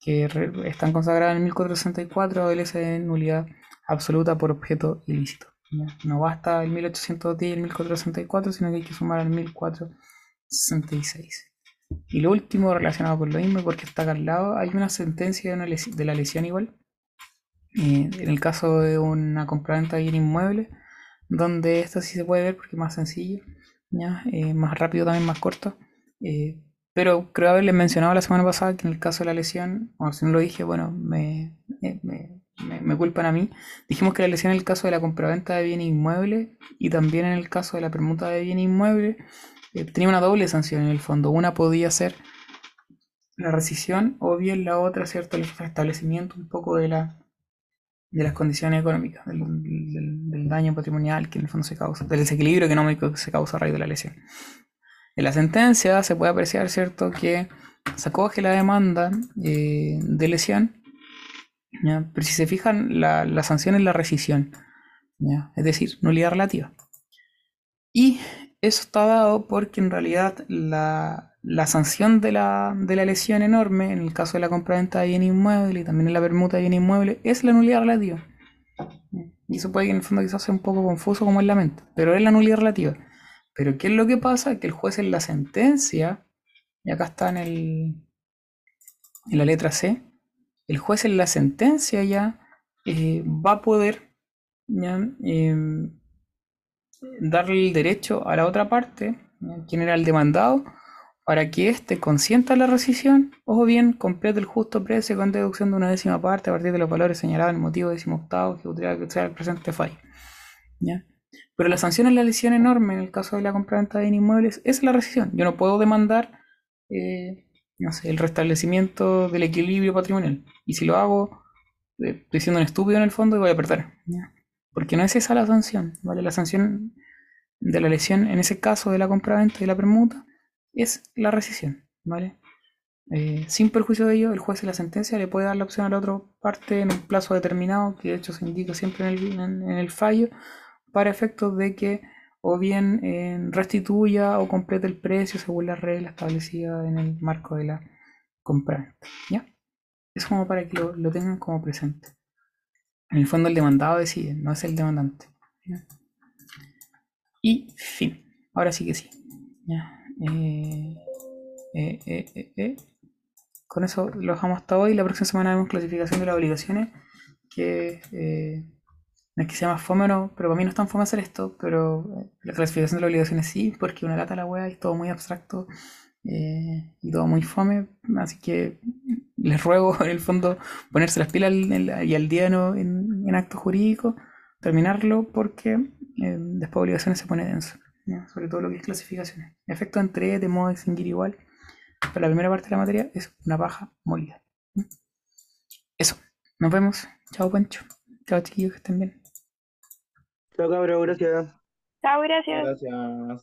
que están consagradas en el 1464 obedece de nulidad absoluta por objeto ilícito. No basta el 1810 y el 1464, sino que hay que sumar al 1466. 66. Y lo último relacionado con lo mismo, porque está acá al lado, hay una sentencia de, la lesión igual. Eh, en el caso de una compraventa de bien inmueble, donde esto sí se puede ver porque es más sencillo. Eh, más rápido también, más corto. Eh, pero creo haberles mencionado la semana pasada que en el caso de la lesión, o si no lo dije, bueno, me, me, me, culpan a mí. Dijimos que la lesión en el caso de la compraventa de bien inmueble y también en el caso de la permuta de bien inmueble eh, tenía una doble sanción en el fondo. Una podía ser la rescisión o bien la otra, ¿cierto? El restablecimiento un poco de, la, de las condiciones económicas, del, daño patrimonial que en el fondo se causa, del desequilibrio económico que se causa a raíz de la lesión. En la sentencia se puede apreciar, ¿cierto?, que se acoge la demanda eh, de lesión, pero si se fijan, la, la sanción es la rescisión, es decir, nulidad relativa. Y eso está dado porque en realidad la, sanción de la, lesión enorme, en el caso de la compra-venta de bien inmueble y también en la permuta de bien inmueble, es la nulidad relativa. Y eso puede que en el fondo quizás sea un poco confuso como en la mente, pero es la nulidad relativa. Pero ¿qué es lo que pasa? Que el juez en la sentencia, y acá está en, el, en la letra C, el juez en la sentencia ya eh, va a poder em, darle el derecho a la otra parte, quien era el demandado, para que éste consienta la rescisión o bien complete el justo precio con deducción de una décima parte a partir de los valores señalados en el motivo décimo octavo que sea el presente fallo. ¿Ya? Pero la sanción es la lesión enorme en el caso de la compraventa de inmuebles, es la rescisión. Yo no puedo demandar eh, no sé, el restablecimiento del equilibrio patrimonial. Y si lo hago, eh, estoy siendo un estúpido en el fondo y voy a perder. Porque no es esa la sanción, ¿vale? La sanción de la lesión en ese caso de la compraventa y la permuta es la rescisión, ¿vale? Eh, sin perjuicio de ello, el juez de la sentencia le puede dar la opción a la otra parte en un plazo determinado, que de hecho se indica siempre en el, fallo, para efectos de que o bien eh, restituya o complete el precio según las reglas establecidas en el marco de la compra. ¿Ya? Es como para que lo, tengan como presente. En el fondo el demandado decide, no es el demandante. Y fin. Ahora sí que sí. ¿Ya? Eh, eh, eh, Con eso lo dejamos hasta hoy. La próxima semana vemos clasificación de las obligaciones. Que no es que sea más fome o no, pero para mí no es tan fome hacer esto. Pero la clasificación de las obligaciones sí, porque una lata la wea y todo muy abstracto y todo muy fome. Así que les ruego <laughs> en el fondo ponerse las pilas y al día en, en acto jurídico, terminarlo porque después obligaciones se pone denso sobre todo lo que es clasificaciones. Efecto entre de modo de extinguir igual. Pero la primera parte de la materia es una paja molida. Eso. Nos vemos. Chao, Pancho. Chao, chiquillos, que estén bien. Chao, cabrón. Gracias. Chao, gracias. Gracias.